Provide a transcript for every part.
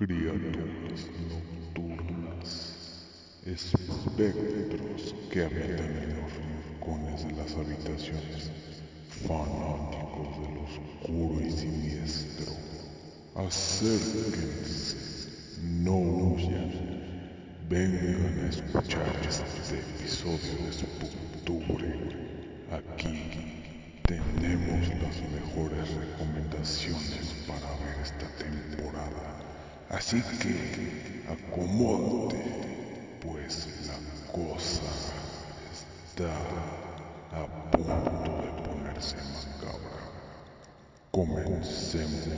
criaturas nocturnas, espectros que habitan en los rincones de las habitaciones, fanáticos del oscuro y siniestro. Acérquense, no huyan, vengan a escuchar este episodio de octubre. Aquí tenemos las mejores recomendaciones para ver esta temporada. Así que acomódate, pues la cosa está a punto de ponerse macabra. Comencemos.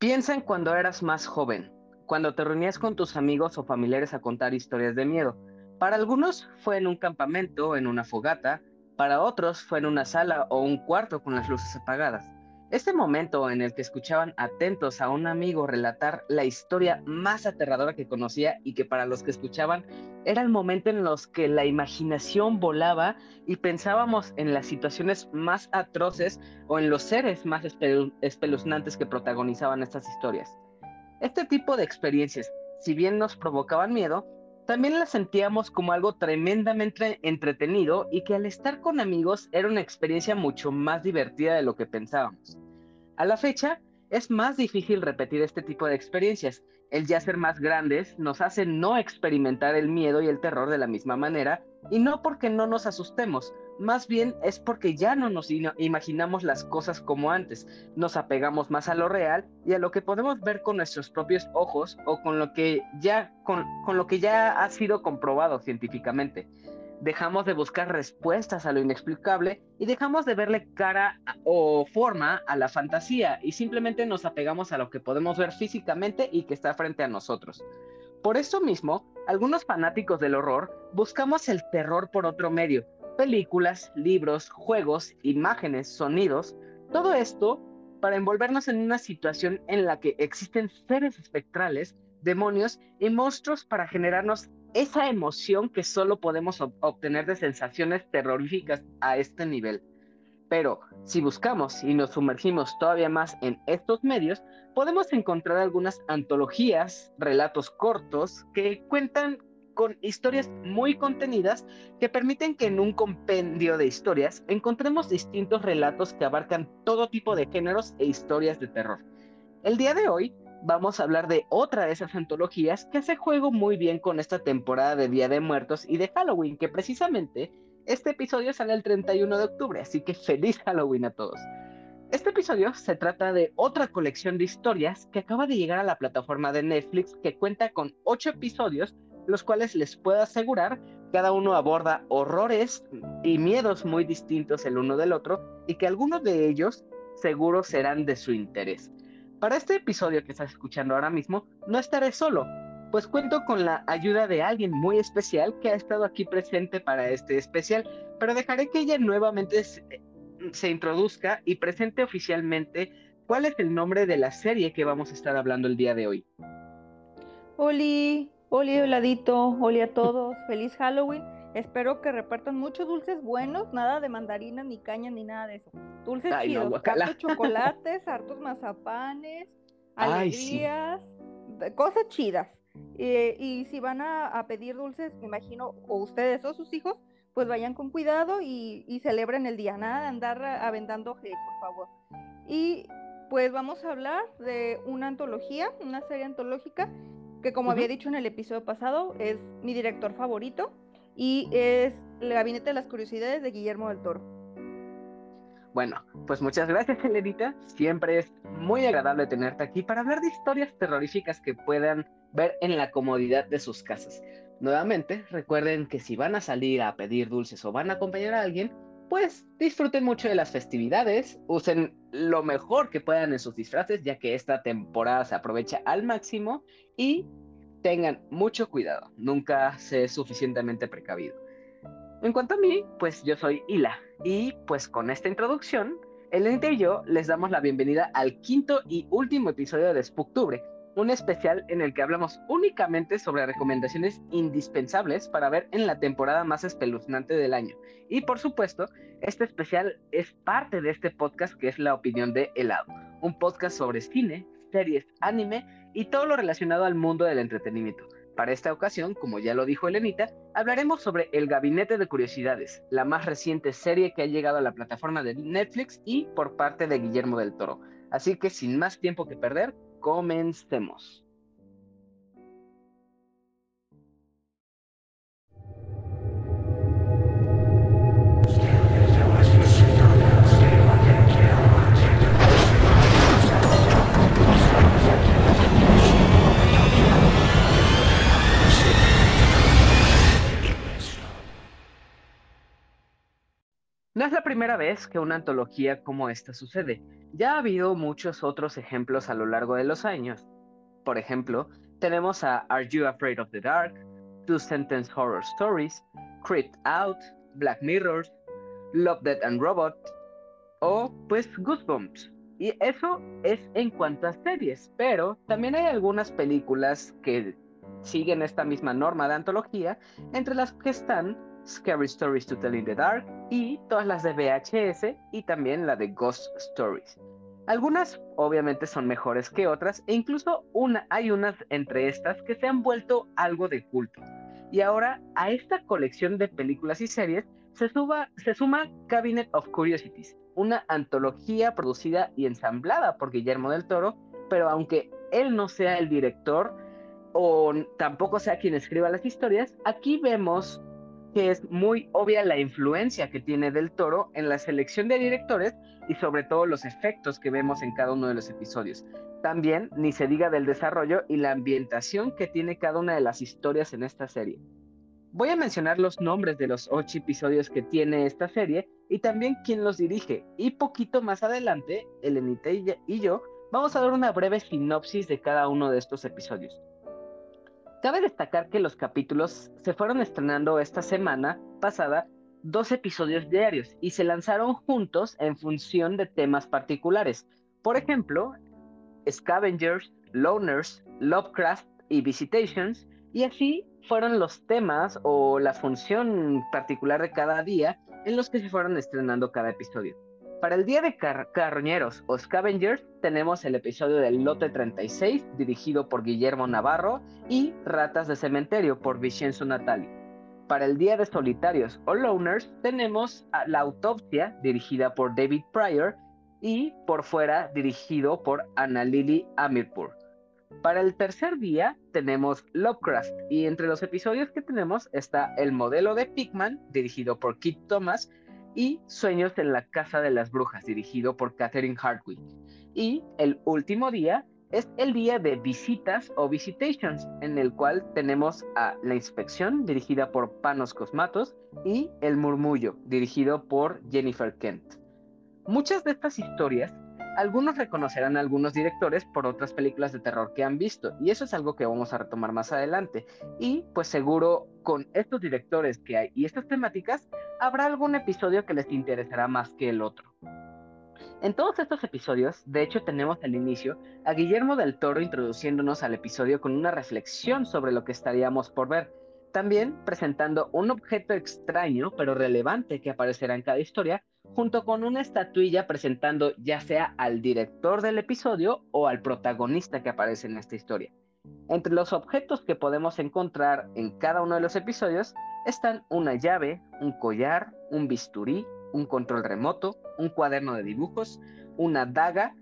Piensa en cuando eras más joven, cuando te reunías con tus amigos o familiares a contar historias de miedo. Para algunos fue en un campamento, en una fogata, para otros fue en una sala o un cuarto con las luces apagadas. Este momento en el que escuchaban atentos a un amigo relatar la historia más aterradora que conocía y que para los que escuchaban era el momento en los que la imaginación volaba y pensábamos en las situaciones más atroces o en los seres más espeluznantes que protagonizaban estas historias. Este tipo de experiencias, si bien nos provocaban miedo, también las sentíamos como algo tremendamente entretenido y que al estar con amigos era una experiencia mucho más divertida de lo que pensábamos. A la fecha, es más difícil repetir este tipo de experiencias. El ya ser más grandes nos hace no experimentar el miedo y el terror de la misma manera, y no porque no nos asustemos, más bien es porque ya no nos imaginamos las cosas como antes, nos apegamos más a lo real y a lo que podemos ver con nuestros propios ojos o con lo que ya, ha sido comprobado científicamente dejamos de buscar respuestas a lo inexplicable y dejamos de verle cara o forma a la fantasía y simplemente nos apegamos a lo que podemos ver físicamente y que está frente a nosotros. Por eso mismo, algunos fanáticos del horror buscamos el terror por otro medio, películas, libros, juegos, imágenes, sonidos, todo esto para envolvernos en una situación en la que existen seres espectrales, demonios y monstruos para generarnos esa emoción que solo podemos obtener de sensaciones terroríficas a este nivel. Pero si buscamos y nos sumergimos todavía más en estos medios, podemos encontrar algunas antologías, relatos cortos que cuentan con historias muy contenidas que permiten que en un compendio de historias encontremos distintos relatos que abarcan todo tipo de géneros e historias de terror. El día de hoy vamos a hablar de otra de esas antologías que hace juego muy bien con esta temporada de Día de Muertos y de Halloween, que precisamente este episodio sale el 31 de octubre, así que feliz Halloween a todos. Este episodio se trata de otra colección de historias que acaba de llegar a la plataforma de Netflix que cuenta con 8 episodios, los cuales les puedo asegurar cada uno aborda horrores y miedos muy distintos el uno del otro y que algunos de ellos seguro serán de su interés. Para este episodio que estás escuchando ahora mismo, no estaré solo, pues cuento con la ayuda de alguien muy especial que ha estado aquí presente para este especial, pero dejaré que ella nuevamente se, introduzca y presente oficialmente cuál es el nombre de la serie que vamos a estar hablando el día de hoy. Oli, Oli, heladito, Oli a todos, feliz Halloween. Espero que repartan muchos dulces buenos, nada de mandarinas, ni caña, ni nada de eso. Dulces chidos, hartos chocolates, hartos mazapanes, alegrías, cosas chidas. y si van a, pedir dulces, me imagino, o ustedes o sus hijos, pues vayan con cuidado y, celebren el día, nada de andar aventando G, por favor. Y pues vamos a hablar de una antología, una serie antológica, que como había dicho en el episodio pasado, es mi director favorito y es El Gabinete de las Curiosidades de Guillermo del Toro. Bueno, pues muchas gracias, Elenita. Siempre es muy agradable tenerte aquí para hablar de historias terroríficas que puedan ver en la comodidad de sus casas. Nuevamente, recuerden que si van a salir a pedir dulces o van a acompañar a alguien, pues disfruten mucho de las festividades, usen lo mejor que puedan en sus disfraces, ya que esta temporada se aprovecha al máximo y tengan mucho cuidado, nunca sé suficientemente precavido. En cuanto a mí, pues yo soy Hila y pues con esta introducción, Elenita y yo les damos la bienvenida al quinto y último episodio de Spooktubre, un especial en el que hablamos únicamente sobre recomendaciones indispensables para ver en la temporada más espeluznante del año. Y por supuesto, este especial es parte de este podcast que es la opinión de helado un podcast sobre cine, series, anime y todo lo relacionado al mundo del entretenimiento. Para esta ocasión, como ya lo dijo Elenita, hablaremos sobre El Gabinete de Curiosidades, la más reciente serie que ha llegado a la plataforma de Netflix y por parte de Guillermo del Toro. Así que sin más tiempo que perder, comencemos. No es la primera vez que una antología como esta sucede. Ya ha habido muchos otros ejemplos a lo largo de los años. Por ejemplo, tenemos a Are You Afraid of the Dark, Two Sentence Horror Stories, Creeped Out, Black Mirrors, Love, Dead and Robot o pues Goosebumps. Y eso es en cuanto a series, pero también hay algunas películas que siguen esta misma norma de antología, entre las que están Scary Stories to Tell in the Dark y todas las de VHS y también la de Ghost Stories. Algunas obviamente son mejores que otras e incluso una, hay unas entre estas que se han vuelto algo de culto. Y ahora a esta colección de películas y series se, se suma Cabinet of Curiosities, una antología producida y ensamblada por Guillermo del Toro, pero aunque él no sea el director o tampoco sea quien escriba las historias, aquí vemos que es muy obvia la influencia que tiene del toro en la selección de directores y sobre todo los efectos que vemos en cada uno de los episodios. También ni se diga del desarrollo y la ambientación que tiene cada una de las historias en esta serie. Voy a mencionar los nombres de los ocho episodios que tiene esta serie y también quién los dirige. Y poquito más adelante, Elenita y yo vamos a dar una breve sinopsis de cada uno de estos episodios. Cabe destacar que los capítulos se fueron estrenando esta semana pasada dos episodios diarios y se lanzaron juntos en función de temas particulares. Por ejemplo, Scavengers, Loners, Lovecraft y Visitations, y así fueron los temas o la función particular de cada día en los que se fueron estrenando cada episodio. Para el día de carroñeros o scavengers tenemos el episodio del Lote 36 dirigido por Guillermo Navarro y Ratas de Cementerio por Vincenzo Natali. Para el día de solitarios o loners tenemos La autopsia dirigida por David Pryor y Por fuera dirigido por Anna Lily Amirpur. Para el tercer día tenemos Lovecraft y entre los episodios que tenemos está El modelo de Pigman dirigido por Kit Thomas y Sueños en la Casa de las Brujas, dirigido por Catherine Hardwick. Y el último día es el día de visitas o visitations, en el cual tenemos a La Inspección, dirigida por Panos Cosmatos, y El Murmullo, dirigido por Jennifer Kent. Muchas de estas historias algunos reconocerán a algunos directores por otras películas de terror que han visto, y eso es algo que vamos a retomar más adelante. Y pues seguro con estos directores que hay y estas temáticas, habrá algún episodio que les interesará más que el otro. En todos estos episodios, de hecho tenemos al inicio a Guillermo del Toro introduciéndonos al episodio con una reflexión sobre lo que estaríamos por ver, también presentando un objeto extraño pero relevante que aparecerá en cada historia junto con una estatuilla presentando ya sea al director del episodio o al protagonista que aparece en esta historia. Entre los objetos que podemos encontrar en cada uno de los episodios están una llave, un collar, un bisturí, un control remoto, un cuaderno de dibujos, una daga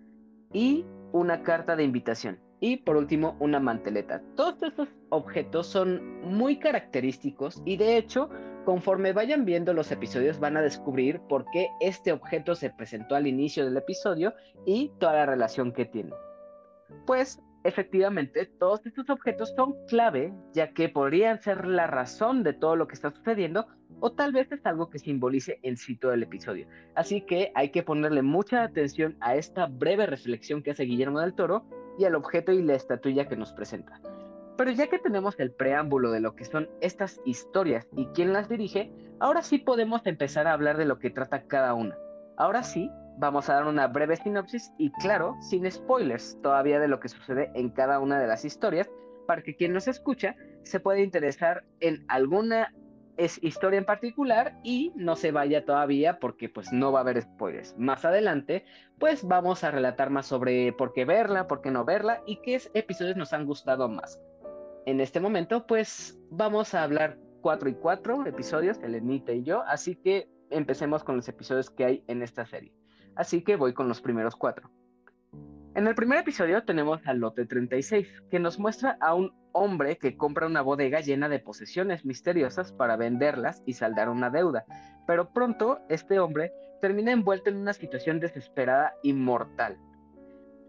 y una carta de invitación. Y por último, una manteleta. Todos estos objetos son muy característicos y de hecho Conforme vayan viendo los episodios van a descubrir por qué este objeto se presentó al inicio del episodio y toda la relación que tiene. Pues efectivamente todos estos objetos son clave ya que podrían ser la razón de todo lo que está sucediendo o tal vez es algo que simbolice en sí todo el episodio. Así que hay que ponerle mucha atención a esta breve reflexión que hace Guillermo del Toro y al objeto y la estatuilla que nos presenta. Pero ya que tenemos el preámbulo de lo que son estas historias y quién las dirige, ahora sí podemos empezar a hablar de lo que trata cada una. Ahora sí, vamos a dar una breve sinopsis y claro, sin spoilers todavía de lo que sucede en cada una de las historias, para que quien nos escucha se pueda interesar en alguna historia en particular y no se vaya todavía porque pues no va a haber spoilers. Más adelante pues vamos a relatar más sobre por qué verla, por qué no verla y qué episodios nos han gustado más. En este momento pues vamos a hablar cuatro y cuatro episodios, Elenita y yo, así que empecemos con los episodios que hay en esta serie. Así que voy con los primeros cuatro. En el primer episodio tenemos al lote 36, que nos muestra a un hombre que compra una bodega llena de posesiones misteriosas para venderlas y saldar una deuda, pero pronto este hombre termina envuelto en una situación desesperada y mortal.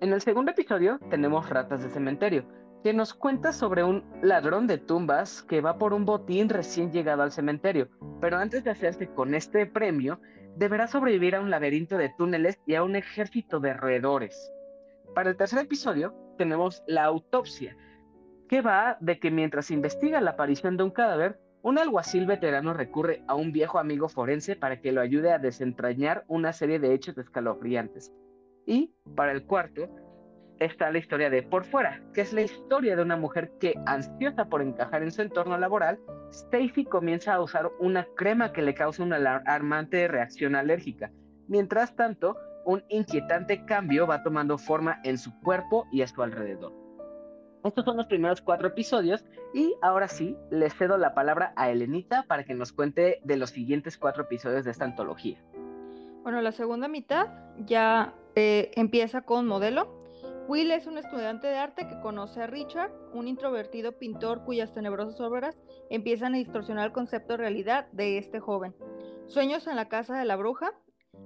En el segundo episodio tenemos Ratas de Cementerio, que nos cuenta sobre un ladrón de tumbas que va por un botín recién llegado al cementerio, pero antes de hacerse con este premio, deberá sobrevivir a un laberinto de túneles y a un ejército de roedores. Para el tercer episodio tenemos la autopsia, que va de que mientras investiga la aparición de un cadáver, un alguacil veterano recurre a un viejo amigo forense para que lo ayude a desentrañar una serie de hechos escalofriantes. Y, para el cuarto, está la historia de Por Fuera, que es la historia de una mujer que, ansiosa por encajar en su entorno laboral, Stacy comienza a usar una crema que le causa una alarmante reacción alérgica. Mientras tanto, un inquietante cambio va tomando forma en su cuerpo y a su alrededor. Estos son los primeros cuatro episodios y ahora sí, le cedo la palabra a Elenita para que nos cuente de los siguientes cuatro episodios de esta antología. Bueno, la segunda mitad ya eh, empieza con modelo. Will es un estudiante de arte que conoce a Richard, un introvertido pintor cuyas tenebrosas obras empiezan a distorsionar el concepto de realidad de este joven. Sueños en la casa de la bruja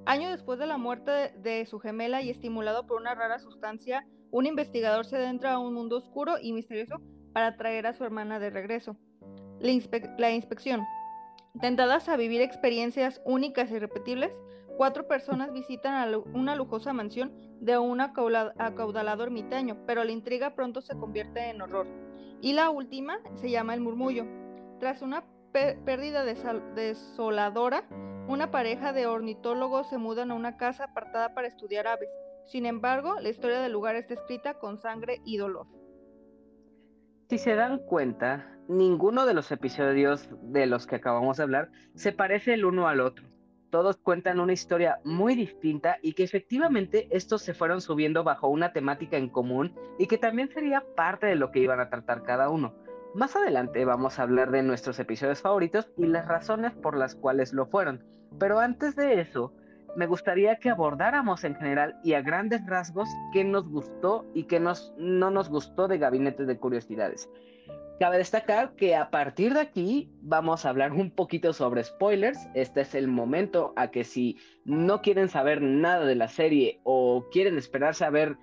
Año después de la muerte de, su gemela y estimulado por una rara sustancia, un investigador se adentra a un mundo oscuro y misterioso para traer a su hermana de regreso. La, inspección. Tentadas a vivir experiencias únicas y repetibles, cuatro personas visitan una lujosa mansión de un acaudalado ermitaño, pero la intriga pronto se convierte en horror. Y la última se llama El Murmullo. Tras una pérdida desoladora, una pareja de ornitólogos se mudan a una casa apartada para estudiar aves. Sin embargo, la historia del lugar está escrita con sangre y dolor. Si se dan cuenta, ninguno de los episodios de los que acabamos de hablar se parece el uno al otro. Todos cuentan una historia muy distinta y que efectivamente estos se fueron subiendo bajo una temática en común y que también sería parte de lo que iban a tratar cada uno. Más adelante vamos a hablar de nuestros episodios favoritos y las razones por las cuales lo fueron, pero antes de eso, me gustaría que abordáramos en general y a grandes rasgos qué nos gustó y qué nos, no nos gustó de Gabinete de Curiosidades. Cabe destacar que a partir de aquí vamos a hablar un poquito sobre spoilers. Este es el momento a que si no quieren saber nada de la serie o quieren esperarse a ver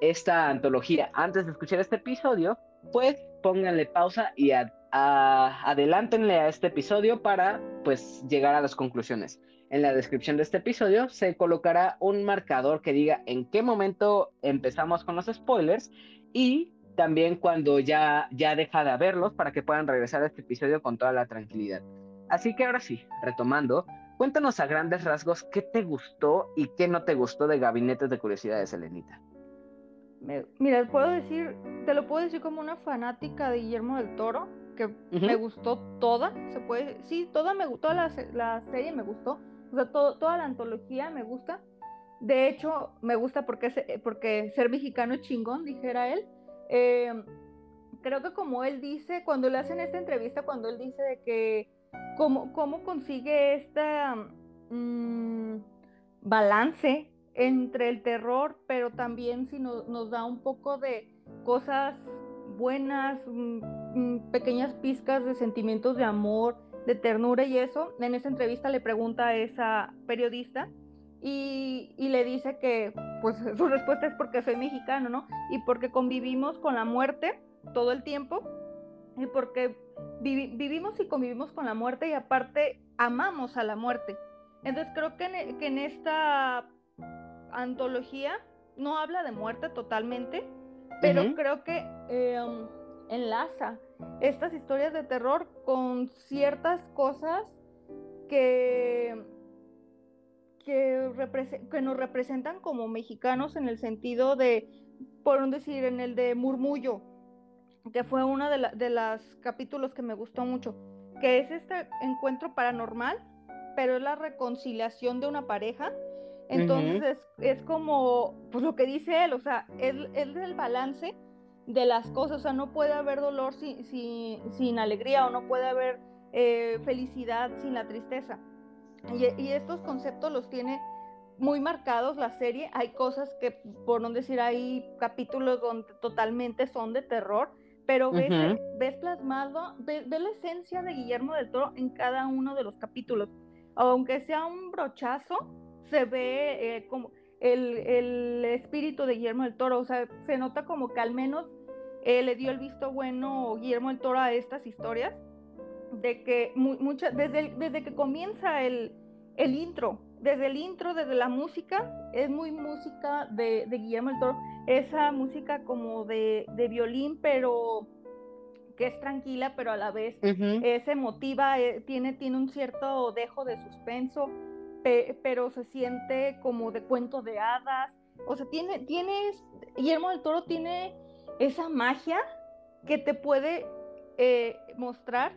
esta antología antes de escuchar este episodio, pues pónganle pausa y adelántenle a este episodio para pues llegar a las conclusiones. En la descripción de este episodio se colocará un marcador que diga en qué momento empezamos con los spoilers y también cuando ya, ya deja de haberlos para que puedan regresar a este episodio con toda la tranquilidad. Así que ahora sí, retomando, cuéntanos a grandes rasgos qué te gustó y qué no te gustó de Gabinetes de Curiosidades, Elenita mira, puedo decir, te lo puedo decir como una fanática de Guillermo del Toro, que me gustó toda, se puede, sí, toda me gustó, la, la serie me gustó, o sea, toda la antología me gusta. De hecho, me gusta porque, porque ser mexicano es chingón, dijera él. Em, creo que como él dice, cuando le hacen esta entrevista, cuando él dice de que cómo, cómo consigue este balance entre el terror, pero también si nos da un poco de cosas buenas, mm, mm, pequeñas pizcas de sentimientos de amor, de ternura y eso. En esa entrevista le pregunta a esa periodista y, le dice que pues su respuesta es porque soy mexicano, ¿no? Y porque convivimos con la muerte todo el tiempo y porque vivimos y convivimos con la muerte y aparte amamos a la muerte. Entonces creo que que en esta antología no habla de muerte totalmente, pero creo que em, enlaza estas historias de terror con ciertas cosas que, que, que, nos representan como mexicanos en el sentido de, por decir, en el de murmullo, que fue uno de, de los capítulos que me gustó mucho. que es este encuentro paranormal, pero es la reconciliación de una pareja. Entonces es, como, pues lo que dice él, o sea, es, es el balance de las cosas, o sea, no puede haber dolor sin, sin, alegría o no puede haber eh, felicidad sin la tristeza. Y, estos conceptos los tiene muy marcados la serie. Hay cosas que, por no decir, hay capítulos donde totalmente son de terror, pero ves, ves plasmado, ves, la esencia de Guillermo del Toro en cada uno de los capítulos. Aunque sea un brochazo, se ve eh, como el, el, espíritu de Guillermo del Toro, o sea, se nota como que al menos eh, le dio el visto bueno Guillermo del Toro a estas historias, de que mucha, desde, desde que comienza el, el, intro, desde el intro, desde la música, es muy música de, de Guillermo del Toro, esa música como de, de, violín, pero que es tranquila, pero a la vez es emotiva, eh, tiene, tiene un cierto dejo de suspenso, pero se siente como de cuento de hadas. O sea, tiene, tiene, Guillermo del Toro tiene esa magia que te puede eh, mostrar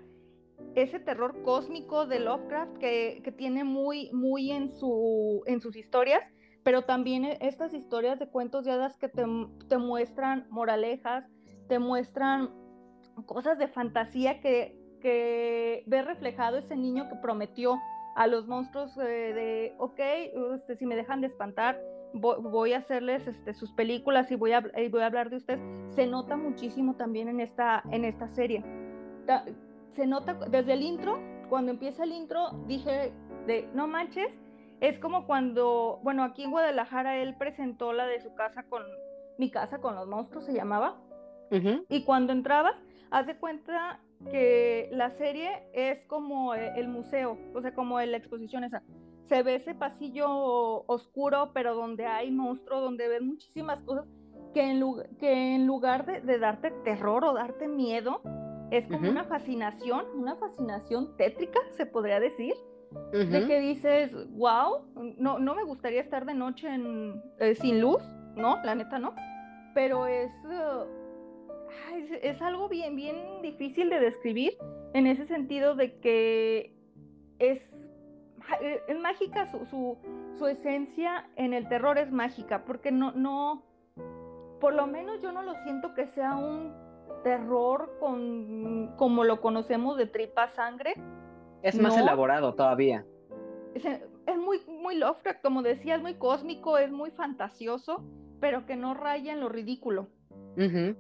ese terror cósmico de Lovecraft que, tiene muy, muy en, su, en sus historias, pero también e, estas historias de cuentos de hadas que te, muestran moralejas, te muestran cosas de fantasía que, que ve reflejado ese niño que prometió a los monstruos eh, de, ok, este, si me dejan de espantar, voy, a hacerles este, sus películas y voy, a, voy a hablar de ustedes, se nota muchísimo también en esta, en esta serie. Se nota desde el intro, cuando empieza el intro, dije de, no manches, es como cuando, bueno, aquí en Guadalajara él presentó la de su casa con, mi casa con los monstruos se llamaba, y cuando entrabas, haz de cuenta que la serie es como eh, el museo, o sea, como la exposición esa. Se ve ese pasillo oscuro, pero donde hay monstruos, donde ves muchísimas cosas que en, que en lugar de, darte terror o darte miedo, es como una fascinación, una fascinación tétrica, se podría decir, de que dices, wow, no, no me gustaría estar de noche en, eh, sin luz, ¿no? La neta no, pero es, es, es algo bien, bien difícil de describir en ese sentido de que es eh, es mágica su, su, esencia en el terror es mágica, porque no, no, por lo menos yo no lo siento que sea un terror con, como lo conocemos de tripa sangre. Es más elaborado todavía. Es, muy, muy Lovecraft, como decía, es muy cósmico, es muy fantasioso, pero que no raya en lo ridículo. de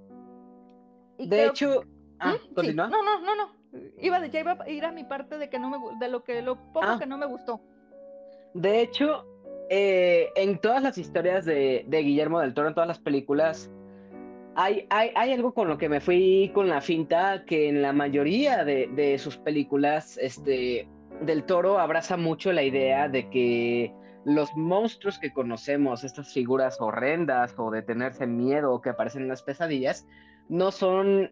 hecho, ah, ¿Mm? No, no, no, no. Iba, ya iba a ir a mi parte de que no me de lo que lo poco ah. que no me gustó. De hecho, eh, en todas las historias de, Guillermo del Toro, en todas las películas, hay, hay, hay, algo con lo que me fui con la finta, que en la mayoría de, sus películas, este, del Toro abraza mucho la idea de que los monstruos que conocemos, estas figuras horrendas o de tenerse miedo o que aparecen en las pesadillas, no son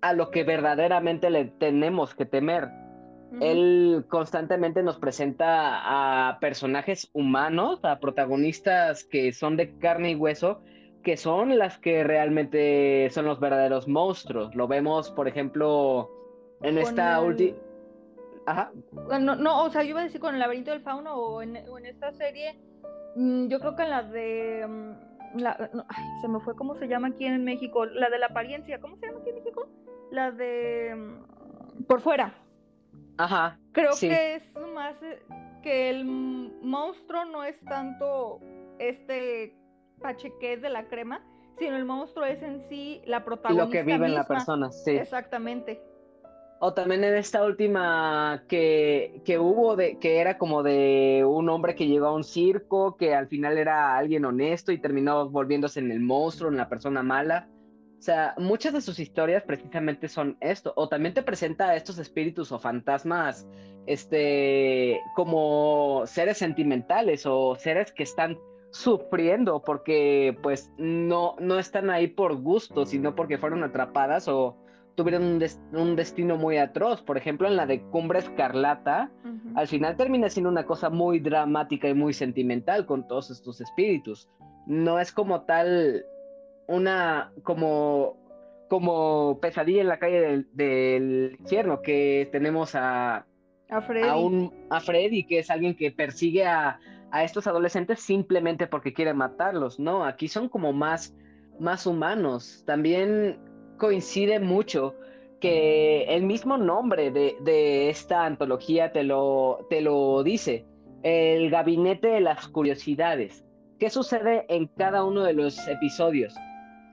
a lo que verdaderamente le tenemos que temer. Él constantemente nos presenta a personajes humanos, a protagonistas que son de carne y hueso, que son las que realmente son los verdaderos monstruos. Lo vemos, por ejemplo, en esta última... Ajá. No, no, o sea, yo iba a decir con el laberinto del fauno o en, esta serie, mm, yo creo que en la de... Mm, se me fue cómo se llama aquí en México, la de la apariencia, ¿cómo se llama aquí en México? La de mm, por fuera. Ajá. Creo que es más eh, que el monstruo no es tanto este pachequés de la crema, sino el monstruo es en sí la protagonista. Lo que vive en la persona, sí. Exactamente. O también en esta última que, que, hubo, de, que era como de un hombre que llegó a un circo, que al final era alguien honesto y terminó volviéndose en el monstruo, en la persona mala. O sea, muchas de sus historias precisamente son esto. O también te presenta a estos espíritus o fantasmas, este, como seres sentimentales o seres que están sufriendo porque pues no, no están ahí por gusto, sino porque fueron atrapadas o tuvieron un, destino muy atroz. Por ejemplo, en la de Cumbre Escarlata, al final termina siendo una cosa muy dramática y muy sentimental con todos estos espíritus. No es como tal una, como, como Pesadilla en la calle del, del infierno, que tenemos a, a Freddy. A, un, a Freddy, que es alguien que persigue a, a, estos adolescentes simplemente porque quiere matarlos, ¿no? Aquí son como más, más humanos. También coincide mucho que el mismo nombre de, de esta antología te lo, te lo dice, el gabinete de las curiosidades. ¿Qué sucede en cada uno de los episodios?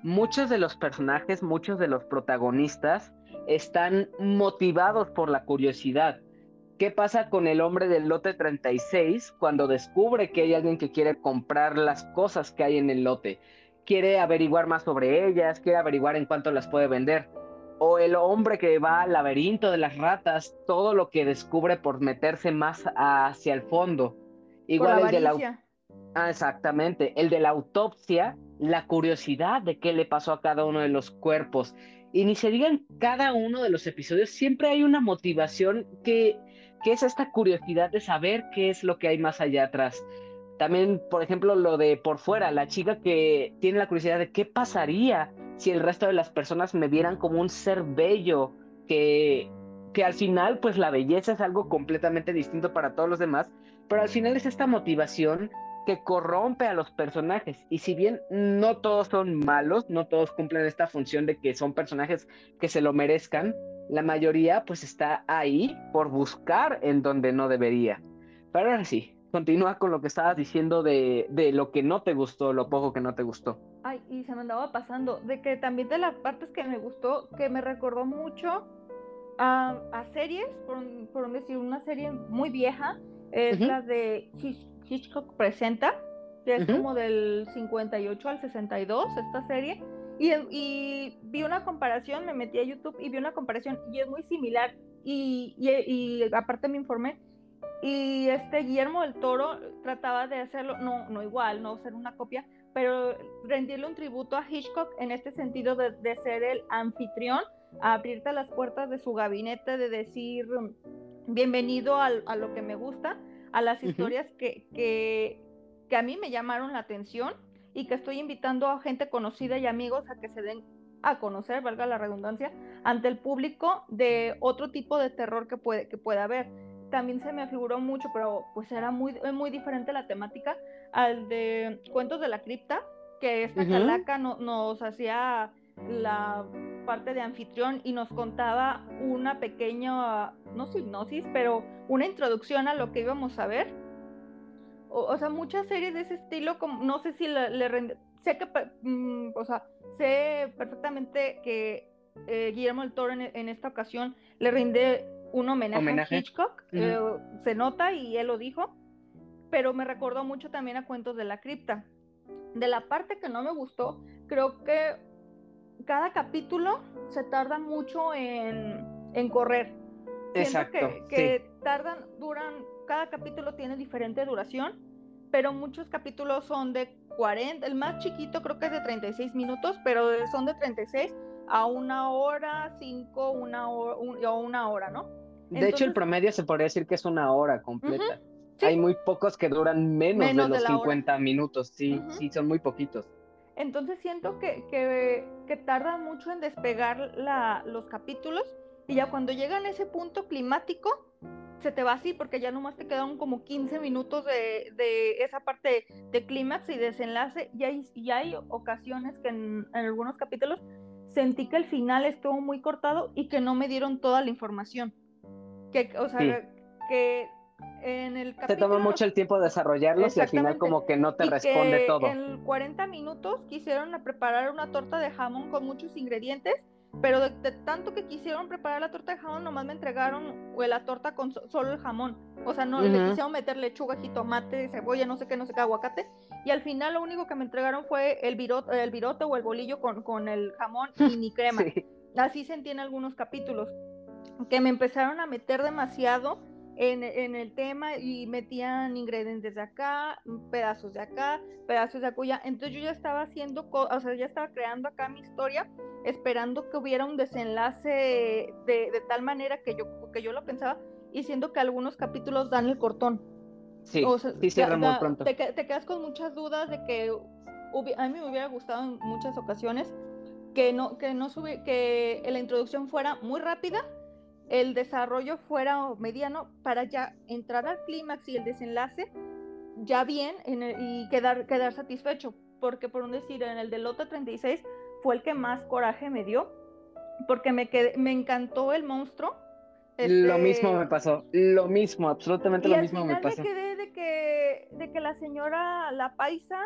Muchos de los personajes, muchos de los protagonistas están motivados por la curiosidad. ¿Qué pasa con el hombre del lote 36 cuando descubre que hay alguien que quiere comprar las cosas que hay en el lote? Quiere averiguar más sobre ellas, quiere averiguar en cuánto las puede vender. O el hombre que va al laberinto de las ratas, todo lo que descubre por meterse más hacia el fondo. Igual el de la Ah, exactamente. El de la autopsia, la curiosidad de qué le pasó a cada uno de los cuerpos. Y ni se diga en cada uno de los episodios, siempre hay una motivación que, que es esta curiosidad de saber qué es lo que hay más allá atrás. También, por ejemplo, lo de por fuera, la chica que tiene la curiosidad de qué pasaría si el resto de las personas me vieran como un ser bello, que, que al final, pues la belleza es algo completamente distinto para todos los demás, pero al final es esta motivación que corrompe a los personajes. Y si bien no todos son malos, no todos cumplen esta función de que son personajes que se lo merezcan, la mayoría pues está ahí por buscar en donde no debería. Pero ahora sí, continúa con lo que estabas diciendo de, de, lo que no te gustó, lo poco que no te gustó. Ay, y se me andaba pasando, de que también de las partes que me gustó, que me recordó mucho a, a series, por, por decir, una serie muy vieja, es la de Hitchcock presenta, que es como del 58 al 62 esta serie. Y, y, vi una comparación, me metí a YouTube y vi una comparación y es muy similar. Y, y, aparte me informé. Y este Guillermo del Toro trataba de hacerlo, no, no igual, no ser una copia, pero rendirle un tributo a Hitchcock en este sentido de, de ser el anfitrión, abrirte las puertas de su gabinete, de decir bienvenido a, a lo que me gusta a las historias que, que, que, a mí me llamaron la atención y que estoy invitando a gente conocida y amigos a que se den a conocer, valga la redundancia, ante el público de otro tipo de terror que puede, que pueda haber. También se me figuró mucho, pero pues era muy, muy diferente la temática al de Cuentos de la Cripta, que esta calaca no, nos hacía la parte de anfitrión y nos contaba una pequeña, no hipnosis, pero una introducción a lo que íbamos a ver. O, sea, muchas series de ese estilo, como, no sé si le, le sé que, mm, o sea, sé perfectamente que eh, Guillermo del Toro en, esta ocasión le rinde un homenaje, a Hitchcock, eh, se nota y él lo dijo, pero me recordó mucho también a Cuentos de la Cripta. De la parte que no me gustó, creo que cada capítulo se tarda mucho en, en correr. Siento que, que tardan, duran, cada capítulo tiene diferente duración, pero muchos capítulos son de 40, el más chiquito creo que es de 36 minutos, pero son de 36 a una hora, cinco, una hora, o una hora, ¿no? De hecho, el promedio se podría decir que es una hora completa. Hay muy pocos que duran menos, de los 50 minutos, sí, sí, son muy poquitos. Entonces siento que, que, tarda mucho en despegar la, los capítulos y ya cuando llegan a ese punto climático, se te va así porque ya nomás te quedan como 15 minutos de, de esa parte de clímax y desenlace y hay, y hay ocasiones que en, algunos capítulos sentí que el final estuvo muy cortado y que no me dieron toda la información. Que, o sea, que en el capítulo, Te toma mucho el tiempo desarrollarlos y al final como que no te responde todo. En 40 minutos quisieron preparar una torta de jamón con muchos ingredientes, pero de, tanto que quisieron preparar la torta de jamón, nomás me entregaron la torta con solo el jamón. O sea, no le quisieron meter lechuga, jitomate, cebolla, no sé qué, no sé qué, aguacate. Y al final lo único que me entregaron fue el virote, el virote o el bolillo con, con el jamón y ni crema. Así sentí en algunos capítulos. Que me empezaron a meter demasiado en, el tema y metían ingredientes de acá, pedazos de acá, pedazos de acuya. Entonces yo ya estaba haciendo, o sea, ya estaba creando acá mi historia, esperando que hubiera un desenlace de, tal manera que yo, que yo lo pensaba, y siendo que algunos capítulos dan el cortón. Sí, sí cierran muy pronto. Te, quedas con muchas dudas de que a mí me hubiera gustado en muchas ocasiones que no, que no sube, que la introducción fuera muy rápida, el desarrollo fuera mediano para ya entrar al clímax y el desenlace ya bien y quedar, quedar satisfecho. Porque por un decir, en el de Lota 36 fue el que más coraje me dio, porque me, quedé, me encantó el monstruo. Lo mismo me pasó, lo mismo, absolutamente lo mismo me pasó. Me quedé de que, de que la señora La Paisa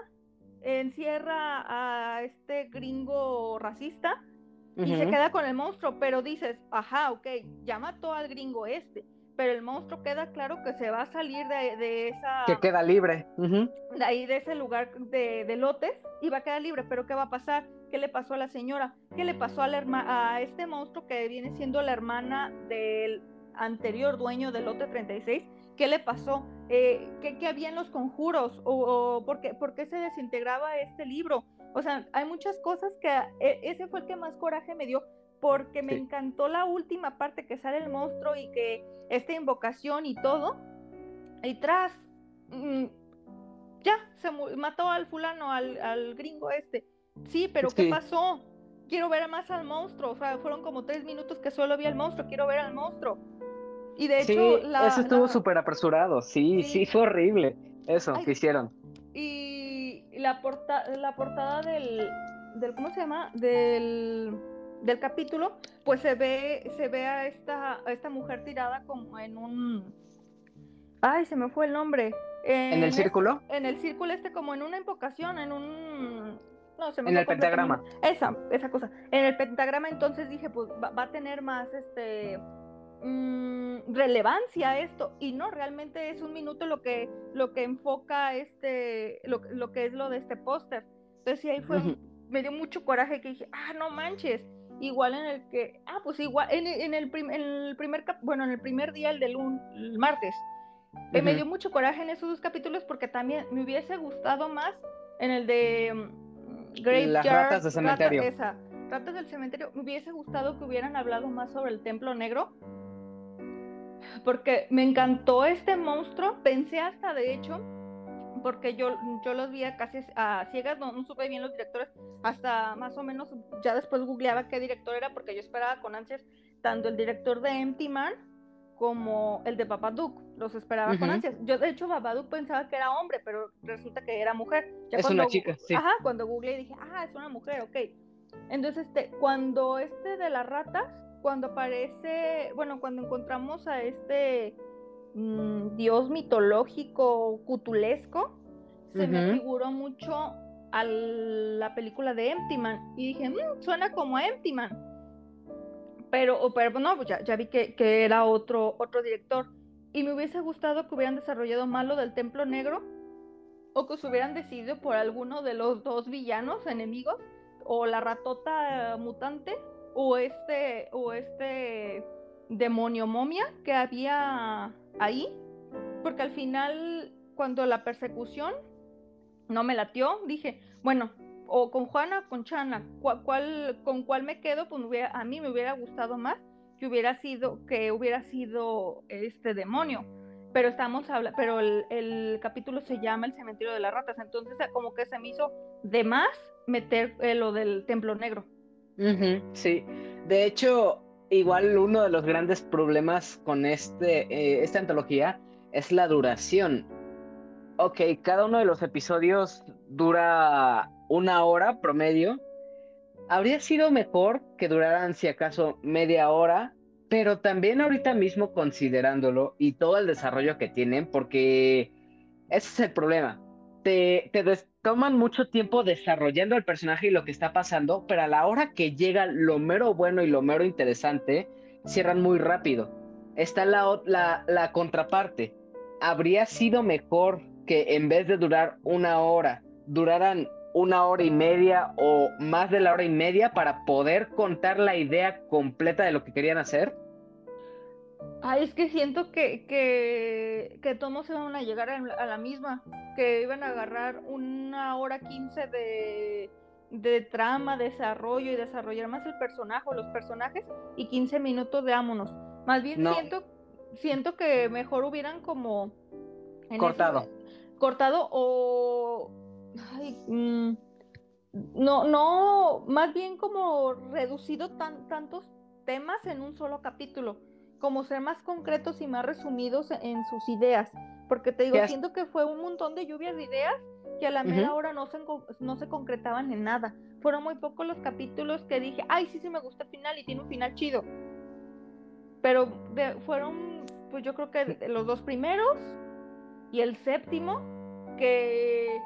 encierra a este gringo racista y se queda con el monstruo, pero dices, ajá, ok, ya mató al gringo este, pero el monstruo queda claro que se va a salir de, esa... Que queda libre. De ahí, de ese lugar de, de, lotes, y va a quedar libre, pero ¿qué va a pasar? ¿Qué le pasó a la señora? ¿Qué le pasó a, la a este monstruo que viene siendo la hermana del anterior dueño del lote 36? ¿Qué le pasó? Eh, ¿qué, había en los conjuros? ¿O, por, qué, por, qué, se desintegraba este libro? O sea, hay muchas cosas que e, ese fue el que más coraje me dio porque me encantó la última parte que sale el monstruo y que esta invocación y todo. Y tras, mm, ya, se mató al fulano, al, gringo este. Sí, pero ¿qué pasó? Quiero ver más al monstruo. O sea, fueron como tres minutos que solo vi al monstruo. Quiero ver al monstruo. Y de hecho, la, eso estuvo súper apresurado. Sí, sí, fue horrible. Eso que hicieron. Y la, la portada del, del, ¿cómo se llama? Del, del capítulo, pues se ve, se ve a esta, a esta mujer tirada como en un. Ay, se me fue el nombre. ¿En, el círculo? en el círculo este, como en una invocación, en un. No, se me en el pentagrama. Esa, esa cosa. En el pentagrama, entonces dije, pues va, va a tener más este Mm, relevancia a esto y no realmente es un minuto lo que lo que enfoca este lo, lo que es lo de este póster. Entonces sí ahí fue me dio mucho coraje que dije ah no manches igual en el que ah pues igual en, el, en el primer bueno en el primer día el del el martes eh, me dio mucho coraje en esos dos capítulos porque también me hubiese gustado más en el de um, Las ratas del cementerio. esa, ratas del cementerio me hubiese gustado que hubieran hablado más sobre el templo negro porque me encantó este monstruo, pensé hasta de hecho, porque yo, yo los vi casi a ciegas, no, supe bien los directores, hasta más o menos ya después googleaba qué director era, porque yo esperaba con ansias tanto el director de Empty Man como el de Babadook, los esperaba con ansias. Yo de hecho Babadook pensaba que era hombre, pero resulta que era mujer. es una chica, sí. Ajá, cuando googleé dije, ah, es una mujer, ok. Entonces, este, cuando este de las ratas, cuando aparece, bueno, cuando encontramos a este mm, dios mitológico cutulesco, se me figuró mucho a la película de Empty Man y dije, mm, suena como Empty Man. Pero, pero no, pues ya, ya vi que, que, era otro, otro director. Y me hubiese gustado que hubieran desarrollado más lo del Templo Negro o que se hubieran decidido por alguno de los dos villanos enemigos o la ratota mutante o este, o este demonio momia que había ahí, porque al final, cuando la persecución no me latió, dije, bueno, o con Juana con Chana, ¿cuál, con cuál me quedo? Pues a mí me hubiera gustado más que hubiera sido, que hubiera sido este demonio. Pero estamos hablando, pero el, el, capítulo se llama El cementerio de las ratas, entonces como que se me hizo de más meter eh, lo del templo negro sí, de hecho, igual uno de los grandes problemas con este, eh, esta antología es la duración. Ok, cada uno de los episodios dura una hora promedio. Habría sido mejor que duraran, si acaso, media hora, pero también ahorita mismo considerándolo y todo el desarrollo que tienen, porque ese es el problema. Te, te, toman mucho tiempo desarrollando el personaje y lo que está pasando, pero a la hora que llega lo mero bueno y lo mero interesante, cierran muy rápido. Está la, la, la contraparte. Habría sido mejor que en vez de durar una hora, duraran una hora y media o más de la hora y media para poder contar la idea completa de lo que querían hacer. Ay, es que siento que, que, que todos se van a llegar a la misma, que iban a agarrar una hora quince de, de trama, desarrollo y desarrollar más el personaje o los personajes y 15 minutos de ámonos. Más bien siento, siento que mejor hubieran como... Cortado. cortado o... Ay, mm, no, no, más bien como reducido tan, tantos temas en un solo capítulo, como ser más concretos y más resumidos en sus ideas, porque te digo, siento que fue un montón de lluvias de ideas que a la media hora no se, no se concretaban en nada. Fueron muy pocos los capítulos que dije, ay, sí, sí me gusta el final y tiene un final chido. Pero fueron, pues yo creo que los dos primeros y el séptimo, que,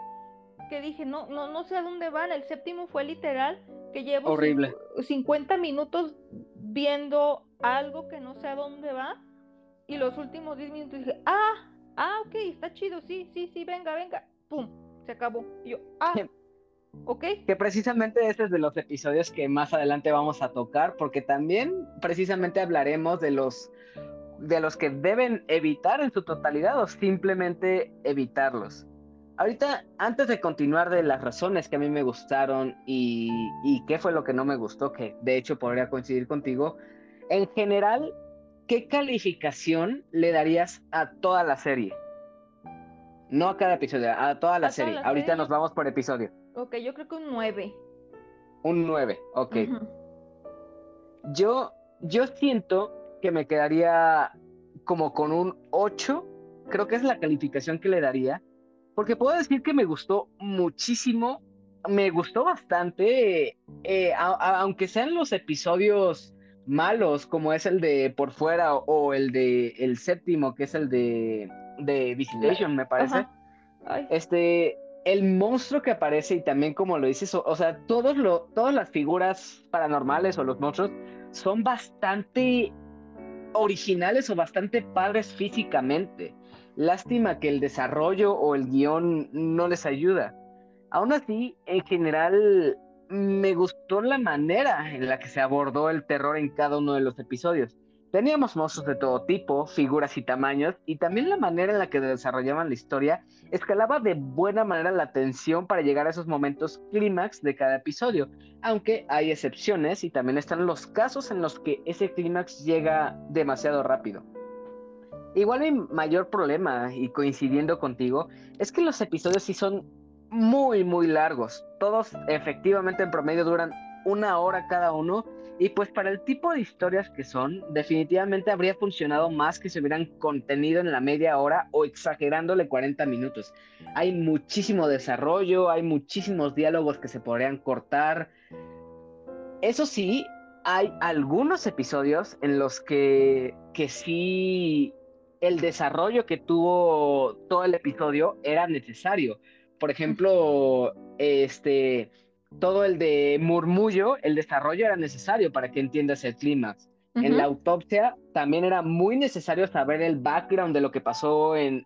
que dije, no, no, no sé a dónde van. El séptimo fue literal que llevo Horrible. 50 minutos viendo algo que no sé a dónde va. Y los últimos 10 minutos dije, ah, ah, ok, está chido, sí, sí, sí, venga, venga. Pum, se acabó. Y yo, ah, ok. Que precisamente este es de los episodios que más adelante vamos a tocar, porque también precisamente hablaremos de los de los que deben evitar en su totalidad o simplemente evitarlos. Ahorita, antes de continuar de las razones que a mí me gustaron y, y qué fue lo que no me gustó, que de hecho podría coincidir contigo, en general, ¿qué calificación le darías a toda la serie? No a cada episodio, a toda la serie. Ahorita nos vamos por episodio. Ok, yo creo que un 9. Un 9, ok. Yo, yo siento que me quedaría como con un 8. Creo que es la calificación que le daría. Porque puedo decir que me gustó muchísimo. Me gustó bastante. Eh, aunque sean los episodios malos, como es el de Por Fuera o, el de el séptimo, que es el de, de Visitation, me parece. Este, el monstruo que aparece y también como lo dices, o, sea, todos lo, todas las figuras paranormales o los monstruos son bastante originales o bastante padres físicamente. Lástima que el desarrollo o el guion no les ayuda. Aún así, en general, me gustó la manera en la que se abordó el terror en cada uno de los episodios. Teníamos monstruos de todo tipo, figuras y tamaños, y también la manera en la que desarrollaban la historia escalaba de buena manera la tensión para llegar a esos momentos clímax de cada episodio, aunque hay excepciones y también están los casos en los que ese clímax llega demasiado rápido. Igual mi mayor problema, y coincidiendo contigo, es que los episodios sí son muy, muy largos. Todos efectivamente en promedio duran una hora cada uno y pues para el tipo de historias que son, definitivamente habría funcionado más que se hubieran contenido en la media hora o exagerándole 40 minutos. Hay muchísimo desarrollo, hay muchísimos diálogos que se podrían cortar. Eso sí, hay algunos episodios en los que, que sí el desarrollo que tuvo todo el episodio era necesario. Por ejemplo, este todo el de murmullo, el desarrollo era necesario para que entiendas el clímax. En la autopsia también era muy necesario saber el background de lo que pasó en,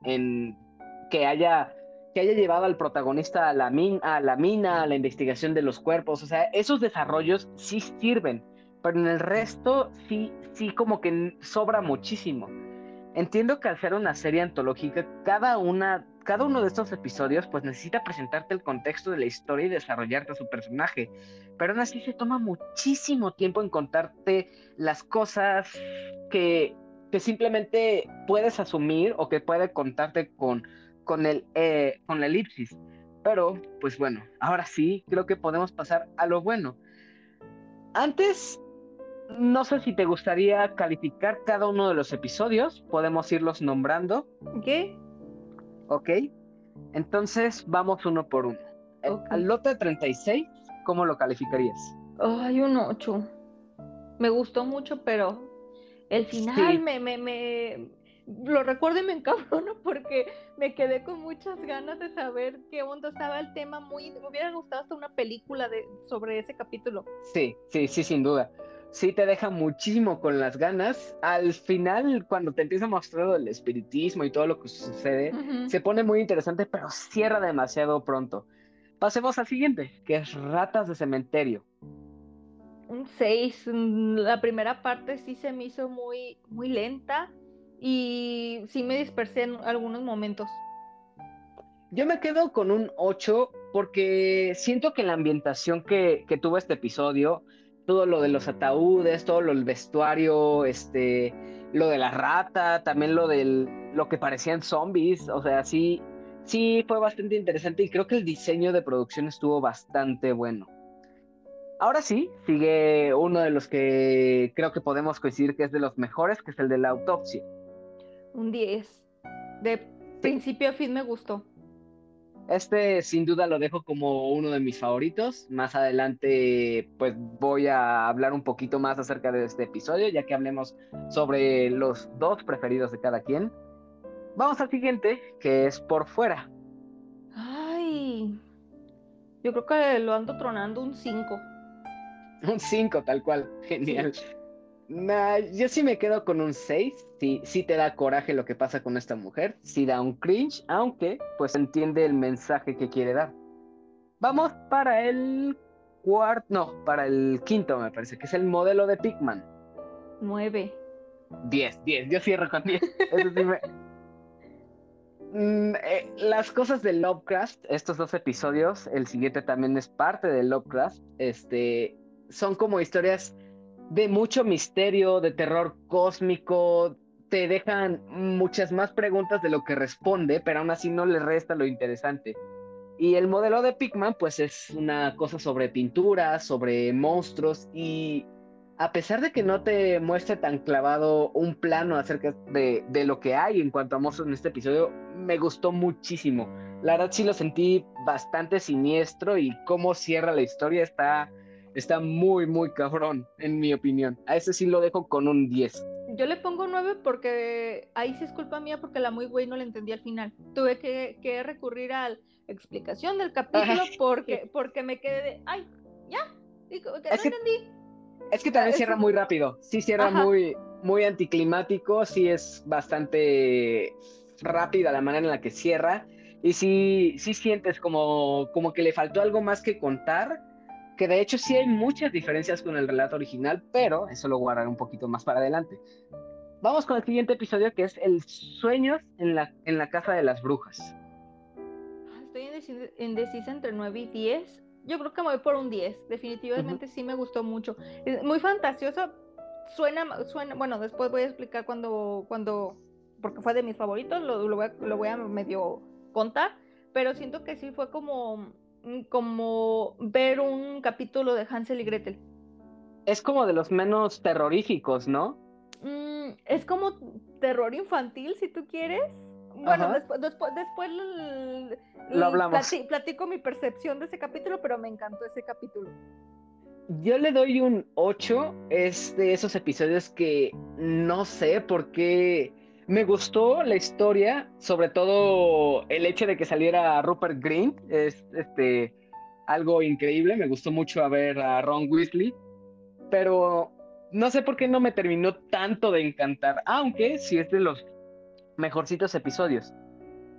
que haya que haya llevado al protagonista a la, a la mina, a la investigación de los cuerpos. O sea, esos desarrollos sí sirven, pero en el resto sí, sí como que sobra muchísimo. Entiendo que al ser una serie antológica, cada una cada uno de estos episodios pues necesita presentarte el contexto de la historia y desarrollarte a su personaje, pero aún así se toma muchísimo tiempo en contarte las cosas que, que simplemente puedes asumir o que puede contarte con, con, el, eh, con la elipsis. Pero, pues bueno, ahora sí, creo que podemos pasar a lo bueno. Antes, no sé si te gustaría calificar cada uno de los episodios, podemos irlos nombrando. ¿Qué? ¿Ok? Entonces vamos uno por uno. Al lote 36, ¿cómo lo calificarías? Ay, un 8. Me gustó mucho, pero el final me, me, me, lo recuerdo y me encabrono porque me quedé con muchas ganas de saber qué onda estaba el tema muy me hubiera gustado hasta una película de sobre ese capítulo. Sí, sí, sí, sin duda sí te deja muchísimo con las ganas. Al final, cuando te empieza a mostrar el espiritismo y todo lo que sucede, se pone muy interesante, pero cierra demasiado pronto. Pasemos al siguiente, que es Ratas de Cementerio. Un 6. Mm, la primera parte sí se me hizo muy, muy lenta y sí me dispersé en algunos momentos. Yo me quedo con un 8 porque siento que la ambientación que, que tuvo este episodio todo lo de los ataúdes, todo lo del vestuario, este, lo de la rata, también lo del lo que parecían zombies, o sea, sí, Sí, fue bastante interesante y creo que el diseño de producción estuvo bastante bueno. Ahora sí, sigue uno de los que creo que podemos coincidir que es de los mejores, que es el de la autopsia. Un 10. De principio a fin me gustó. Este sin duda lo dejo como uno de mis favoritos. Más adelante pues voy a hablar un poquito más acerca de este episodio, ya que hablemos sobre los dos preferidos de cada quien. Vamos al siguiente, que es por fuera. Ay, yo creo que lo ando tronando un 5. Un 5, tal cual. Genial. Yo sí me quedo con un 6. Sí, sí te da coraje lo que pasa con esta mujer. Sí da un cringe, aunque pues entiende el mensaje que quiere dar. Vamos para el cuarto, no, para el quinto me parece, que es el modelo de Pigman. 9. 10, 10, yo cierro con 10. Eso sí me... Mm, eh, las cosas de Lovecraft, estos dos episodios, el siguiente también es parte de Lovecraft, este, son como historias de mucho misterio, de terror cósmico, te dejan muchas más preguntas de lo que responde, pero aún así no le resta lo interesante. Y el modelo de Pigman, pues es una cosa sobre pintura, sobre monstruos, y a pesar de que no te muestre tan clavado un plano acerca de, de lo que hay en cuanto a monstruos en este episodio, me gustó muchísimo. La verdad sí lo sentí bastante siniestro y cómo cierra la historia está está muy, muy cabrón, en mi opinión. A ese sí lo dejo con un 10. Yo le pongo 9 porque ahí sí es culpa mía porque la muy güey no la entendí al final. Tuve que, recurrir a la explicación del capítulo porque, porque me quedé de, ay, ya, es no que, entendí. Es que también cierra muy rápido, sí cierra muy, muy anticlimático, sí es bastante rápida la manera en la que cierra y sí, sí sientes como, como que le faltó algo más que contar que de hecho sí hay muchas diferencias con el relato original, pero eso lo guardaré un poquito más para adelante. Vamos con el siguiente episodio que es El sueños en la, en la casa de las brujas. Ah, estoy indecisa entre 9 y 10. Yo creo que me voy por un 10. Definitivamente sí me gustó mucho. Es muy fantasioso. Suena, suena, bueno, después voy a explicar cuando, cuando, porque fue de mis favoritos, lo, lo, voy, a, lo voy a medio contar, pero siento que sí fue como como ver un capítulo de Hansel y Gretel. Es como de los menos terroríficos, ¿no? Mm, es como terror infantil, si tú quieres. Bueno, después, después, lo hablamos. platico mi percepción de ese capítulo, pero me encantó ese capítulo. Yo le doy un 8. Es de esos episodios que no sé por qué me gustó la historia, sobre todo el hecho de que saliera Rupert Green, es este algo increíble, me gustó mucho a ver a Ron Weasley, pero no sé por qué no me terminó tanto de encantar, aunque sí es de los mejorcitos episodios.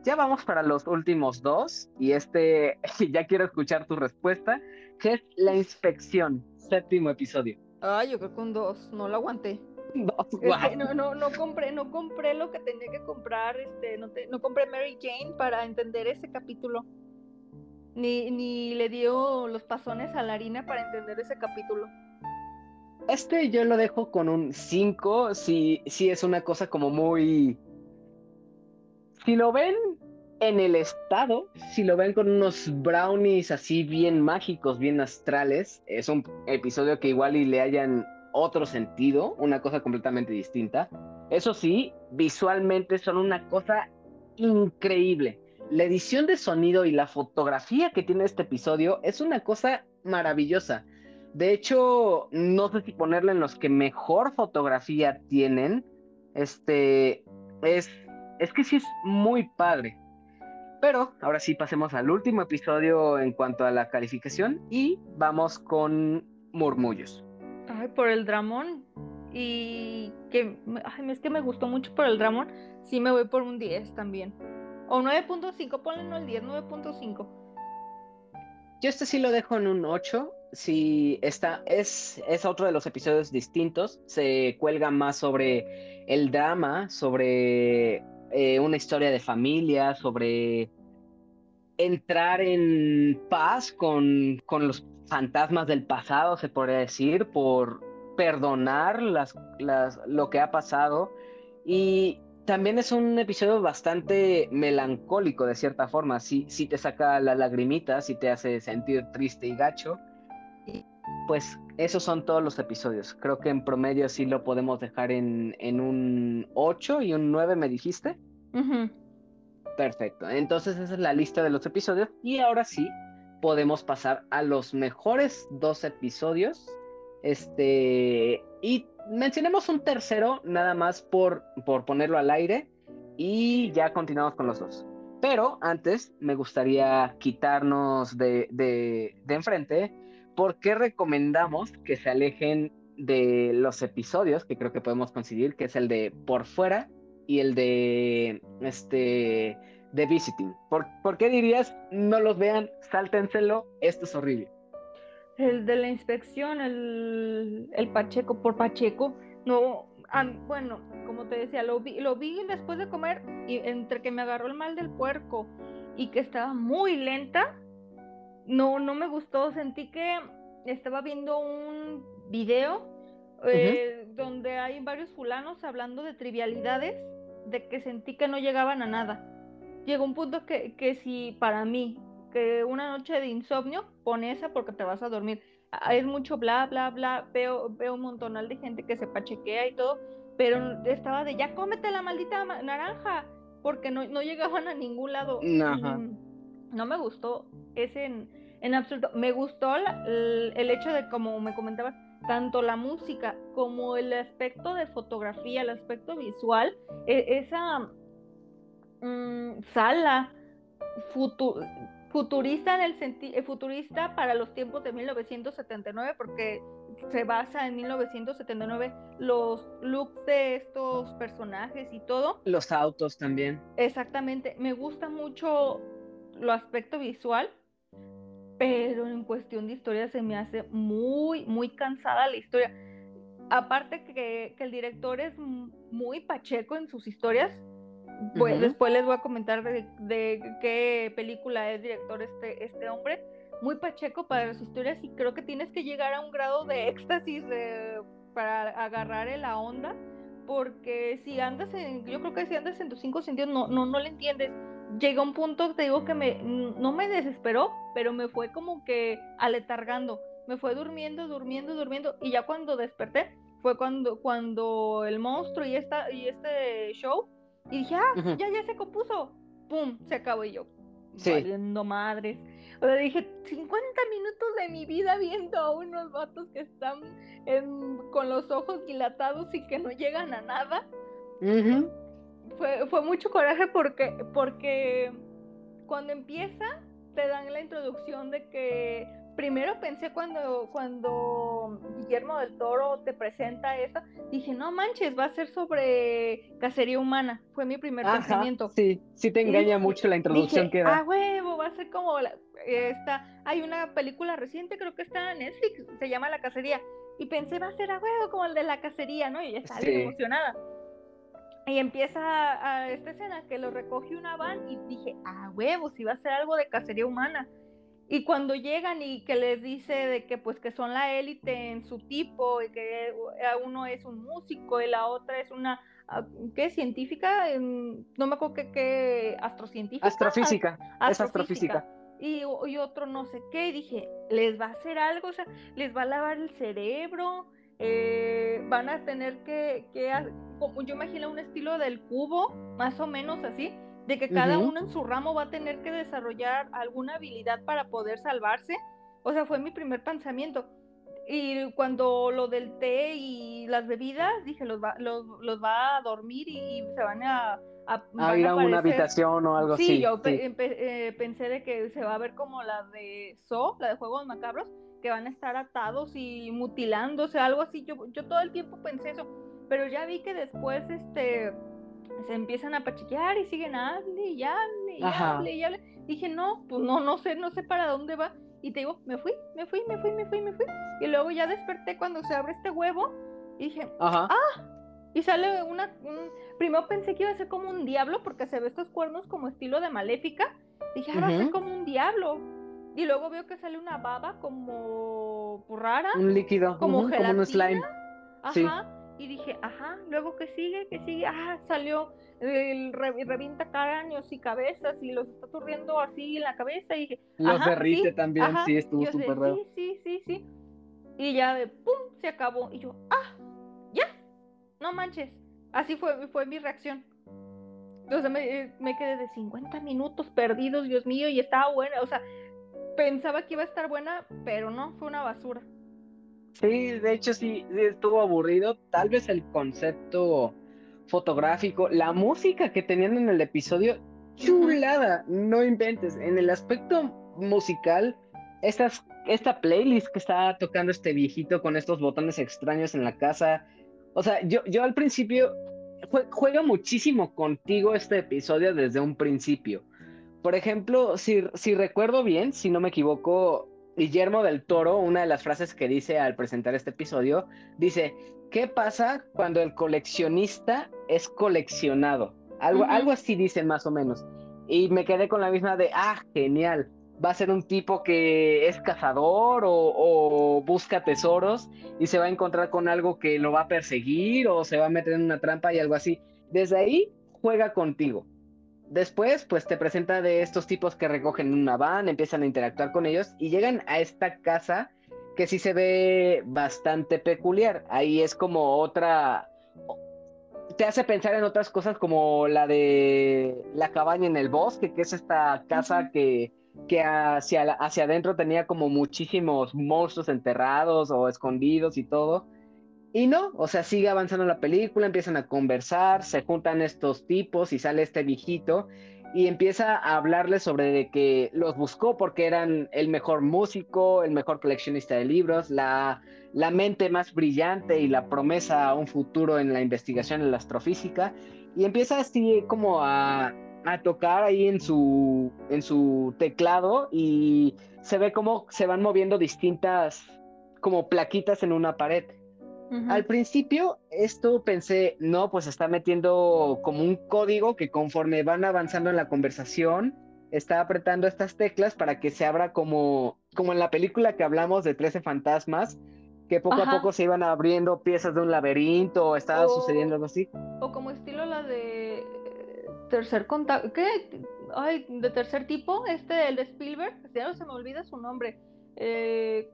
Ya vamos para los últimos dos, y este, ya quiero escuchar tu respuesta, que es la inspección, séptimo episodio. Ay, yo creo que un dos, no lo aguanté. No, no, no, compré, no compré lo que tenía que comprar, este, no, no compré Mary Jane para entender ese capítulo. Ni, ni le dio los pasones a la harina para entender ese capítulo. Este yo lo dejo con un 5, si, si es una cosa como muy... Si lo ven en el estado, si lo ven con unos brownies así bien mágicos, bien astrales, es un episodio que igual y le hayan otro sentido, una cosa completamente distinta. Eso sí, visualmente son una cosa increíble. La edición de sonido y la fotografía que tiene este episodio es una cosa maravillosa. De hecho, no sé si ponerle en los que mejor fotografía tienen. Este es es que sí es muy padre. Pero ahora sí pasemos al último episodio en cuanto a la calificación y vamos con murmullos. Ay, por el Dramón. Y que es que me gustó mucho por el Dramón. Sí me voy por un 10 también. O 9.5, ponle no el 10, 9.5. Yo este sí lo dejo en un 8. Si está, es, es otro de los episodios distintos. Se cuelga más sobre el drama, sobre eh, una historia de familia, sobre entrar en paz con, con los fantasmas del pasado, se podría decir, por perdonar las, las, lo que ha pasado. Y también es un episodio bastante melancólico de cierta forma. Sí, sí te saca la lagrimita, sí te hace sentir triste y gacho. Y pues esos son todos los episodios. Creo que en promedio sí lo podemos dejar en, un 8 y un 9, me dijiste. Perfecto. Entonces esa es la lista de los episodios. Y ahora sí, podemos pasar a los mejores dos episodios. Este. Y mencionemos un tercero, nada más por, por ponerlo al aire. Y ya continuamos con los dos. Pero antes me gustaría quitarnos de, de, de enfrente por qué recomendamos que se alejen de los episodios que creo que podemos conseguir, que es el de Por Fuera y el de este de Visiting. ¿Por, ¿Por, qué dirías no los vean, sáltenselo, esto es horrible? El de la inspección, el, el Pacheco, por Pacheco, no, bueno, como te decía, lo vi, lo vi después de comer y entre que me agarró el mal del puerco y que estaba muy lenta, no, no me gustó, sentí que estaba viendo un video eh, donde hay varios fulanos hablando de trivialidades, de que sentí que no llegaban a nada. Llegó un punto que, que si para mí que una noche de insomnio, pon esa porque te vas a dormir. Es mucho bla, bla, bla. Veo, veo un montonal de gente que se pachequea y todo, pero estaba de ya cómete la maldita naranja, porque no, no llegaban a ningún lado. Mm, no me gustó ese en, en absoluto. Me gustó el, hecho de, como me comentabas, tanto la música como el aspecto de fotografía, el aspecto visual, e, esa mm, sala futurista en el eh, futurista para los tiempos de 1979 porque se basa en 1979 los looks de estos personajes y todo. Los autos también. Exactamente, me gusta mucho lo aspecto visual, pero en cuestión de historia se me hace muy, muy cansada la historia. Aparte que, que el director es muy pacheco en sus historias, pues, Después les voy a comentar de, qué película es director este, este hombre. Muy pacheco para las historias y creo que tienes que llegar a un grado de éxtasis para agarrar la onda. Porque si andas en, yo creo que si andas en tus cinco sentidos no, no, no le entiendes. Llega un punto, te digo que me, no me desesperó, pero me fue como que aletargando. Me fue durmiendo, durmiendo, durmiendo. Y ya cuando desperté, fue cuando, cuando el monstruo y, esta, y este show y dije, ah, ya, ya se compuso. ¡Pum! Se acabó y yo. Sí. Valiendo madres. O sea, dije, 50 minutos de mi vida viendo a unos vatos que están con los ojos dilatados y que no llegan a nada. Fue, fue mucho coraje porque, porque cuando empieza te dan la introducción de que primero pensé cuando, cuando Guillermo del Toro te presenta eso, dije, no manches, va a ser sobre cacería humana. Fue mi primer pensamiento. Sí, sí te engaña mucho la introducción que da. Ah, huevo, va a ser como esta. Hay una película reciente, creo que está en Netflix, se llama La Cacería. Y pensé, va a ser a huevo como el de la cacería, ¿no? Y ya estaba emocionada. Y empieza a, esta escena que lo recoge una van y dije, ah, huevo, si va a ser algo de cacería humana. Y cuando llegan y que les dice de que pues que son la élite en su tipo y que uno es un músico y la otra es una ah, ¿qué científica? No me acuerdo qué, qué astrocientífica. Astrofísica. Es astrofísica. Y, y, otro no sé qué, y dije, les va a hacer algo, o sea, les va a lavar el cerebro, eh, van a tener que, que, como yo imagino un estilo del cubo, más o menos así, de que cada uno en su ramo va a tener que desarrollar alguna habilidad para poder salvarse. O sea, fue mi primer pensamiento. Y cuando lo del té y las bebidas, dije, los va, los, los va a dormir y, se van a... A, ir a, una habitación o algo así. Sí, yo eh, pensé de que se va a ver como la de So, la de Juegos Macabros, que van a estar atados y mutilándose, algo así. Yo, yo todo el tiempo pensé eso, pero ya vi que después, este, se empiezan a pachiquear y siguen, hable y hable y hable y hable. Dije, no, pues no, no sé, no sé para dónde va. Y te digo, me fui, me fui, me fui, me fui, me fui. Y luego ya desperté cuando se abre este huevo y dije, ah, y sale una, primero pensé que iba a ser como un diablo porque se ve estos cuernos como estilo de maléfica. Dije, ah, va a ser como un diablo. Y luego veo que sale una baba como rara. Un líquido. Como, como un slime. Ajá Y dije, ajá, luego que sigue, que sigue, ah, salió el revienta cráneos y cabezas y los está turriendo así en la cabeza y dije, los derrite también, sí, estuvo súper raro. Sí, sí, sí, sí. Y ya pum, se acabó. Y yo, ah, ya, no manches. Así fue, fue mi reacción. Entonces me, me quedé de 50 minutos perdidos, Dios mío, y estaba buena. O sea, pensaba que iba a estar buena, pero no, fue una basura. Sí, de hecho sí, estuvo aburrido. Tal vez el concepto fotográfico, la música que tenían en el episodio, chulada, no inventes. En el aspecto musical, estas, esta playlist que está tocando este viejito con estos botones extraños en la casa. O sea, yo, yo al principio juega muchísimo contigo este episodio desde un principio. Por ejemplo, si, si recuerdo bien, si no me equivoco, Guillermo del Toro, una de las frases que dice al presentar este episodio, dice, ¿qué pasa cuando el coleccionista es coleccionado? Algo, algo así dice más o menos. Y me quedé con la misma de, ah, genial. Va a ser un tipo que es cazador o, o, busca tesoros y se va a encontrar con algo que lo va a perseguir o se va a meter en una trampa y algo así. Desde ahí juega contigo. Después, pues te presenta de estos tipos que recogen una van, empiezan a interactuar con ellos y llegan a esta casa que sí se ve bastante peculiar. Ahí es como otra... Te hace pensar en otras cosas como la de la cabaña en el bosque, que es esta casa que, que hacia, hacia adentro tenía como muchísimos monstruos enterrados o escondidos y todo. Y no, o sea, sigue avanzando la película, empiezan a conversar, se juntan estos tipos y sale este viejito y empieza a hablarles sobre de que los buscó porque eran el mejor músico, el mejor coleccionista de libros, la, la mente más brillante y la promesa a un futuro en la investigación en la astrofísica. Y empieza así como a, a tocar ahí en su, en su teclado y se ve como se van moviendo distintas como plaquitas en una pared. Al principio, esto pensé, no, pues está metiendo como un código que conforme van avanzando en la conversación, está apretando estas teclas para que se abra como, como en la película que hablamos de 13 fantasmas, que poco a poco se iban abriendo piezas de un laberinto o estaba sucediendo algo así. O como estilo la de tercer contacto, ¿qué? Ay, de tercer tipo, este, el de Spielberg, ya no se me olvida su nombre eh,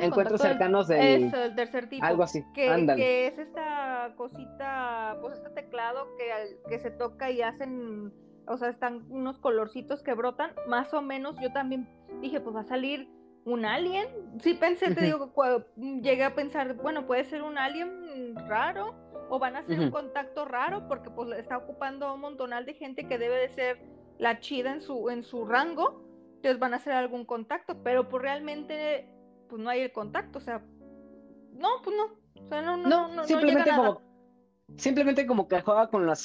Encuentros cercanos del el tercer tipo. Algo así. Que, que, es esta cosita, pues este teclado que, que se toca y hacen, o sea, están unos colorcitos que brotan. Más o menos yo también dije, pues va a salir un alien. Sí pensé, te digo, llegué a pensar, bueno, puede ser un alien raro o van a hacer un contacto raro porque pues está ocupando un montonal de gente que debe de ser la chida en su, en su rango entonces van a hacer algún contacto, pero pues realmente pues no hay el contacto, o sea, no, pues no, o sea, no, no, no, simplemente como, simplemente como que juega con los,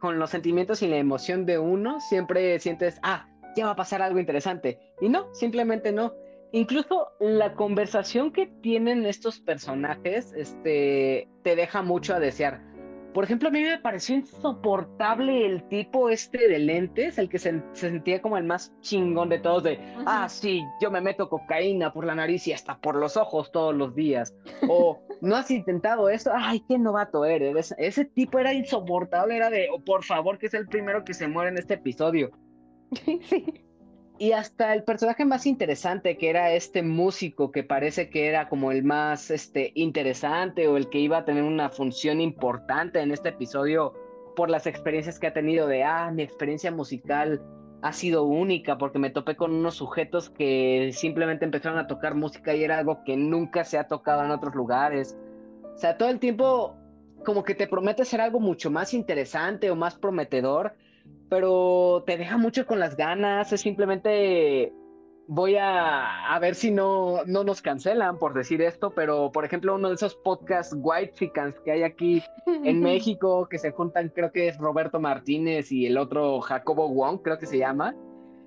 con los sentimientos y la emoción de uno, siempre sientes, ah, ya va a pasar algo interesante, y no, simplemente no. Incluso la conversación que tienen estos personajes, este, te deja mucho a desear por ejemplo, a mí me pareció insoportable el tipo este de lentes, el que se, sentía como el más chingón de todos, de, ah, sí, yo me meto cocaína por la nariz y hasta por los ojos todos los días. O, ¿no has intentado eso? Ay, qué novato eres. Ese tipo era insoportable, era de, oh, por favor, que es el primero que se muere en este episodio. Sí y hasta el personaje más interesante, que era este músico que parece que era como el más este, interesante o el que iba a tener una función importante en este episodio por las experiencias que ha tenido de, ah, mi experiencia musical ha sido única porque me topé con unos sujetos que simplemente empezaron a tocar música y era algo que nunca se ha tocado en otros lugares. O sea, todo el tiempo como que te promete ser algo mucho más interesante o más prometedor pero te deja mucho con las ganas, es simplemente voy a, a ver si no, no nos cancelan por decir esto, pero por ejemplo uno de esos podcasts white chickens que hay aquí en México, que se juntan, creo que es Roberto Martínez y el otro Jacobo Wong, creo que se llama,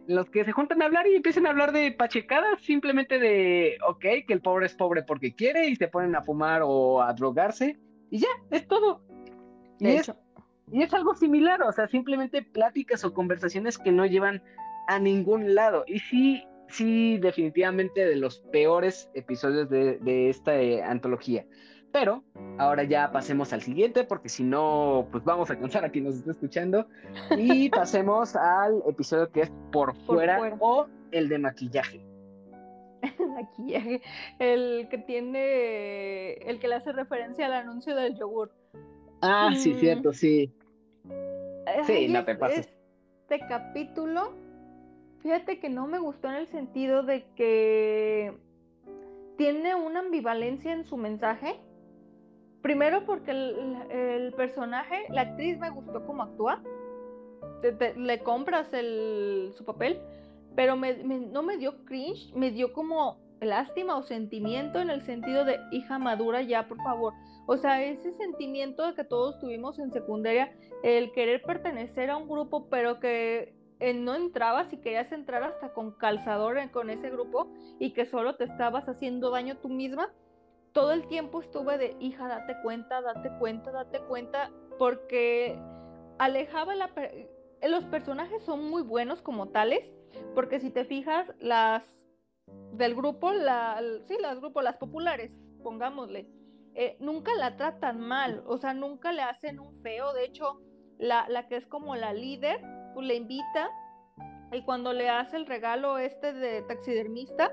los que se juntan a hablar y empiezan a hablar de pachecadas, simplemente de, ok, que el pobre es pobre porque quiere y se ponen a fumar o a drogarse y ya, es todo. y hecho. Y es algo similar, o sea, simplemente pláticas o conversaciones que no llevan a ningún lado. Y sí, sí, definitivamente de los peores episodios de, esta eh, antología. Pero ahora ya pasemos al siguiente, porque si no, pues vamos a cansar a quien nos está escuchando. Y pasemos al episodio que es por fuera, o el de maquillaje. maquillaje, el que tiene, el que le hace referencia al anuncio del yogur. Ah, sí, mm. cierto, sí. Sí, no te pases. Este capítulo, fíjate que no me gustó en el sentido de que tiene una ambivalencia en su mensaje. Primero porque el, personaje, la actriz me gustó cómo actúa. le compras su papel, pero no me dio cringe, me dio como lástima o sentimiento en el sentido de hija madura ya, por favor. O sea, ese sentimiento que todos tuvimos en secundaria, el querer pertenecer a un grupo, pero que eh, no entrabas y querías entrar hasta con calzador con ese grupo y que solo te estabas haciendo daño tú misma. Todo el tiempo estuve de, hija, date cuenta, date cuenta, date cuenta, porque alejaba la... Los personajes son muy buenos como tales, porque si te fijas, las del grupo, la, sí, las grupos, las populares, pongámosle, eh, nunca la tratan mal, o sea, nunca le hacen un feo, de hecho, la, la que es como la líder, pues le invita y cuando le hace el regalo este de taxidermista,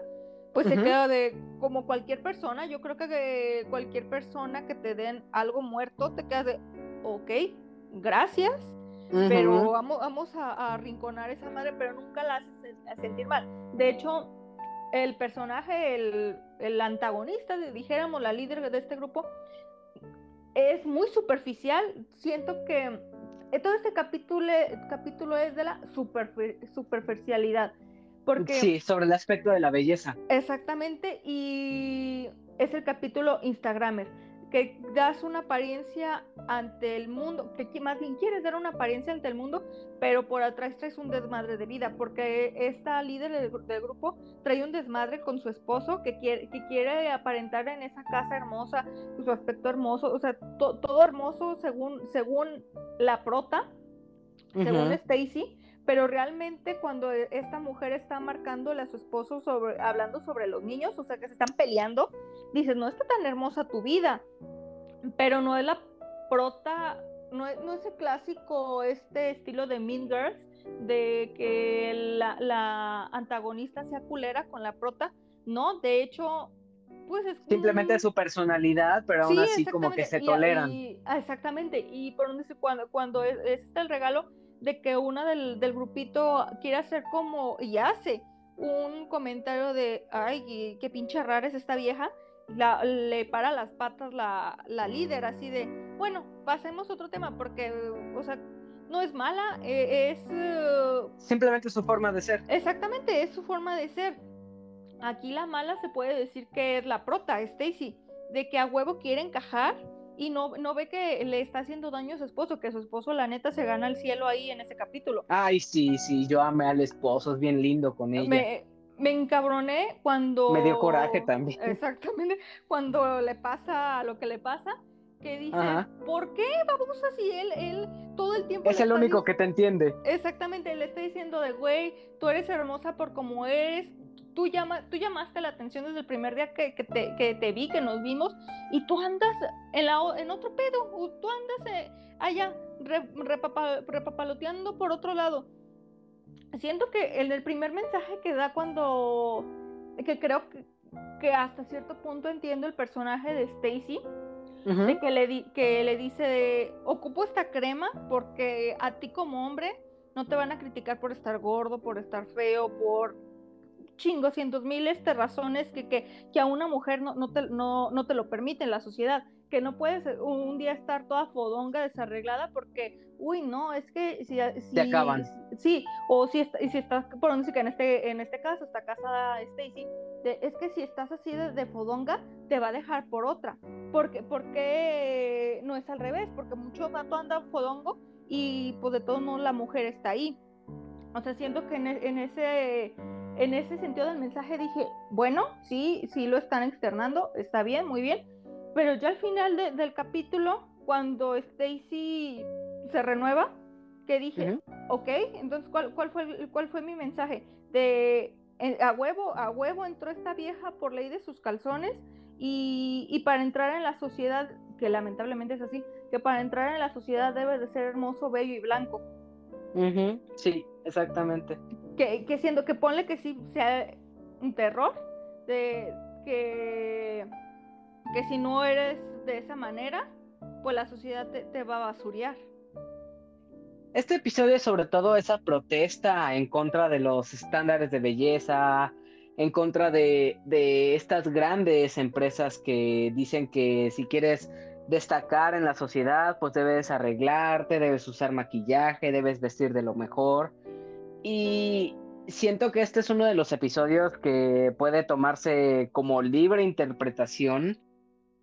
pues se queda de como cualquier persona, yo creo que cualquier persona que te den algo muerto, te quedas de, ok, gracias, pero vamos, vamos a, arrinconar esa madre, pero nunca la haces sentir mal. De hecho, el personaje, el, el antagonista, dijéramos, la líder de este grupo, es muy superficial. Siento que todo este capítulo, capítulo es de la superficialidad. Porque, sí, sobre el aspecto de la belleza. Exactamente, y es el capítulo Instagramer que das una apariencia ante el mundo, que más bien quieres dar una apariencia ante el mundo, pero por atrás traes un desmadre de vida, porque esta líder del, grupo trae un desmadre con su esposo que quiere, que quiere aparentar en esa casa hermosa, su aspecto hermoso, o sea, todo hermoso según, según la prota, según Stacy, pero realmente cuando e, esta mujer está marcándole a su esposo sobre, hablando sobre los niños, o sea que se están peleando, dices, no está tan hermosa tu vida, pero no es la prota, no es, no es el clásico, este estilo de Mean Girls, de que la, antagonista sea culera con la prota, no, de hecho, pues es... Simplemente su personalidad, pero aún así como que se toleran. exactamente, y por donde cuando, cuando es, es este el regalo, de que una del, grupito quiere hacer como, y hace un comentario de, ay, qué pinche rara es esta vieja, la, le para las patas la, líder, así de, bueno, pasemos a otro tema, porque, o sea, no es mala, e, es... Uh, Simplemente su forma de ser. Exactamente, es su forma de ser. Aquí la mala se puede decir que es la prota, Stacy, de que a huevo quiere encajar y no, no ve que le está haciendo daño a su esposo, que su esposo la neta se gana el cielo ahí en ese capítulo. Ay, sí, sí, yo amé al esposo, es bien lindo con ella. Me, me encabroné cuando... Me dio coraje también. Exactamente, cuando le pasa lo que le pasa, que dice, ¿por qué babosa si él, él todo el tiempo... Es el único que te entiende. Exactamente, le está diciendo de, güey, tú eres hermosa por como eres, tú, llama, tú llamaste la atención desde el primer día que, te, vi, que nos vimos, y tú andas en, la, en otro pedo, tú andas eh, allá repapaloteando por otro lado. Siento que en el primer mensaje que da cuando, que creo que, hasta cierto punto entiendo el personaje de Stacy, de que le, que le dice, de, ocupo esta crema porque a ti como hombre no te van a criticar por estar gordo, por estar feo, por chingos, cientos miles de razones que, que, a una mujer no, no, te, no, no te lo permite en la sociedad, que no puedes un día estar toda fodonga, desarreglada, porque, uy, no, es que si... si acaban. Sí, o si, si estás, por música en este, en este caso, está casada Stacy, es que si estás así de, fodonga, te va a dejar por otra. Porque, porque no es al revés, porque mucho gato anda fodongo y pues de todos modos la mujer está ahí. O sea, siento que en, e, en ese en ese sentido del mensaje dije, bueno, sí, sí lo están externando, está bien, muy bien, pero ya al final del capítulo, cuando Stacy se renueva, que dije, ok, entonces, ¿cuál, cuál, fue, ¿cuál fue mi mensaje? De, a huevo, a huevo entró esta vieja por ley de sus calzones y, y para entrar en la sociedad, que lamentablemente es así, que para entrar en la sociedad debe de ser hermoso, bello y blanco. Sí, exactamente. Que, siendo que ponle que sí sea un terror, de que, que si no eres de esa manera, pues la sociedad te, va a basurear. Este episodio es sobre todo esa protesta en contra de los estándares de belleza, en contra de, de, estas grandes empresas que dicen que si quieres destacar en la sociedad, pues debes arreglarte, debes usar maquillaje, debes vestir de lo mejor. Y siento que este es uno de los episodios que puede tomarse como libre interpretación,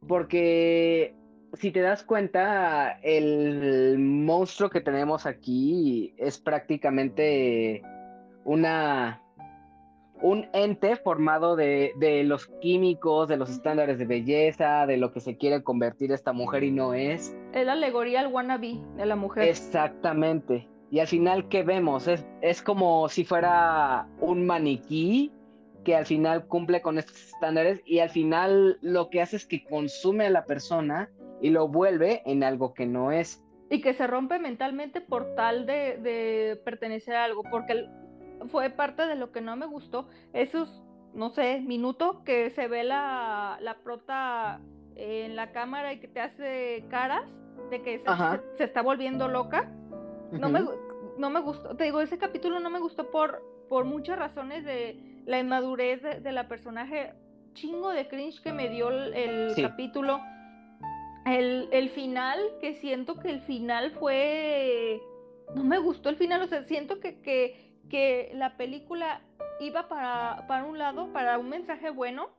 porque si te das cuenta, el monstruo que tenemos aquí es prácticamente una un ente formado de, los químicos, de los estándares de belleza, de lo que se quiere convertir esta mujer y no es. Es la alegoría al wannabe de la mujer. Exactamente. Y al final, ¿qué vemos? Es, es como si fuera un maniquí que al final cumple con estos estándares y al final lo que hace es que consume a la persona y lo vuelve en algo que no es. Y que se rompe mentalmente por tal de, de pertenecer a algo, porque fue parte de lo que no me gustó. Esos, no sé, minutos que se ve la, la prota en la cámara y que te hace caras de que se, está volviendo loca. No me, no me gustó, te digo, ese capítulo no me gustó por, por muchas razones de la inmadurez de, la personaje, chingo de cringe que me dio el, capítulo. El, el, final, que siento que el final fue... No me gustó el final, o sea, siento que, que que la película iba para, para un lado, para un mensaje bueno.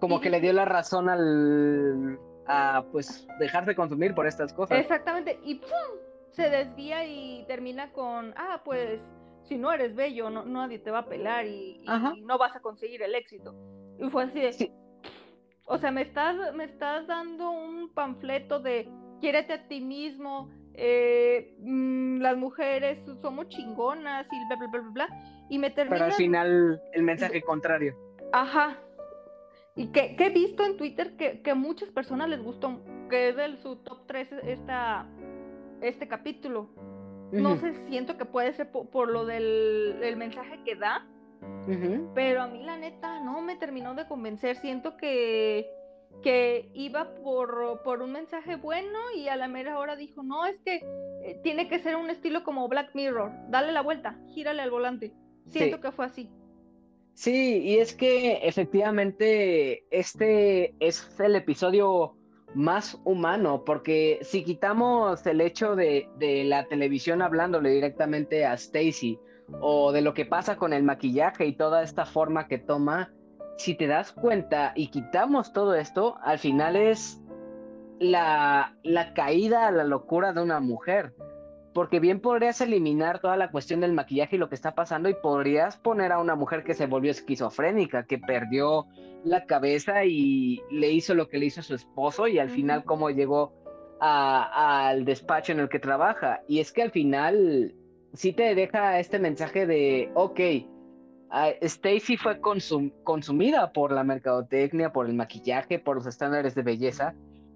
Como que le dio la razón al a pues dejarse consumir por estas cosas. Exactamente, y ¡pum! Se desvía y termina con, ah, pues si no eres bello, no, nadie te va a pelar y, no vas a conseguir el éxito. Y fue así de, o sea, me estás, me estás dando un panfleto de quiérete a ti mismo, eh, mm, las mujeres somos chingonas y bla, bla, bla, bla, y me termina... Pero al final el mensaje contrario. Ajá. Y que, he visto en Twitter que, que, a muchas personas les gustó, que es de su top 3 esta, este capítulo. No sé, siento que puede ser por, lo del mensaje que da, pero a mí la neta no me terminó de convencer. Siento que que iba por, por, un mensaje bueno y a la mera hora dijo, no, es que eh, tiene que ser un estilo como Black Mirror, dale la vuelta, gírale al volante. Siento que fue así. Sí, y es que efectivamente este es el episodio más humano, porque si quitamos el hecho de, de la televisión hablándole directamente a Stacy o de lo que pasa con el maquillaje y toda esta forma que toma, si te das cuenta y quitamos todo esto, al final es la, la caída a la locura de una mujer. Porque bien podrías eliminar toda la cuestión del maquillaje y lo que está pasando y podrías poner a una mujer que se volvió esquizofrénica, que perdió la cabeza y le hizo lo que le hizo a su esposo y al final cómo llegó al despacho en el que trabaja. Y es que al final sí te deja este mensaje de, ok, Stacy fue consumida por la mercadotecnia, por el maquillaje, por los estándares de belleza,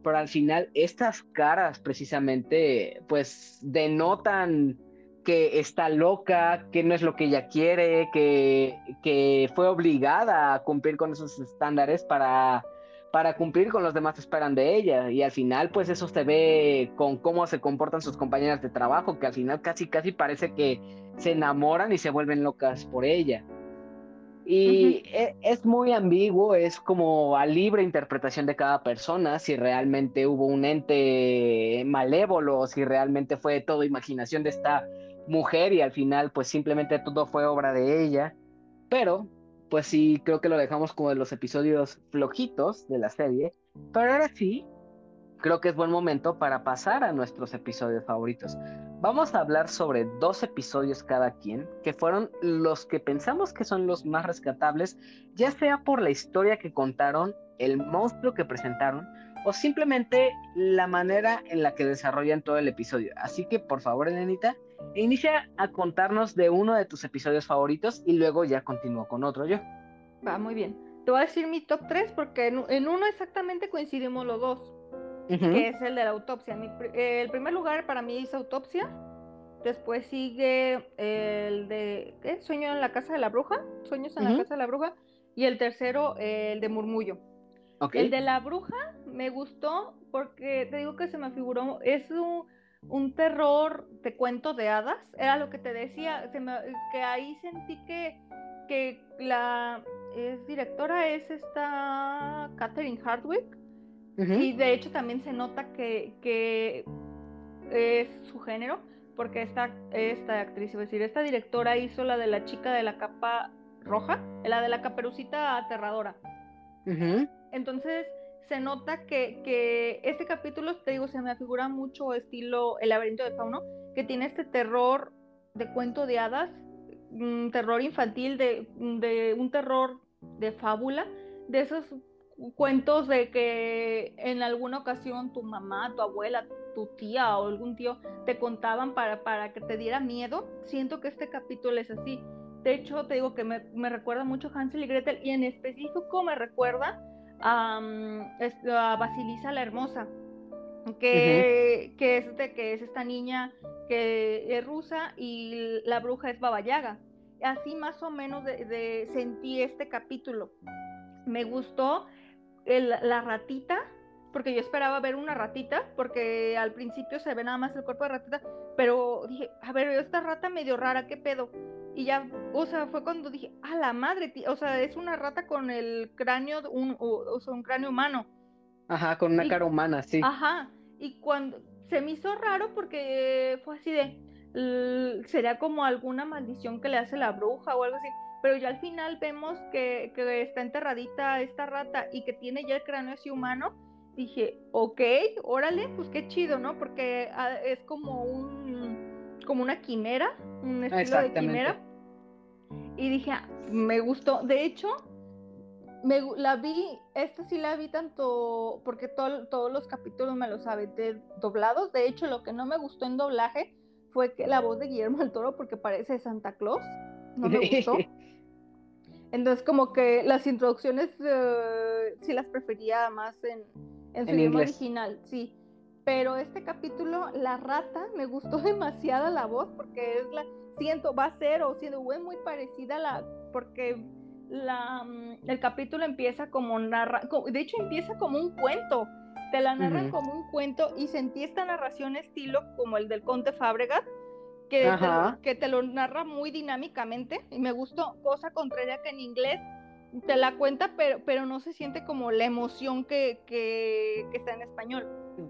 pero al final estas caras precisamente pues denotan que está loca, que no es lo que ella quiere, que, que fue obligada a cumplir con esos estándares para, para cumplir con los demás esperan de ella. Y al final, pues eso se ve con cómo se comportan sus compañeras de trabajo, que al final casi, casi parece que se enamoran y se vuelven locas por ella. Y e, es muy ambiguo, es como a libre interpretación de cada persona, si realmente hubo un ente malévolo, si realmente fue todo imaginación de esta mujer y al final pues simplemente todo fue obra de ella. Pero pues sí, creo que lo dejamos como de los episodios flojitos de la serie. Pero ahora sí, creo que es buen momento para pasar a nuestros episodios favoritos. Vamos a hablar sobre dos episodios cada quien, que fueron los que pensamos que son los más rescatables, ya sea por la historia que contaron, el monstruo que presentaron, o simplemente la manera en la que desarrollan todo el episodio. Así que, por favor, Elenita, inicia a contarnos de uno de tus episodios favoritos y luego ya continúo con otro yo. Va, muy bien. te voy a decir mi top 3 porque en, uno exactamente coincidimos los dos, que es el de la autopsia. el primer lugar para mí es autopsia. Después sigue el de ¿qué? Sueño en la casa de la bruja, Sueños en la casa de la bruja. Y el tercero, el de Murmullo. El de la bruja me gustó porque te digo que se me figuró, es un, terror de cuento de hadas, era lo que te decía, que ahí sentí que, que la es, directora es esta Catherine Hardwick, y de hecho también se nota que, que es su género, porque esta, esta actriz, es decir, esta directora hizo la de la chica de la capa roja, la de la caperucita aterradora. Entonces, se nota que, este capítulo, te digo, se me figura mucho estilo El laberinto de Fauno, que tiene este terror de cuento de hadas, un terror infantil, de, de un terror de fábula, de esos cuentos de que en alguna ocasión tu mamá, tu abuela, tu tía o algún tío te contaban para, para que te diera miedo. Siento que este capítulo es así. De hecho, te digo que me, me recuerda mucho a Hansel y Gretel y en específico me recuerda a, Basilisa la Hermosa, que, que, es de, que es esta niña que es rusa y la bruja es Baba Yaga. Así más o menos de, sentí este capítulo. Me gustó la ratita, porque yo esperaba ver una ratita, porque al principio se ve nada más el cuerpo de ratita, pero dije, a ver, esta rata medio rara, ¿qué pedo? Y ya, o sea, fue cuando dije, a la madre, o sea, es una rata con el cráneo, un, o, sea, un cráneo humano. Ajá, con una cara humana, sí. Ajá, y cuando se me hizo raro porque fue así de, sería como alguna maldición que le hace la bruja o algo así. Pero ya al final vemos que, que está enterradita esta rata y que tiene ya el cráneo así humano. Dije, ok, órale, pues qué chido, ¿no? Porque ah, es como un, como una quimera, un estilo de quimera y dije, ah, me gustó. De hecho, me, la vi, esta sí la vi tanto, porque todos los capítulos me los de doblados. De hecho, lo que no me gustó en doblaje fue que la voz de Guillermo del Toro, porque parece Santa Claus, no me gustó. Entonces, como que las introducciones eh, sí las prefería más en, en su idioma original, sí. Pero este capítulo, la rata, me gustó demasiado la voz porque es la, siento, va a ser o siendo muy parecida a la, porque la, mm, el capítulo empieza como narra, de hecho empieza como un cuento, te la narran como un cuento y sentí esta narración estilo como el del Conte Fábregas, que, te, que te lo narra muy dinámicamente y me gustó, cosa contraria que en inglés te la cuenta, pero, pero no se siente como la emoción que, que, está en español.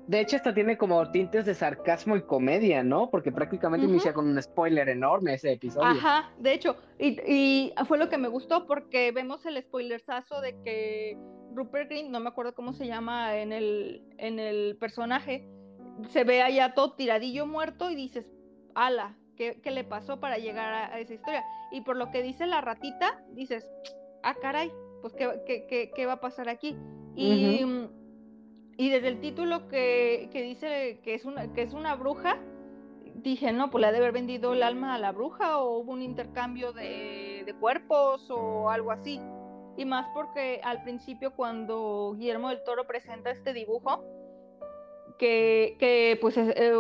De hecho, esta tiene como tintes de sarcasmo y comedia, ¿no? Porque prácticamente inicia con un spoiler enorme ese episodio. Ajá, de hecho, y, y, fue lo que me gustó porque vemos el spoilersazo de que Rupert Green, no me acuerdo cómo se llama en el, en el personaje, se ve allá todo tiradillo muerto y dices, ala, ¿qué, qué le pasó para llegar a, a esa historia? Y por lo que dice la ratita, dices, ah, caray, pues ¿qué, va a pasar aquí? Y, y desde el título que, dice que es, una, que es una bruja, dije, no, pues le ha de haber vendido el alma a la bruja o hubo un intercambio de, de cuerpos o algo así. Y más porque al principio cuando Guillermo del Toro presenta este dibujo, que, que pues es, eh,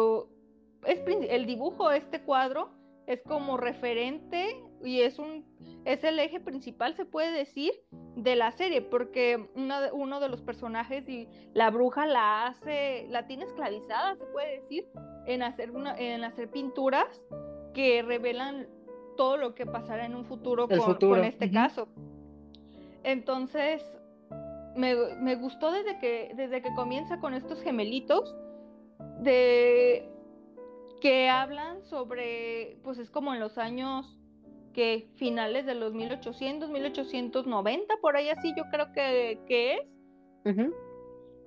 es, el dibujo, este cuadro, es como referente y es un es el eje principal se puede decir de la serie porque uno de los personajes y la bruja la hace la tiene esclavizada se puede decir en hacer una, en hacer pinturas que revelan todo lo que pasará en un futuro, con, este caso. Entonces me, me, gustó desde que desde que comienza con estos gemelitos de que hablan sobre pues es como en los años que finales de los 1800, 1890, por ahí así yo creo que, es,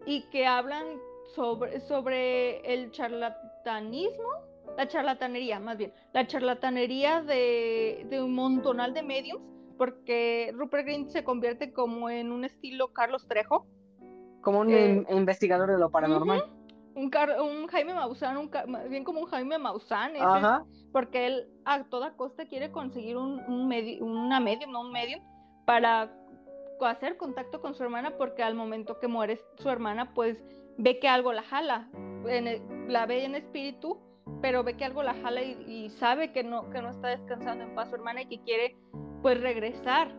y que hablan sobre, sobre el charlatanismo, la charlatanería más bien, la charlatanería de, un montonal de mediums, porque Rupert Green se convierte como en un estilo Carlos Trejo. Como un eh, investigador de lo paranormal un, un Jaime Maussan, un, bien como un Jaime Maussan, porque él a toda costa quiere conseguir un, un una medium, no un medium, para hacer contacto con su hermana porque al momento que muere su hermana, pues ve que algo la jala, la ve en espíritu, pero ve que algo la jala y, sabe que no, que no está descansando en paz su hermana y que quiere pues regresar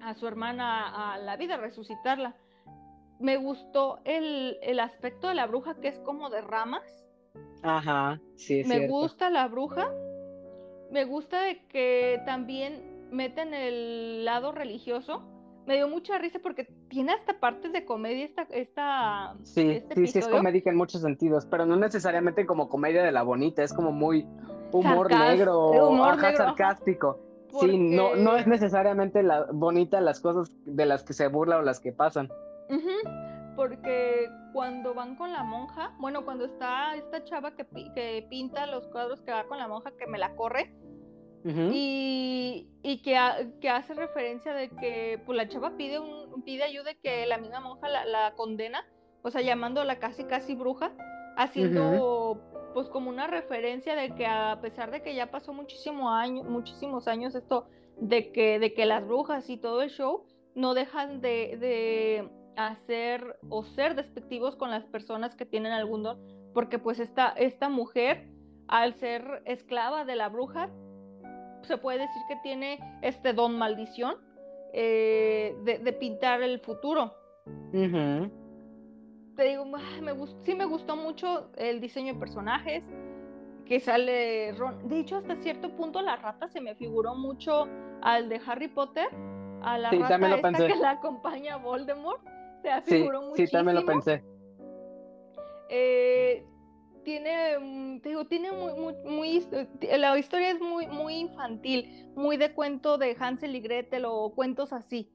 a su hermana a la vida, resucitarla. Me gustó el, el aspecto de la bruja que es como de ramas. Ajá, sí. Es me gusta la bruja. Me gusta de que también meten el lado religioso me dio mucha risa porque tiene hasta partes de comedia esta... esta sí, este sí, sí es comedia en muchos sentidos, pero no necesariamente como comedia de la bonita, es como muy humor negro, humor sarcástico. Sí, no, no es necesariamente la bonita las cosas de las que se burla o las que pasan. Porque cuando van con la monja, bueno, cuando está esta chava que, que pinta los cuadros que va con la monja que me la corre, y, que, que, hace referencia de que pues, la chava pide, un, pide ayuda y que la misma monja la, condena, o sea, llamándola casi casi bruja, haciendo pues como una referencia de que a pesar de que ya pasó muchísimo año, muchísimos años esto de que, de que las brujas y todo el show no dejan de, de hacer o ser despectivos con las personas que tienen algún don, porque pues esta, esta mujer, al ser esclava de la bruja, se puede decir que tiene este don maldición eh, de, pintar el futuro. Te digo, me sí me gustó mucho el diseño de personajes, que sale Ron. De hecho, hasta cierto punto la rata se me figuró mucho al de Harry Potter, a la rata esta que la acompaña a Voldemort. Se afiguró sí, muchísimo. Sí, también lo pensé. Eh, tiene, mm, te digo, tiene muy, muy, la historia es muy, muy infantil, muy de cuento de Hansel y Gretel o cuentos así.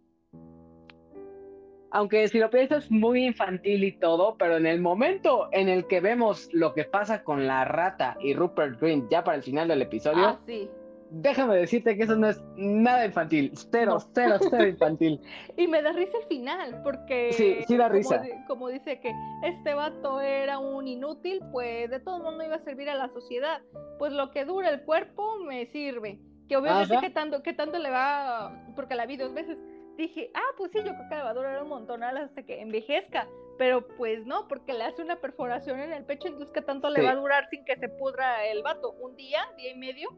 Aunque si lo piensas muy infantil y todo, pero en el momento en el que vemos lo que pasa con la rata y Rupert Green ya para el final del episodio, ah, sí déjame decirte que eso no es nada infantil, cero, cero, cero infantil. y me da risa el final, porque... Sí, sí da risa. Como, dice que este vato era un inútil, pues de todo mundo iba a servir a la sociedad. Pues lo que dura el cuerpo me sirve. Que obviamente que tanto, que tanto le va, porque la vi dos veces, dije, ah, pues sí, yo creo que le va a durar un montón hasta que envejezca. Pero pues no, porque le hace una perforación en el pecho, entonces ¿qué tanto le va a durar sin que se pudra el vato? ¿Un día? ¿Día y medio?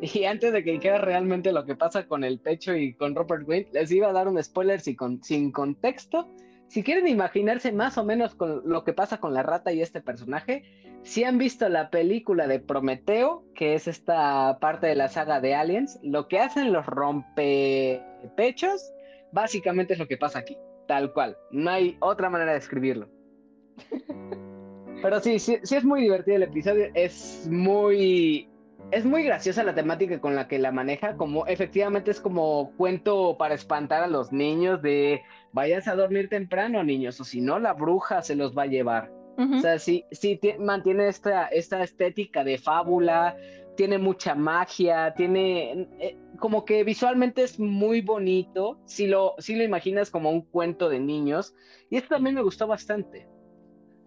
Y antes de que quede realmente lo que pasa con el pecho y con Robert Wayne, les iba a dar un spoiler sin contexto. Si quieren imaginarse más o menos con lo que pasa con la rata y este personaje, si han visto la película de Prometeo, que es esta parte de la saga de Aliens, lo que hacen los rompepechos, básicamente es lo que pasa aquí, tal cual. No hay otra manera de escribirlo. Pero sí, sí, sí es muy divertido el episodio, es muy es muy graciosa la temática con la que la maneja, como efectivamente es como cuento para espantar a los niños de vayas a dormir temprano, niños, o si no, la bruja se los va a llevar. O sea, sí, sí mantiene esta, esta estética de fábula, tiene mucha magia, tiene eh, como que visualmente es muy bonito, si lo, si lo imaginas como un cuento de niños, y esto también me gustó bastante.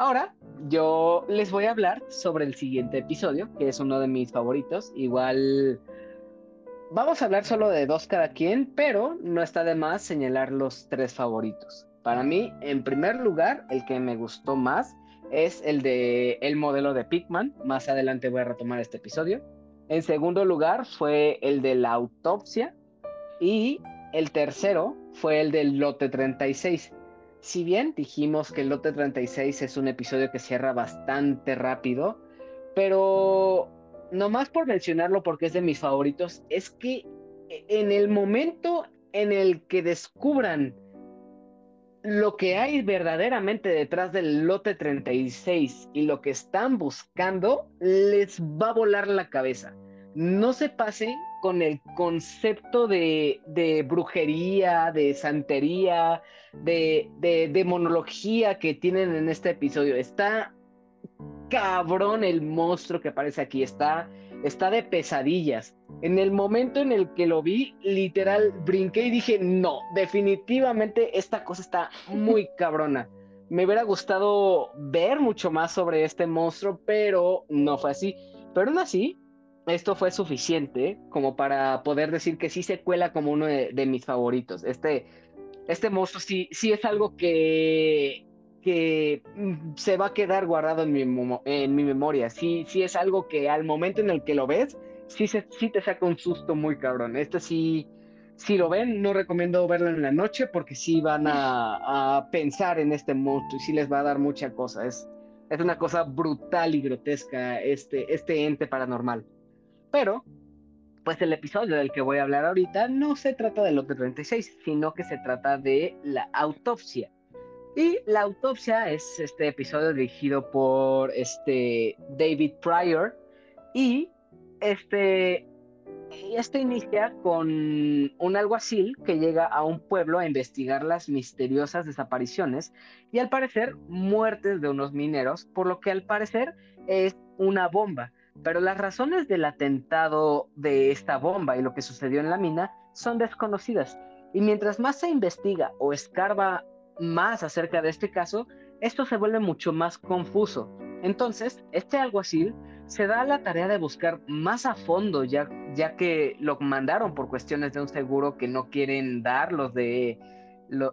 Ahora yo les voy a hablar sobre el siguiente episodio, que es uno de mis favoritos. Igual vamos a hablar solo de dos cada quien, pero no está de más señalar los tres favoritos. Para mí, en primer lugar, el que me gustó más es el de el modelo de Pigman. Más adelante voy a retomar este episodio. En segundo lugar fue el de la autopsia. Y el tercero fue el del lote 36 si bien dijimos que el lote 36 es un episodio que cierra bastante rápido, pero nomás por mencionarlo porque es de mis favoritos, es que en el momento en el que descubran lo que hay verdaderamente detrás del lote 36 y lo que están buscando, les va a volar la cabeza. No se pasen con el concepto de, brujería, de santería, de, de demonología que tienen en este episodio. Está cabrón el monstruo que aparece aquí, está, está de pesadillas. En el momento en el que lo vi, literal, brinqué y dije, no, definitivamente esta cosa está muy cabrona. Me hubiera gustado ver mucho más sobre este monstruo, pero no fue así. Pero aún así, esto fue suficiente como para poder decir que sí se cuela como uno de, mis favoritos. Este, este monstruo sí, sí es algo que, que mm, se va a quedar guardado en mi, en mi memoria. Sí, sí es algo que al momento en el que lo ves, sí, se, sí te saca un susto muy cabrón. Este sí, si lo ven, no recomiendo verlo en la noche porque sí van a, a pensar en este monstruo y sí les va a dar mucha cosa. Es, es una cosa brutal y grotesca este, este ente paranormal. Pero, pues el episodio del que voy a hablar ahorita no se trata del Lote 36, sino que se trata de la autopsia. Y la autopsia es este episodio dirigido por este David Pryor y este inicia con un alguacil que llega a un pueblo a investigar las misteriosas desapariciones y al parecer muertes de unos mineros, por lo que al parecer es una bomba. Pero las razones del atentado de esta bomba y lo que sucedió en la mina son desconocidas. Y mientras más se investiga o escarba más acerca de este caso, esto se vuelve mucho más confuso. Entonces, este alguacil se da la tarea de buscar más a fondo, ya, ya que lo mandaron por cuestiones de un seguro que no quieren dar los de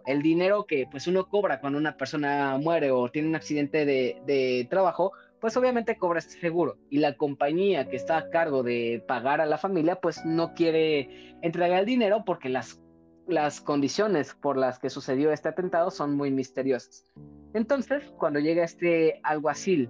el dinero que pues uno cobra cuando una persona muere o tiene un accidente de, de trabajo, pues obviamente cobra este seguro. Y la compañía que está a cargo de pagar a la familia, pues no quiere entregar el dinero porque las, las condiciones por las que sucedió este atentado son muy misteriosas. Entonces, cuando llega este alguacil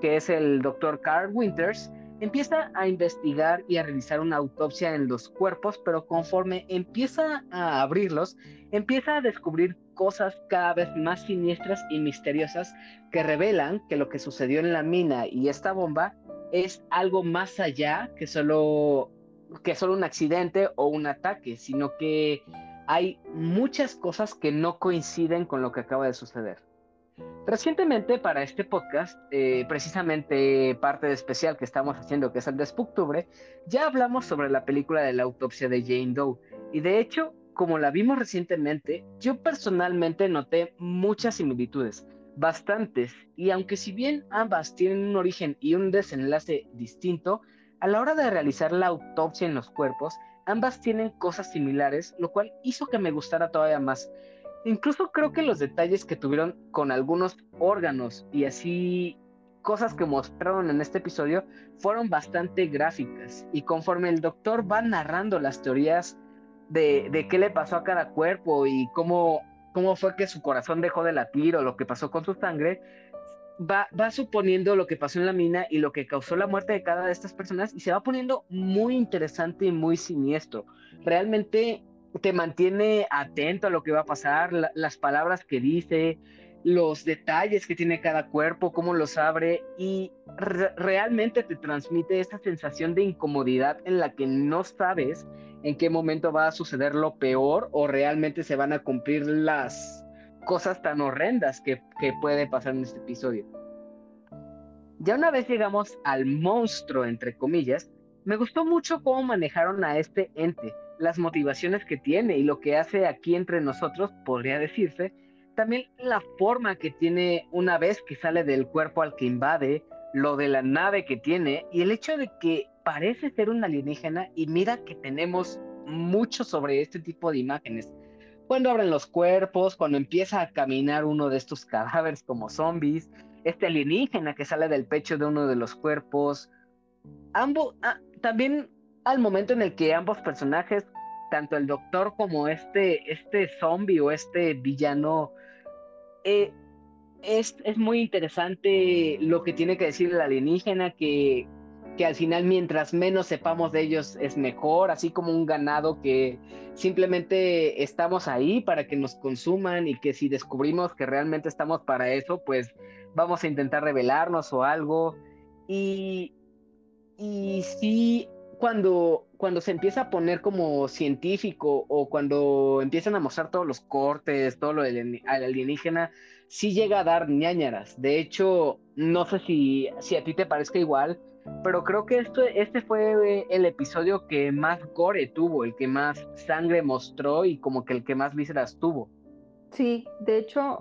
que es el doctor Carl Winters, empieza a investigar y a realizar una autopsia en los cuerpos, pero conforme empieza a abrirlos, empieza a descubrir cosas cada vez más siniestras y misteriosas que revelan que lo que sucedió en la mina y esta bomba es algo más allá que solo que solo un accidente o un ataque, sino que hay muchas cosas que no coinciden con lo que acaba de suceder. Recientemente para este podcast, eh, precisamente parte de especial que estamos haciendo, que es el de Spooktubre, ya hablamos sobre la película de la autopsia de Jane Doe. Y de hecho, como la vimos recientemente, yo personalmente noté muchas similitudes, bastantes, y aunque si bien ambas tienen un origen y un desenlace distinto, a la hora de realizar la autopsia en los cuerpos, ambas tienen cosas similares, lo cual hizo que me gustara todavía más. Incluso creo que los detalles que tuvieron con algunos órganos y así cosas que mostraron en este episodio fueron bastante gráficas y conforme el doctor va narrando las teorías de, qué le pasó a cada cuerpo y cómo, cómo fue que su corazón dejó de latir o lo que pasó con su sangre, va, va suponiendo lo que pasó en la mina y lo que causó la muerte de cada de estas personas y se va poniendo muy interesante y muy siniestro. Realmente te mantiene atento a lo que va a pasar, las palabras que dice, los detalles que tiene cada cuerpo, cómo los abre y realmente te transmite esa sensación de incomodidad en la que no sabes en qué momento va a suceder lo peor o realmente se van a cumplir las cosas tan horrendas que, que puede pasar en este episodio. Ya una vez llegamos al monstruo, entre comillas, me gustó mucho cómo manejaron a este ente, las motivaciones que tiene y lo que hace aquí entre nosotros, podría decirse, también la forma que tiene una vez que sale del cuerpo al que invade, lo de la nave que tiene y el hecho de que parece ser un alienígena y mira que tenemos mucho sobre este tipo de imágenes. Cuando abren los cuerpos, cuando empieza a caminar uno de estos cadáveres como zombies, este alienígena que sale del pecho de uno de los cuerpos. Ambos, ah, también al momento en el que ambos personajes, tanto el doctor como este, este zombie o este villano, eh, es, es, muy interesante lo que tiene que decir el alienígena, que, que al final mientras menos sepamos de ellos es mejor, así como un ganado que simplemente estamos ahí para que nos consuman y que si descubrimos que realmente estamos para eso, pues vamos a intentar revelarnos o algo. Y, y sí, cuando, cuando se empieza a poner como científico o cuando empiezan a mostrar todos los cortes, todo lo del alienígena, sí llega a dar ñañaras. De hecho, no sé si, si a ti te parezca igual, pero creo que esto, este fue el episodio que más gore tuvo, el que más sangre mostró y como que el que más vísceras tuvo. Sí, de hecho,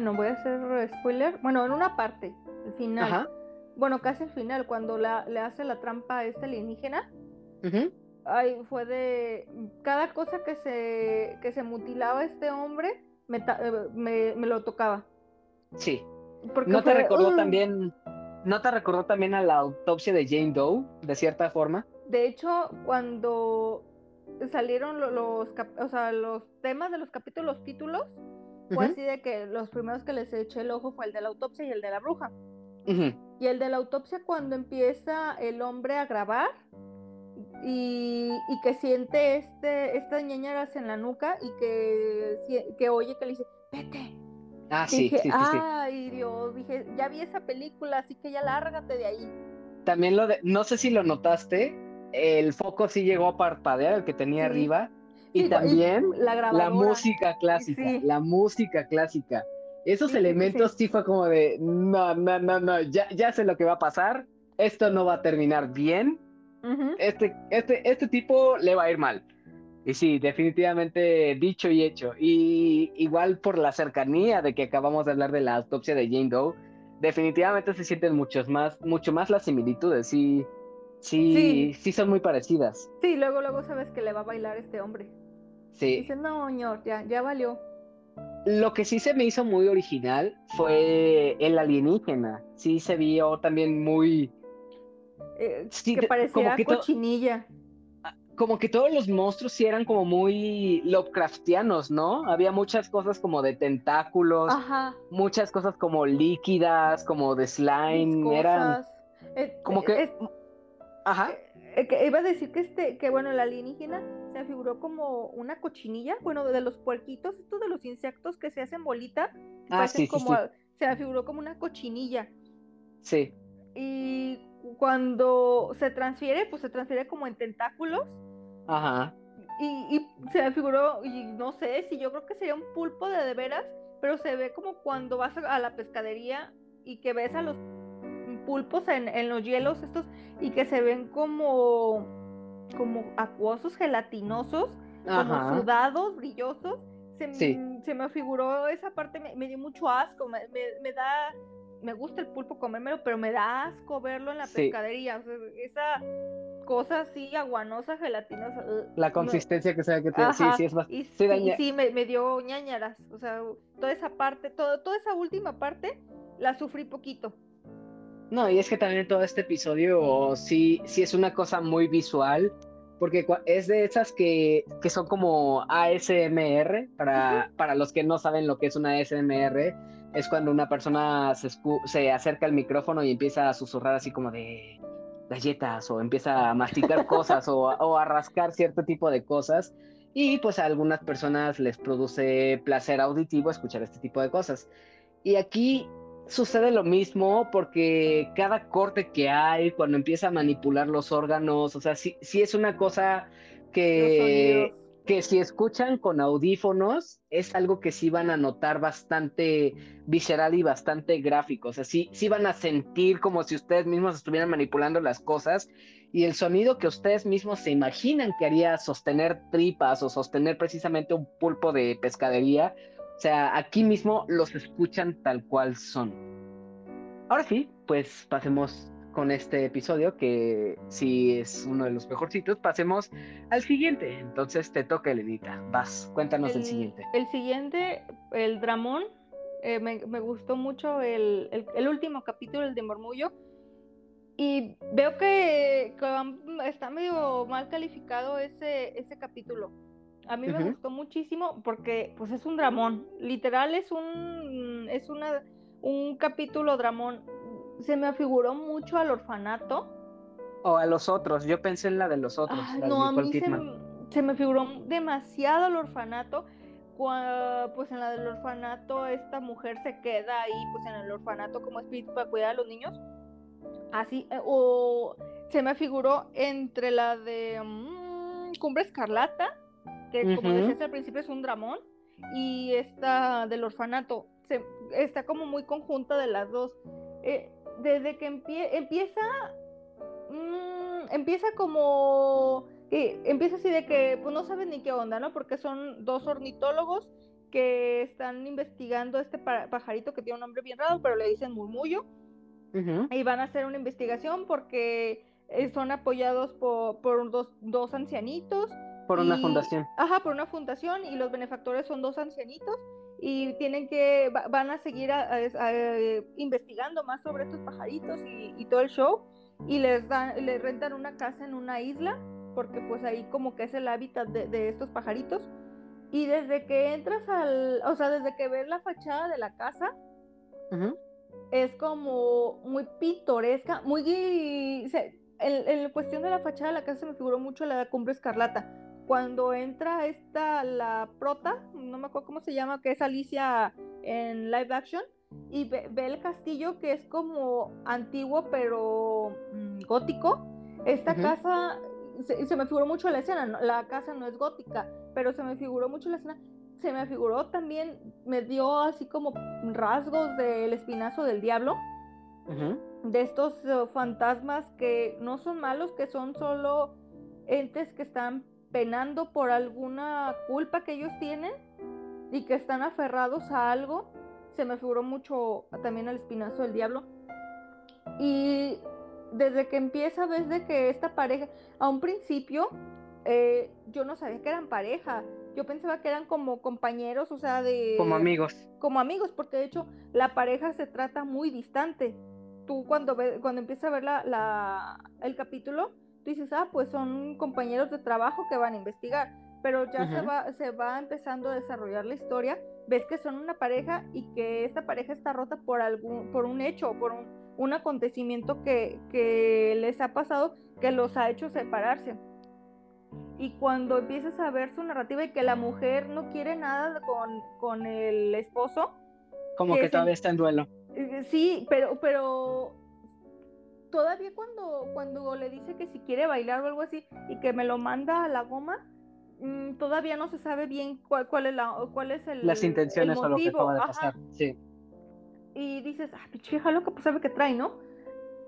no voy a hacer spoiler. Bueno, en una parte, el final. Bueno, casi al final, cuando le hace la trampa a este alienígena, ay, fue de cada cosa que se, que se mutilaba este hombre, me, eh, me, lo tocaba. Sí. ¿No te recordó también, no te recordó también a la autopsia de Jane Doe, de cierta forma? De hecho, cuando salieron los, o sea, los temas de los capítulos, títulos, fue así de que los primeros que les eché el ojo fue el de la autopsia y el de la bruja. Y el de la autopsia cuando empieza el hombre a grabar y, que siente este, estas ñañaras en la nuca y que, que oye que le dice, vete. Ah, sí, sí, Ay, Dios, dije, ya vi esa película, así que ya lárgate de ahí. También lo de, no sé si lo notaste, el foco sí llegó a parpadear, el que tenía arriba. Y también la, música clásica, la música clásica. Esos elementos sí. fue como de, no, no, no, no, ya, ya sé lo que va a pasar, esto no va a terminar bien, este, este, este tipo le va a ir mal. Y sí, definitivamente dicho y hecho. Y igual por la cercanía de que acabamos de hablar de la autopsia de Jane Doe, definitivamente se sienten muchos más, mucho más las similitudes. Sí, sí, sí, son muy parecidas. Sí, luego, luego sabes que le va a bailar este hombre. Sí. Dice, no, señor, ya, ya valió. Lo que sí se me hizo muy original fue el alienígena. Sí se vio también muy... Eh, que parecía cochinilla. Ah, como que todos los monstruos sí eran como muy Lovecraftianos, ¿no? Había muchas cosas como de tentáculos, muchas cosas como líquidas, como de slime, eran eh, como que... Ajá. Eh, iba a decir que este, que bueno, el alienígena se figuró como una cochinilla, bueno, de los puerquitos, estos de los insectos que se hacen bolita, ah, sí, como, se figuró como una cochinilla. Sí. Y cuando se transfiere, pues se transfiere como en tentáculos. Ajá. Y, y se figuró, y no sé si yo creo que sería un pulpo de de veras, pero se ve como cuando vas a la pescadería y que ves a los pulpos en, en los hielos estos y que se ven como como acuosos, gelatinosos, como sudados, brillosos. Se, se, me figuró esa parte, me, dio mucho asco, me, me, da, me gusta el pulpo comérmelo, pero me da asco verlo en la pescadería. esa cosa así aguanosa, gelatinosa. La consistencia que sea que tiene, sí, sí, es bastante. Sí, sí, me, dio ñañaras. O sea, toda esa parte, todo, toda esa última parte la sufrí poquito. No, y es que también todo este episodio sí, sí es una cosa muy visual, porque es de esas que, que son como ASMR, para, para los que no saben lo que es una ASMR, es cuando una persona se, se acerca al micrófono y empieza a susurrar así como de galletas o empieza a masticar cosas o, o, a rascar cierto tipo de cosas y pues a algunas personas les produce placer auditivo escuchar este tipo de cosas. Y aquí sucede lo mismo porque cada corte que hay, cuando empieza a manipular los órganos, o sea, sí, sí es una cosa que, que si escuchan con audífonos es algo que sí van a notar bastante visceral y bastante gráfico, o sea, sí, sí van a sentir como si ustedes mismos estuvieran manipulando las cosas y el sonido que ustedes mismos se imaginan que haría sostener tripas o sostener precisamente un pulpo de pescadería, o sea, aquí mismo los escuchan tal cual son. Ahora sí, pues pasemos con este episodio que si es uno de los mejorcitos, pasemos al siguiente. Entonces te toca, Elenita. Vas, cuéntanos el, siguiente. El siguiente, el Dramón. Eh, me, gustó mucho el, último capítulo, el de Murmullo. Y veo que, está medio mal calificado ese, ese capítulo. A mí me gustó muchísimo porque pues es un dramón, literal es un es una un capítulo dramón. Se me afiguró mucho al orfanato. O a los otros, yo pensé en la de los otros. no, a mí se, me figuró demasiado al orfanato. pues en la del orfanato esta mujer se queda ahí, pues en el orfanato como espíritu para cuidar a los niños. Así, eh, o se me figuró entre la de mm, Cumbre Escarlata que como decías al principio es un dramón, y esta del orfanato, se, está como muy conjunta de las dos. Eh, desde que empieza, mm, empieza como, empieza así de que pues no saben ni qué onda, ¿no? Porque son dos ornitólogos que están investigando este pajarito que tiene un nombre bien raro, pero le dicen murmullo. y van a hacer una investigación porque eh, son apoyados por, por dos, dos, ancianitos. Por una fundación. Ajá, por una fundación y los benefactores son dos ancianitos y tienen que, van a seguir investigando más sobre estos pajaritos y, todo el show y les, dan, les rentan una casa en una isla porque pues ahí como que es el hábitat de, estos pajaritos y desde que entras al, o sea, desde que ves la fachada de la casa, es como muy pintoresca, muy... en, cuestión de la fachada de la casa se me figuró mucho la cumbre escarlata. Cuando entra esta, la prota, no me acuerdo cómo se llama, que es Alicia en live action, y ve, el castillo que es como antiguo pero mm, gótico. Esta casa, se, me figuró mucho la escena, la casa no es gótica, pero se me figuró mucho la escena. Se me figuró también, me dio así como rasgos del espinazo del diablo, de estos eh, fantasmas que no son malos, que son solo entes que están penando por alguna culpa que ellos tienen y que están aferrados a algo. Se me figuró mucho también el espinazo del diablo. Y desde que empieza, ves de que esta pareja, a un principio, eh, yo no sabía que eran pareja. Yo pensaba que eran como compañeros, o sea, de... Como amigos. Como amigos, porque de hecho la pareja se trata muy distante. Tú cuando, ve, cuando empiezas a ver la, el capítulo, tú dices, ah, pues son compañeros de trabajo que van a investigar. Pero ya se, va, se va empezando a desarrollar la historia. Ves que son una pareja y que esta pareja está rota por, algún, por un hecho, por un, un acontecimiento que, que les ha pasado que los ha hecho separarse y cuando empiezas a ver su narrativa y que la mujer no quiere nada con, el esposo. Como que, todavía está en duelo. Eh, sí, pero, pero todavía cuando, cuando le dice que si quiere bailar o algo así y que me lo manda a la goma, mm, todavía no se sabe bien cuál, cuál es la, cuál es el las intenciones o lo que acaba de pasar. Sí. Y dices, ah, pinche hija loca, pues sabe que trae, ¿no?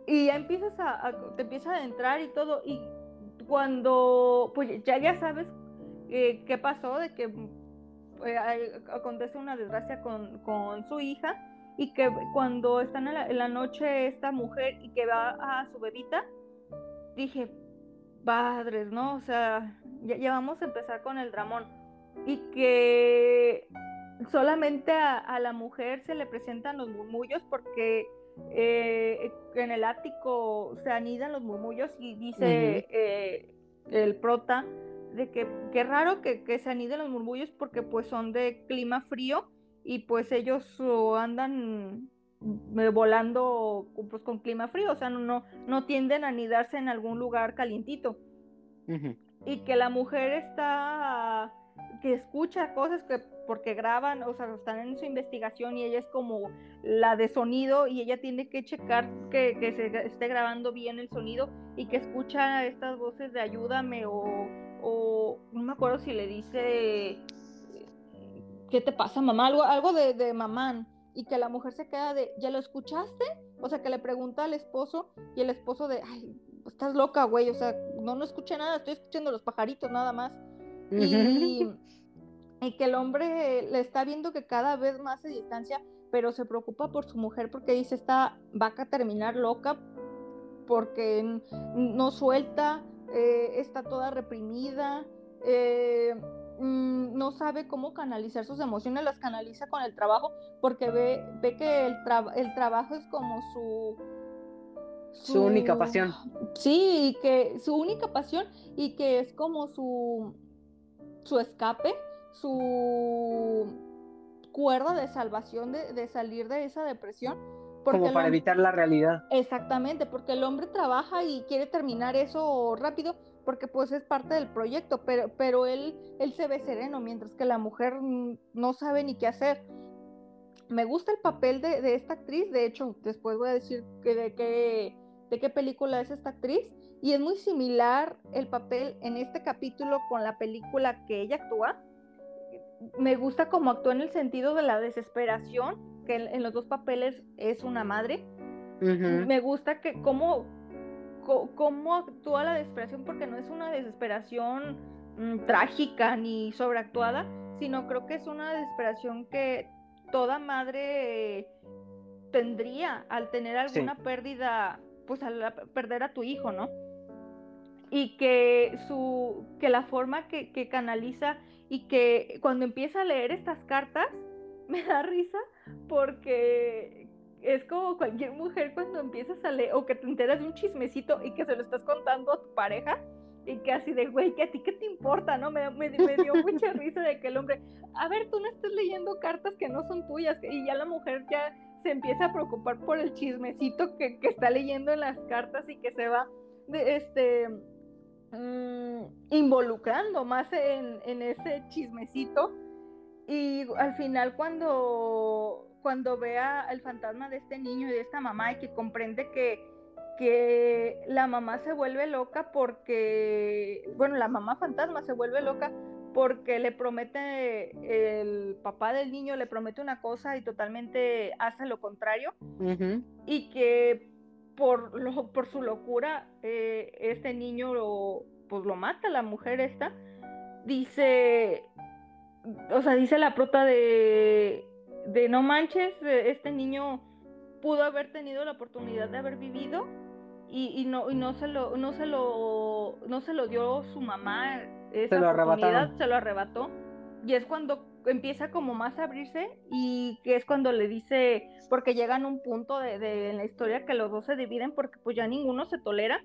Y ya empiezas a, a, te empieza a adentrar y todo, y cuando pues ya ya sabes eh, qué pasó, de que eh, acontece una desgracia con, su hija y que cuando están en la, noche esta mujer y que va a su bebita, dije, padres, ¿no? O sea, ya, vamos a empezar con el dramón. Y que solamente a, la mujer se le presentan los murmullos porque eh, en el ático se anidan los murmullos y dice eh, el prota de que qué raro que, se aniden los murmullos porque pues son de clima frío y pues ellos andan eh, volando pues, con clima frío, o sea, no, no tienden a anidarse en algún lugar calientito. Y que la mujer está que escucha cosas que porque graban, o sea, están en su investigación y ella es como la de sonido y ella tiene que checar que, se esté grabando bien el sonido y que escucha estas voces de ayúdame o, o no me acuerdo si le dice ¿qué te pasa mamá? Algo, algo de, de mamán y que la mujer se queda de ¿ya lo escuchaste? O sea, que le pregunta al esposo y el esposo de ay, estás loca, güey, o sea, no, no escuché nada, estoy escuchando los pajaritos nada más. Y, y, que el hombre le está viendo que cada vez más se distancia, pero se preocupa por su mujer porque dice, esta vaca a terminar loca porque no suelta, eh, está toda reprimida, eh, mm, no sabe cómo canalizar sus emociones, las canaliza con el trabajo porque ve, ve que el, el trabajo es como su su, única pasión. Sí, que su única pasión y que es como su, su escape, su cuerda de salvación de, salir de esa depresión. Como para evitar la realidad. Exactamente, porque el hombre trabaja y quiere terminar eso rápido porque pues es parte del proyecto, pero, pero él, él se ve sereno, mientras que la mujer no sabe ni qué hacer. Me gusta el papel de, de esta actriz, de hecho, después voy a decir que de qué de qué película es esta actriz y es muy similar el papel en este capítulo con la película que ella actúa. Me gusta cómo actúa en el sentido de la desesperación, que en, los dos papeles es una madre. Me gusta que cómo, cómo actúa la desesperación, porque no es una desesperación mm, trágica ni sobreactuada, sino creo que es una desesperación que toda madre tendría al tener alguna pérdida, pues al perder a tu hijo, ¿no? Y que su, que la forma que, que canaliza y que cuando empieza a leer estas cartas, me da risa porque es como cualquier mujer cuando empiezas a leer o que te enteras de un chismecito y que se lo estás contando a tu pareja y que así de, güey, que a ti qué te importa, ¿no? Me, me, dio mucha risa de que el hombre, a ver, tú no estás leyendo cartas que no son tuyas y ya la mujer ya se empieza a preocupar por el chismecito que, que está leyendo en las cartas y que se va, de, este, mm, involucrando más en, en ese chismecito y al final cuando cuando vea el fantasma de este niño y de esta mamá y que comprende que, que la mamá se vuelve loca porque, bueno, la mamá fantasma se vuelve loca porque le promete, el papá del niño le promete una cosa y totalmente hace lo contrario. Y que por, lo, por su locura, eh, este niño lo, pues lo mata, la mujer esta. Dice, o sea, dice la prota de de no manches, eh, este niño pudo haber tenido la oportunidad de haber vivido y, no, y no se lo, no se lo, no se lo dio su mamá esa se lo oportunidad, se lo arrebató. Y es cuando empieza como más a abrirse y que es cuando le dice, porque llegan a un punto de, de, en la historia que los dos se dividen porque pues ya ninguno se tolera.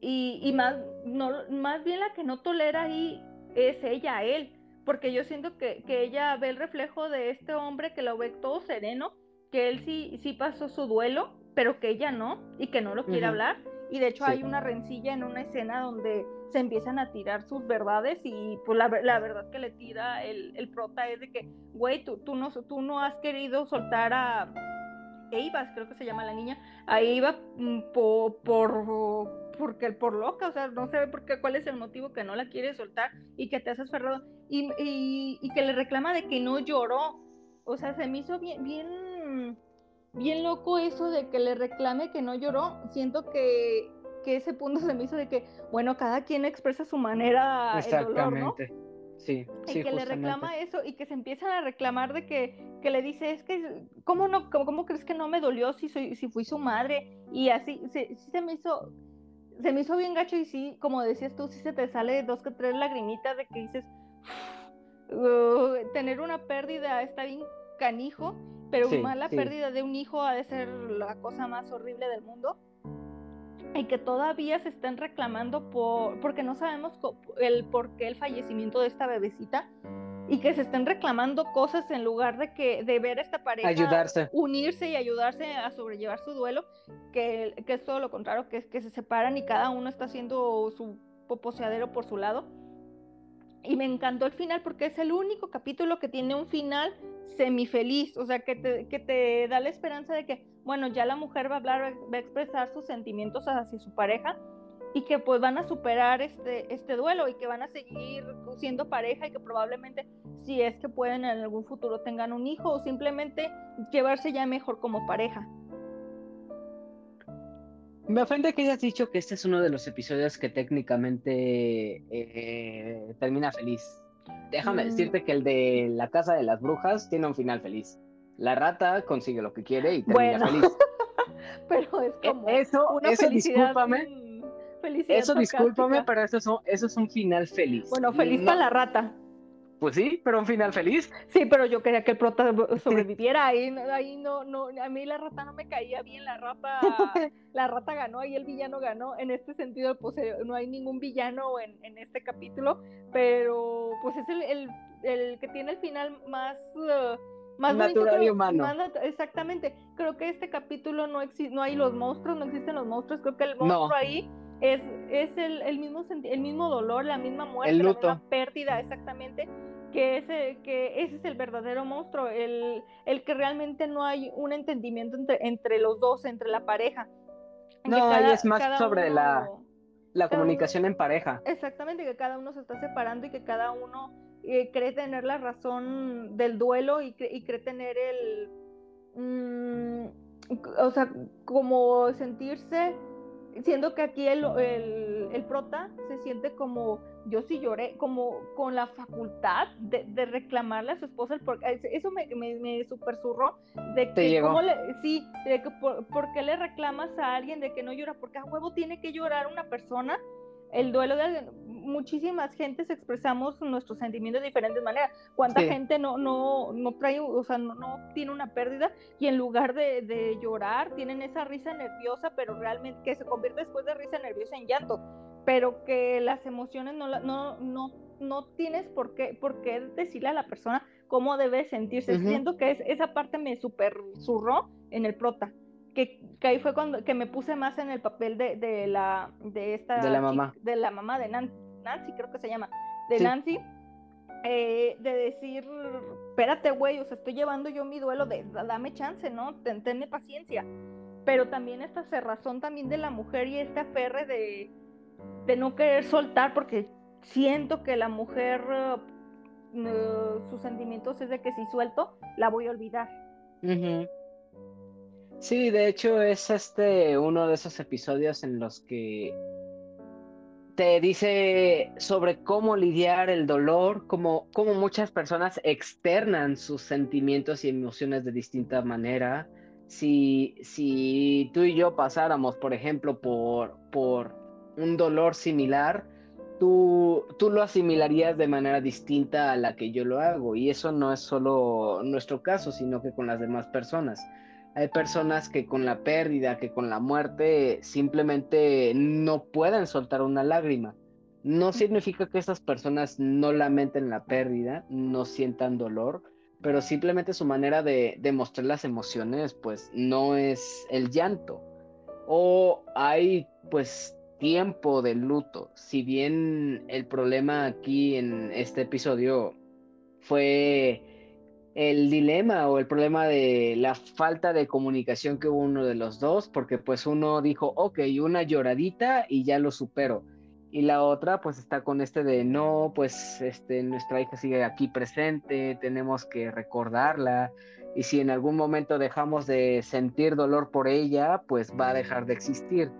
Y, y más, no, más bien la que no tolera ahí es ella, él porque yo siento que, ella ve el reflejo de este hombre que lo ve todo sereno, que él sí, sí pasó su duelo, pero que ella no, y que no lo quiere hablar. Y de hecho hay una rencilla en una escena donde se empiezan a tirar sus verdades y pues la, verdad que le tira el, el prota es de que, güey, tú, tú, no, tú no has querido soltar a Eva, creo que se llama la niña, a Eva mm, por, por, porque, por loca, o sea, no sé por qué, cuál es el motivo que no la quiere soltar y que te has aferrado y, y, que le reclama de que no lloró. O sea, se me hizo bien, bien, bien loco eso de que le reclame que no lloró. Siento que, que ese punto se me hizo de que, bueno, cada quien expresa su manera el dolor, ¿no? Sí, y que le reclama eso y que se empiezan a reclamar de que, que le dice, es que, ¿cómo, no, cómo, crees que no me dolió si, soy, si fui su madre? Y así, sí se me hizo, se me hizo bien gacho y sí, como decías tú, sí se te sale dos que tres lagrimitas de que dices, tener una pérdida está bien canijo, pero más la pérdida de un hijo ha de ser la cosa más horrible del mundo. Y que todavía se están reclamando por, porque no sabemos el por qué el fallecimiento de esta bebecita y que se estén reclamando cosas en lugar de que de ver a esta pareja ayudarse. unirse y ayudarse a sobrellevar su duelo, que, que es todo lo contrario, que, que se separan y cada uno está haciendo su poposeadero por su lado y me encantó el final porque es el único capítulo que tiene un final semifeliz, o sea, que te, que te da la esperanza de que, bueno, ya la mujer va a hablar, va a expresar sus sentimientos hacia su pareja y que pues van a superar este, este duelo y que van a seguir siendo pareja y que probablemente si es que pueden en algún futuro tengan un hijo o simplemente llevarse ya mejor como pareja. Me ofende que hayas dicho que este es uno de los episodios que técnicamente eh, termina feliz. Déjame mm. decirte que el de la casa de las brujas tiene un final feliz. La rata consigue lo que quiere y termina feliz. pero es e, como eso, eso discúlpame. eso discúlpame, pero eso es, un, eso es un final feliz. Bueno, feliz para la rata. Pues sí, pero un final feliz. Sí, pero yo quería que el prota sobreviviera. Ahí, ahí no, no, a mí la rata no me caía bien. La rata, la rata ganó y el villano ganó. En este sentido, pues eh, no hay ningún villano en, en este capítulo, pero pues es el, el, el que tiene el final más. Uh, más natural y humano. exactamente. Creo que este capítulo no existe, no hay los monstruos, no existen los monstruos. Creo que el monstruo ahí es, es el, el, mismo el mismo dolor, la misma muerte, la misma pérdida, exactamente, que ese, que ese es el verdadero monstruo, el, el que realmente no hay un entendimiento entre, entre los dos, entre la pareja. No, es más sobre la, la comunicación en pareja. Exactamente, que cada uno se está separando y que cada uno eh, cree tener la razón del duelo y, y cree tener el... Mm, o sea, como sentirse siendo que aquí el, el, prota se siente como, yo sí lloré, como con la facultad de, reclamarle a su esposa, porque eso me, me, me supersurró, de que, ¿cómo le, sí, de que por, qué le reclamas a alguien de que no llora, porque a huevo tiene que llorar una persona el duelo de alguien, muchísimas gentes expresamos nuestros sentimientos de diferentes maneras. ¿Cuánta gente no, no, no trae, o sea, no, no tiene una pérdida y en lugar de, de, llorar tienen esa risa nerviosa, pero realmente que se convierte después de risa nerviosa en llanto, pero que las emociones no, no, no, no tienes por qué, por qué decirle a la persona cómo debe sentirse. Siento que es, esa parte me super zurró en el prota que, ahí fue cuando que me puse más en el papel de, de la de esta de la mamá de la mamá de Nancy, creo que se llama de Nancy eh, de decir espérate güey o sea estoy llevando yo mi duelo de dame chance no Ten, tenme paciencia pero también esta cerrazón también de la mujer y este aferre de, de no querer soltar porque siento que la mujer uh, sus sentimientos es de que si suelto la voy a olvidar. Sí, de hecho es este uno de esos episodios en los que te dice sobre cómo lidiar el dolor, cómo, cómo muchas personas externan sus sentimientos y emociones de distinta manera. Si, si tú y yo pasáramos, por ejemplo, por, por un dolor similar, tú, tú lo asimilarías de manera distinta a la que yo lo hago. Y eso no es solo nuestro caso, sino que con las demás personas. Hay personas que con la pérdida, que con la muerte, simplemente no pueden soltar una lágrima. No significa que esas personas no lamenten la pérdida, no sientan dolor, pero simplemente su manera de demostrar las emociones, pues no es el llanto. O hay, pues, tiempo de luto. Si bien el problema aquí en este episodio fue el dilema o el problema de la falta de comunicación que hubo uno de los dos, porque pues uno dijo, ok, una lloradita y ya lo supero. Y la otra pues está con este de, no, pues este, nuestra hija sigue aquí presente, tenemos que recordarla. Y si en algún momento dejamos de sentir dolor por ella, pues va a dejar de existir.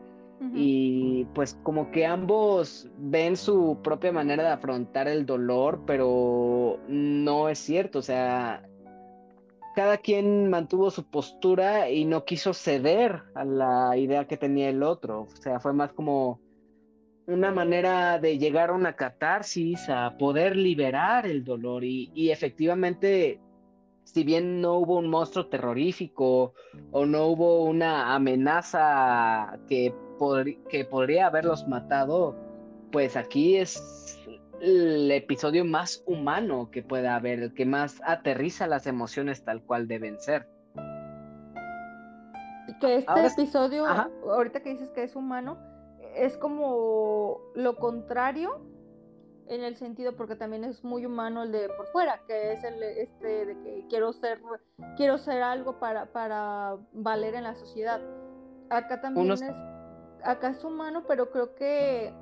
Y pues como que ambos ven su propia manera de afrontar el dolor, pero no es cierto, o sea, cada quien mantuvo su postura y no quiso ceder a la idea que tenía el otro, o sea, fue más como una manera de llegar a una catarsis, a poder liberar el dolor y, efectivamente si bien no hubo un monstruo terrorífico o no hubo una amenaza que que podría haberlos matado, pues aquí es el episodio más humano que pueda haber, el que más aterriza las emociones tal cual deben ser. Que este episodio, ahorita que dices que es humano, es como lo contrario en el sentido porque también es muy humano el de por fuera, que es el este de que quiero ser quiero ser algo para para valer en la sociedad. Acá también es acá es humano, pero creo que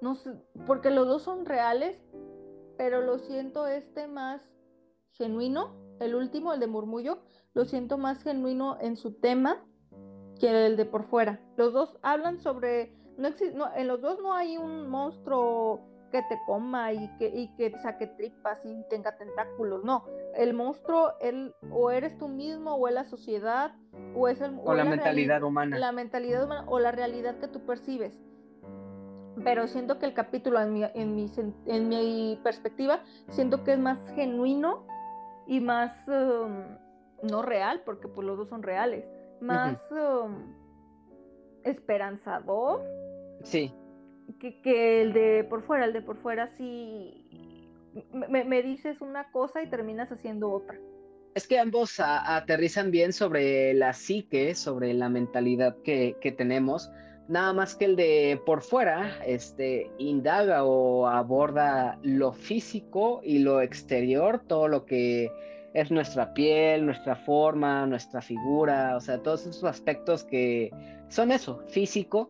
no sé, porque los dos son reales, pero lo siento este más genuino, el último, el de murmullo, lo siento más genuino en su tema que el de por fuera. Los dos hablan sobre, no, en los dos no hay un monstruo que te coma y que, y que saque tripas y tenga tentáculos. No, el monstruo él, o eres tú mismo o es la sociedad o es el, o, la, mentalidad humana. La mentalidad humana o la realidad que tú percibes. Pero siento que el capítulo, en mi, en mi, en mi perspectiva, siento que es más genuino y más, um, no real, porque pues los dos son reales, más um, esperanzador. Sí que, el de por fuera, el de por fuera sí me, dices una cosa y terminas haciendo otra. Es que ambos aterrizan bien sobre la psique, sobre la mentalidad que, tenemos, nada más que el de por fuera, este, indaga o aborda lo físico y lo exterior, todo lo que es nuestra piel, nuestra forma, nuestra figura, o sea, todos esos aspectos que son eso, físico,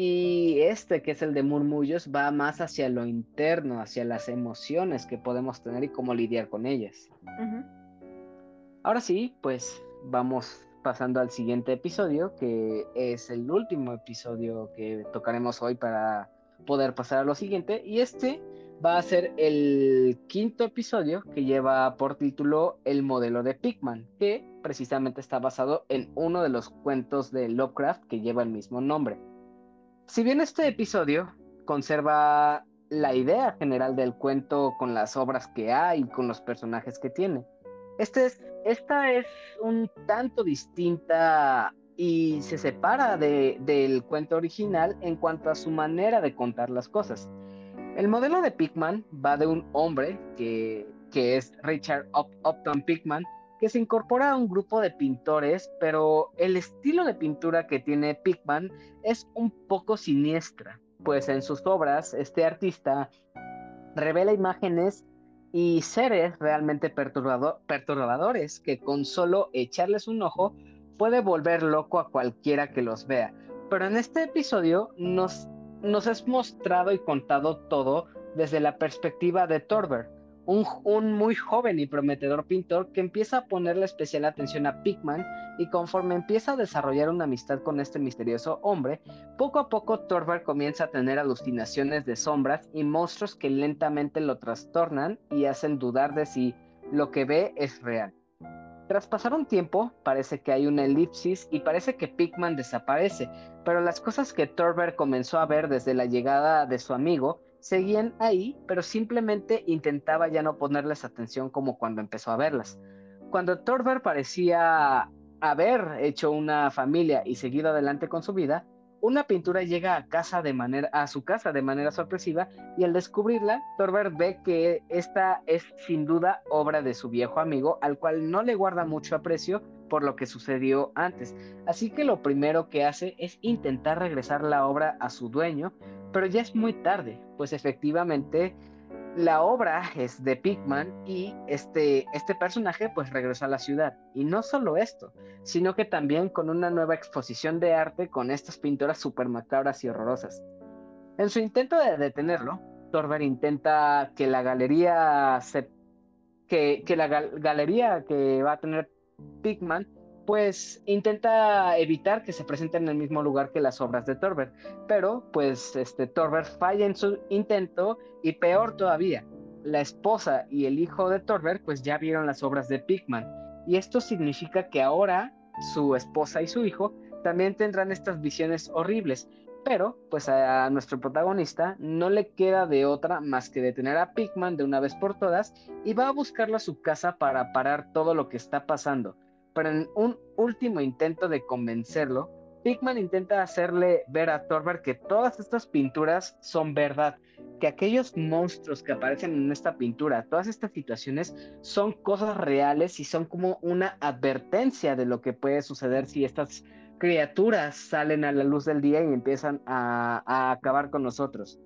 y este, que es el de murmullos, va más hacia lo interno, hacia las emociones que podemos tener y cómo lidiar con ellas. Ahora sí, pues vamos pasando al siguiente episodio, que es el último episodio que tocaremos hoy para poder pasar a lo siguiente. Y este va a ser el quinto episodio que lleva por título El modelo de Pigman, que precisamente está basado en uno de los cuentos de Lovecraft que lleva el mismo nombre. Si bien este episodio conserva la idea general del cuento con las obras que hay y con los personajes que tiene, este es, esta es un tanto distinta y se separa del cuento original en cuanto a su manera de contar las cosas. El modelo de Pickman va de un hombre que, es Richard Upton Pickman, que se incorpora a un grupo de pintores, pero el estilo de pintura que tiene Pickman es un poco siniestra, pues en sus obras este artista revela imágenes y seres realmente perturbadores que con solo echarles un ojo puede volver loco a cualquiera que los vea. Pero en este episodio nos nos has mostrado y contado todo desde la perspectiva de Torber, un, muy joven y prometedor pintor que empieza a ponerle especial atención a Pickman y conforme empieza a desarrollar una amistad con este misterioso hombre, poco a poco Torber comienza a tener alucinaciones de sombras y monstruos que lentamente lo trastornan y hacen dudar de si lo que ve es real. Tras pasar un tiempo, parece que hay una elipsis y parece que Pickman desaparece, pero las cosas que Torber comenzó a ver desde la llegada de su amigo seguían ahí, pero simplemente intentaba ya no ponerles atención como cuando empezó a verlas. Cuando Torber parecía haber hecho una familia y seguido adelante con su vida, una pintura llega a, casa de manera, a su casa de manera sorpresiva y al descubrirla, Torber ve que esta es sin duda obra de su viejo amigo, al cual no le guarda mucho aprecio por lo que sucedió antes. Así que lo primero que hace es intentar regresar la obra a su dueño, pero ya es muy tarde, pues efectivamente la obra es de Pigman y este, este personaje pues regresó a la ciudad. Y no solo esto, sino que también con una nueva exposición de arte con estas pinturas super macabras y horrorosas. En su intento de detenerlo, Torber intenta que la galería que, que la galería que va a tener Pigman pues intenta evitar que se presenten en el mismo lugar que las obras de Torber, pero pues este Torber falla en su intento y peor todavía, la esposa y el hijo de Torber pues ya vieron las obras de Pigman y esto significa que ahora su esposa y su hijo también tendrán estas visiones horribles, pero pues a nuestro protagonista no le queda de otra más que detener a Pigman de una vez por todas y va a buscarlo a su casa para parar todo lo que está pasando pero en un último intento de convencerlo, Pigman intenta hacerle ver a Thorberg que todas estas pinturas son verdad, que aquellos monstruos que aparecen en esta pintura, todas estas situaciones son cosas reales y son como una advertencia de lo que puede suceder si estas criaturas salen a la luz del día y empiezan a, acabar con nosotros.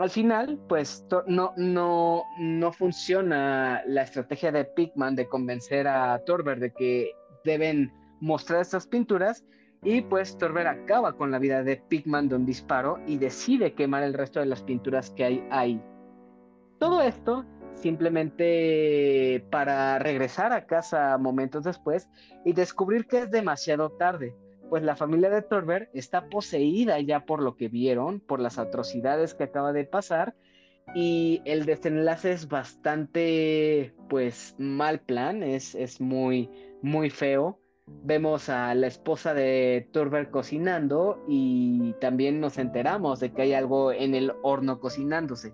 Al final, pues no, no, no funciona la estrategia de Pigman de convencer a Torber de que deben mostrar estas pinturas y pues Torber acaba con la vida de Pigman de un disparo y decide quemar el resto de las pinturas que hay ahí. Todo esto simplemente para regresar a casa momentos después y descubrir que es demasiado tarde pues la familia de Torber está poseída ya por lo que vieron, por las atrocidades que acaba de pasar, y el desenlace es bastante, pues, mal plan, es, es muy, muy feo. Vemos a la esposa de Torber cocinando y también nos enteramos de que hay algo en el horno cocinándose.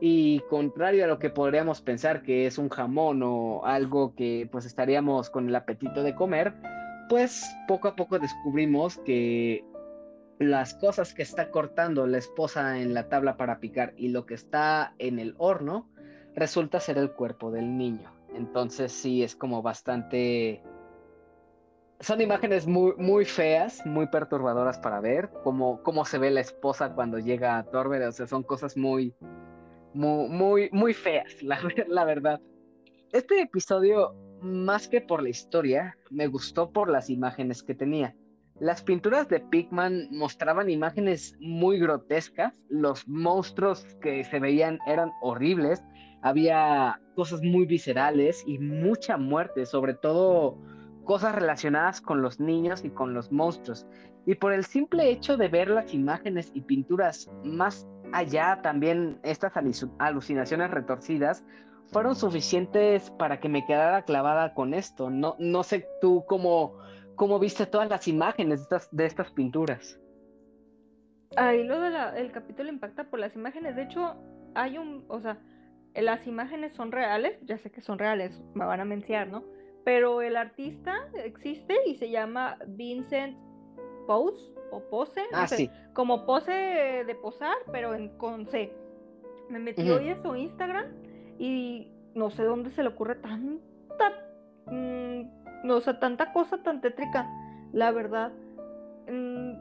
Y contrario a lo que podríamos pensar que es un jamón o algo que pues estaríamos con el apetito de comer, pues poco a poco descubrimos que las cosas que está cortando la esposa en la tabla para picar y lo que está en el horno resulta ser el cuerpo del niño. Entonces sí es como bastante... Son imágenes muy, feas, muy perturbadoras para ver, como cómo se ve la esposa cuando llega a Torber, o sea, son cosas muy, muy, muy, feas, la verdad. Este episodio más que por la historia, me gustó por las imágenes que tenía. Las pinturas de Pigman mostraban imágenes muy grotescas, los monstruos que se veían eran horribles, había cosas muy viscerales y mucha muerte, sobre todo cosas relacionadas con los niños y con los monstruos. Y por el simple hecho de ver las imágenes y pinturas más allá, también estas alucinaciones retorcidas, fueron suficientes para que me quedara clavada con esto. No, no sé tú cómo, cómo viste todas las imágenes de estas, de estas pinturas. Ahí lo del capítulo impacta por las imágenes. De hecho, hay un, o sea, las imágenes son reales, ya sé que son reales, me van a mencionar, ¿no? Pero el artista existe y se llama Vincent Pose o Pose, ah, sí. como pose de posar, pero en, con C. Me metí hoy a su Instagram y no sé dónde se le ocurre tanta, mm, no, sé, tanta cosa tan tétrica, la verdad. Mm,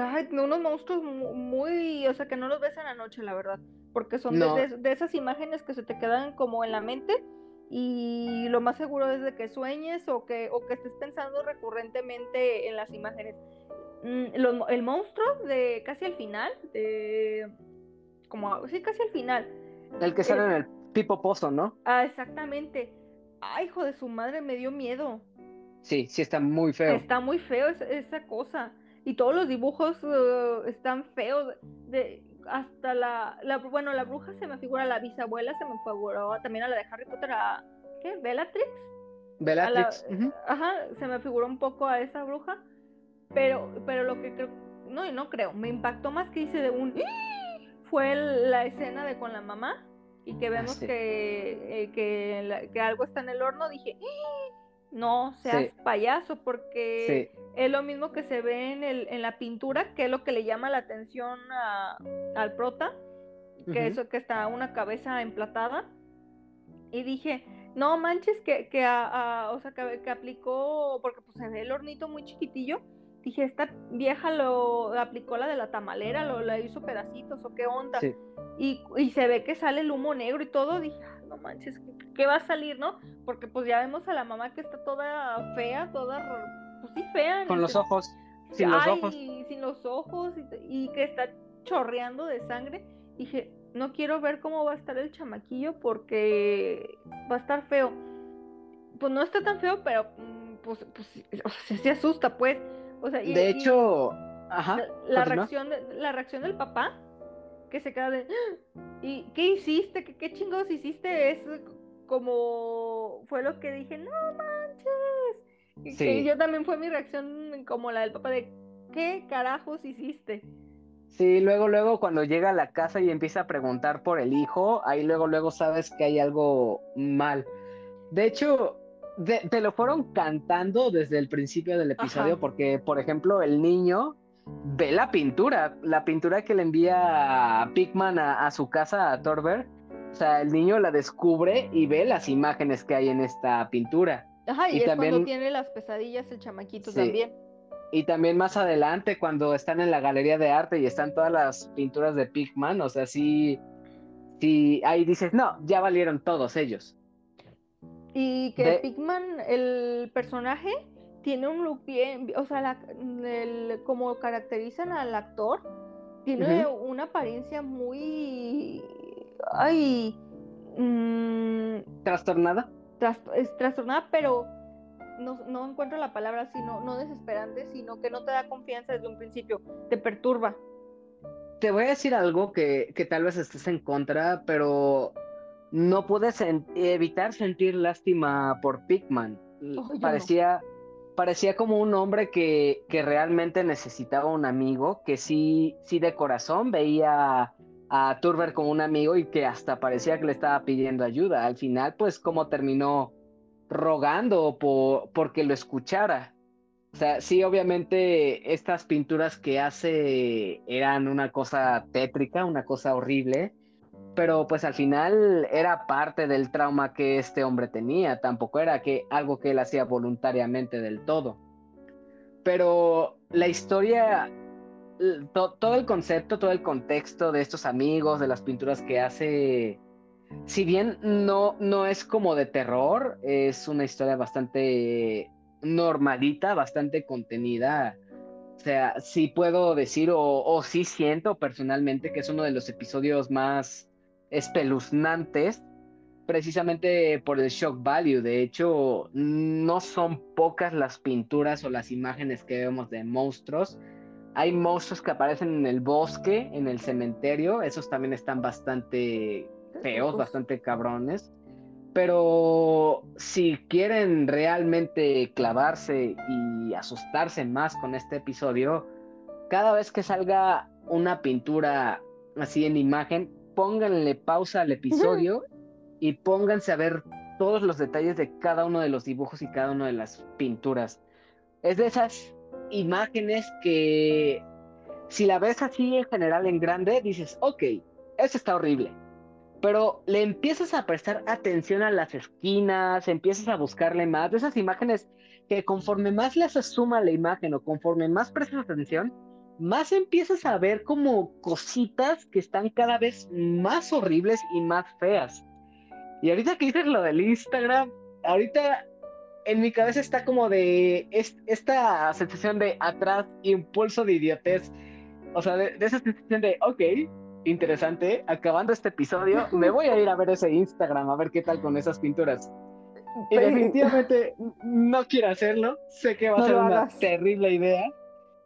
ay, unos monstruos muy, o sea, que no los ves en la noche, la verdad, porque son de, esas imágenes que se te quedan como en la mente y lo más seguro es de que sueñes o que, o que estés pensando recurrentemente en las imágenes. Mm, el monstruo de casi al final, de, como, sí, casi al final. El que sale en el tipo pozo, ¿no? Ah, exactamente. Ay, hijo de su madre, me dio miedo. Sí, sí está muy feo. Está muy feo esa, cosa. Y todos los dibujos uh, están feos. De, hasta la, la, bueno, la bruja se me figura, la bisabuela se me figuró también a la de Harry Potter, a, ¿qué? Bellatrix. Bellatrix. Ajá, se me figuró un poco a esa bruja, pero, pero lo que creo, no, no creo, me impactó más que hice de un, fue la escena de con la mamá y que vemos que, eh, que, que, algo está en el horno, dije, no seas payaso, porque es lo mismo que se ve en, el, en la pintura, que es lo que le llama la atención al prota, que eso que está una cabeza emplatada. Y dije, no manches, que, que, o sea, que, aplicó, porque pues se ve el hornito muy chiquitillo. Dije, esta vieja lo aplicó la de la tamalera, lo la hizo pedacitos o qué onda. Y, y, se ve que sale el humo negro y todo. Dije, no manches, ¿qué, va a salir, no? Porque pues ya vemos a la mamá que está toda fea, toda, pues sí, fea. Con los ojos, sin los ojos. sin los ojos y, que está chorreando de sangre. Dije, no quiero ver cómo va a estar el chamaquillo porque va a estar feo. Pues no está tan feo, pero mm, pues, pues o sea, se, asusta, pues. O sea, de hecho, ajá, la, reacción la reacción del papá que se queda de, ¡Ah! ¿y qué hiciste? ¿Qué, qué chingados hiciste? Es como, fue lo que dije, no manches. Y yo también fue mi reacción como la del papá de, ¿qué carajos hiciste? Sí, luego, luego cuando llega a la casa y empieza a preguntar por el hijo, ahí luego, luego sabes que hay algo mal. De hecho, te lo fueron cantando desde el principio del episodio, porque, por ejemplo, el niño ve la pintura, la pintura que le envía Pigman a, su casa a Torber. O sea, el niño la descubre y ve las imágenes que hay en esta pintura. Ajá, y, es también, cuando tiene las pesadillas el chamaquito también. Y también más adelante, cuando están en la galería de arte y están todas las pinturas de Pigman, o sea, sí, sí, ahí dices, no, ya valieron todos ellos. Y que Pigman, el personaje, tiene un look bien, o sea, como caracterizan al actor, tiene una apariencia muy, ay, mm, trastornada. es trastornada, pero no, no, encuentro la palabra, sino no desesperante, sino que no te da confianza desde un principio, te perturba. Te voy a decir algo que, que tal vez estés en contra, pero no puedes evitar sentir lástima por Pigman. Parecía parecía como un hombre que, que, realmente necesitaba un amigo, que sí, sí de corazón veía a Turber como un amigo y que hasta parecía que le estaba pidiendo ayuda. Al final, pues como terminó rogando por, porque lo escuchara. O sea, sí, obviamente estas pinturas que hace eran una cosa tétrica, una cosa horrible, pero pues al final era parte del trauma que este hombre tenía, tampoco era que algo que él hacía voluntariamente del todo. Pero la historia, todo el concepto, todo el contexto de estos amigos, de las pinturas que hace, si bien no, no es como de terror, es una historia bastante normalita, bastante contenida. O sea, sí puedo decir o, o sí siento personalmente que es uno de los episodios más espeluznantes precisamente por el shock value. De hecho, no son pocas las pinturas o las imágenes que vemos de monstruos. Hay monstruos que aparecen en el bosque, en el cementerio. Esos también están bastante feos, bastante cabrones. Pero si quieren realmente clavarse y asustarse más con este episodio, cada vez que salga una pintura así en imagen, pónganle pausa al episodio y pónganse a ver todos los detalles de cada uno de los dibujos y cada una de las pinturas. Es de esas imágenes que si la ves así en general en grande, dices, ok, eso está horrible. Pero le empiezas a prestar atención a las esquinas, empiezas a buscarle más de esas imágenes que conforme más les asuma la imagen o conforme más prestas atención, más empiezas a ver como cositas que están cada vez más horribles y más feas. Y ahorita que dices lo del Instagram, ahorita en mi cabeza está como de esta sensación de atrás, impulso de idiotez. O sea, de, esa sensación de, ok, interesante, acabando este episodio, me voy a ir a ver ese Instagram, a ver qué tal con esas pinturas. Y definitivamente no quiero hacerlo, sé que va a ser una terrible idea,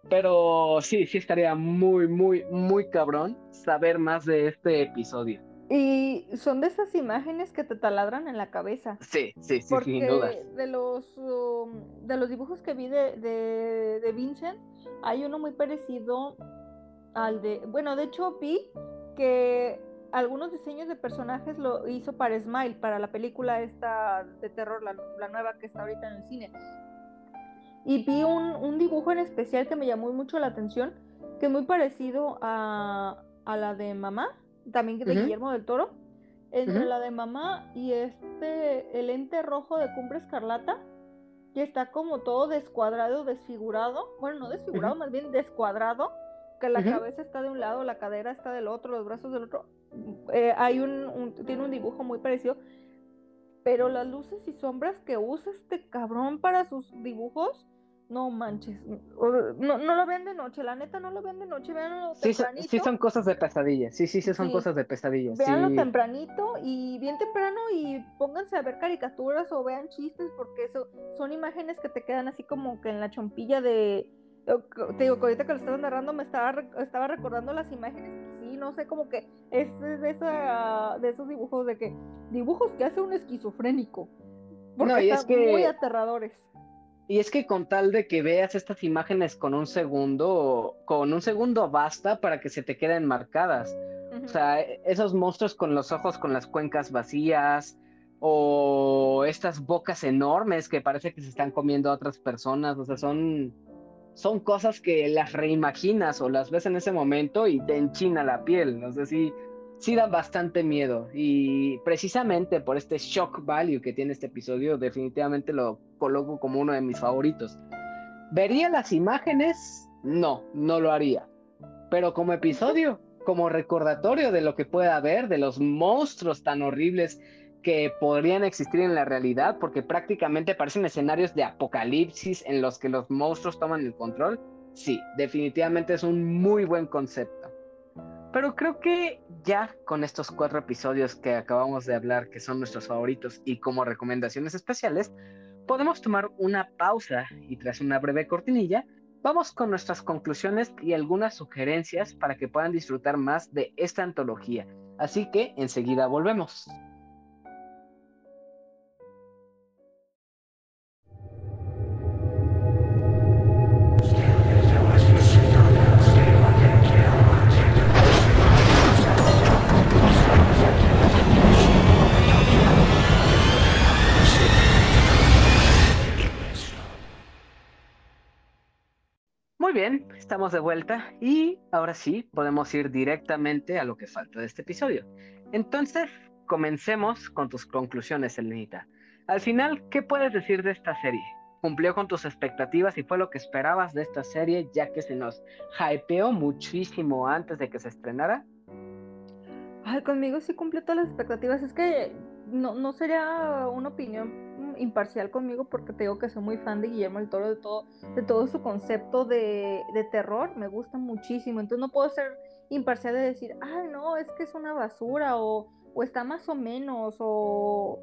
pero sí, sí estaría muy, muy, muy cabrón saber más de este episodio. Y son de esas imágenes que te taladran en la cabeza. Sí, sí, sí, sin duda. De los, um, de los dibujos que vi de, de, Vincent, hay uno muy parecido al de. Bueno, de hecho, vi que algunos diseños de personajes lo hizo para Smile, para la película esta de terror, la, la nueva que está ahorita en el cine. Y vi un, dibujo en especial que me llamó mucho la atención, que es muy parecido a, la de mamá, también de Guillermo del Toro. Entre la de mamá y este, el ente rojo de Cumbre Escarlata, que está como todo descuadrado, desfigurado. Bueno, no desfigurado, más bien descuadrado, que la cabeza está de un lado, la cadera está del otro, los brazos del otro. Eh, hay un, tiene un dibujo muy parecido. Pero las luces y sombras que usa este cabrón para sus dibujos no manches. No, no lo ven de noche, la neta no lo ven de noche, véanlo sí, tempranito. Sí, son cosas de pesadilla. Sí, sí, sí, son cosas de pesadilla. Véanlo tempranito y bien temprano y pónganse a ver caricaturas o vean chistes porque eso son imágenes que te quedan así como que en la chompilla de. Te digo, ahorita que lo estaba narrando me estaba, estaba recordando las imágenes. Sí, no sé, como que es de, esa, de esos dibujos de que. Dibujos que hace un esquizofrénico. Porque no, y es que... muy aterradores. Y es que con tal de que veas estas imágenes con un segundo, con un segundo basta para que se te queden marcadas. O sea, esos monstruos con los ojos con las cuencas vacías o estas bocas enormes que parece que se están comiendo a otras personas, o sea, son son cosas que las reimaginas o las ves en ese momento y te enchina la piel, o sea, sí, sí da bastante miedo y precisamente por este shock value que tiene este episodio definitivamente lo coloco como uno de mis favoritos. ¿Vería las imágenes? No, no lo haría. Pero como episodio, como recordatorio de lo que pueda haber, de los monstruos tan horribles que podrían existir en la realidad, porque prácticamente parecen escenarios de apocalipsis en los que los monstruos toman el control, sí, definitivamente es un muy buen concepto. Pero creo que ya con estos cuatro episodios que acabamos de hablar, que son nuestros favoritos y como recomendaciones especiales, podemos tomar una pausa y tras una breve cortinilla, vamos con nuestras conclusiones y algunas sugerencias para que puedan disfrutar más de esta antología. Así que enseguida volvemos. Muy bien, estamos de vuelta y ahora sí podemos ir directamente a lo que falta de este episodio. Entonces, comencemos con tus conclusiones, Elenita. Al final, ¿qué puedes decir de esta serie? ¿Cumplió con tus expectativas y fue lo que esperabas de esta serie ya que se nos hypeó muchísimo antes de que se estrenara? Ay, conmigo sí cumplió todas las expectativas. Es que no, no sería una opinión imparcial conmigo porque te digo que soy muy fan de Guillermo el Toro, de todo, de todo su concepto de, terror, me gusta muchísimo. Entonces no puedo ser imparcial de decir, ah, no, es que es una basura o o está más o menos, o,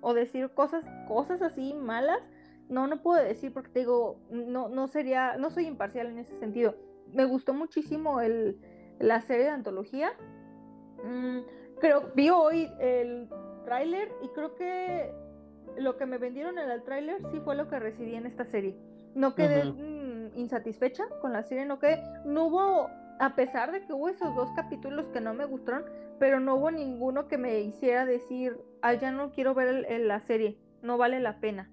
o, decir cosas, cosas así malas, no, no puedo decir porque te digo, no, no sería, no soy imparcial en ese sentido. Me gustó muchísimo el, la serie de antología. Mm, creo, vi hoy el tráiler y creo que lo que me vendieron en el tráiler sí fue lo que recibí en esta serie. No quedé mm, insatisfecha con la serie, no quedé, no hubo, a pesar de que hubo esos dos capítulos que no me gustaron, pero no hubo ninguno que me hiciera decir, ah, ya no quiero ver la serie, no vale la pena.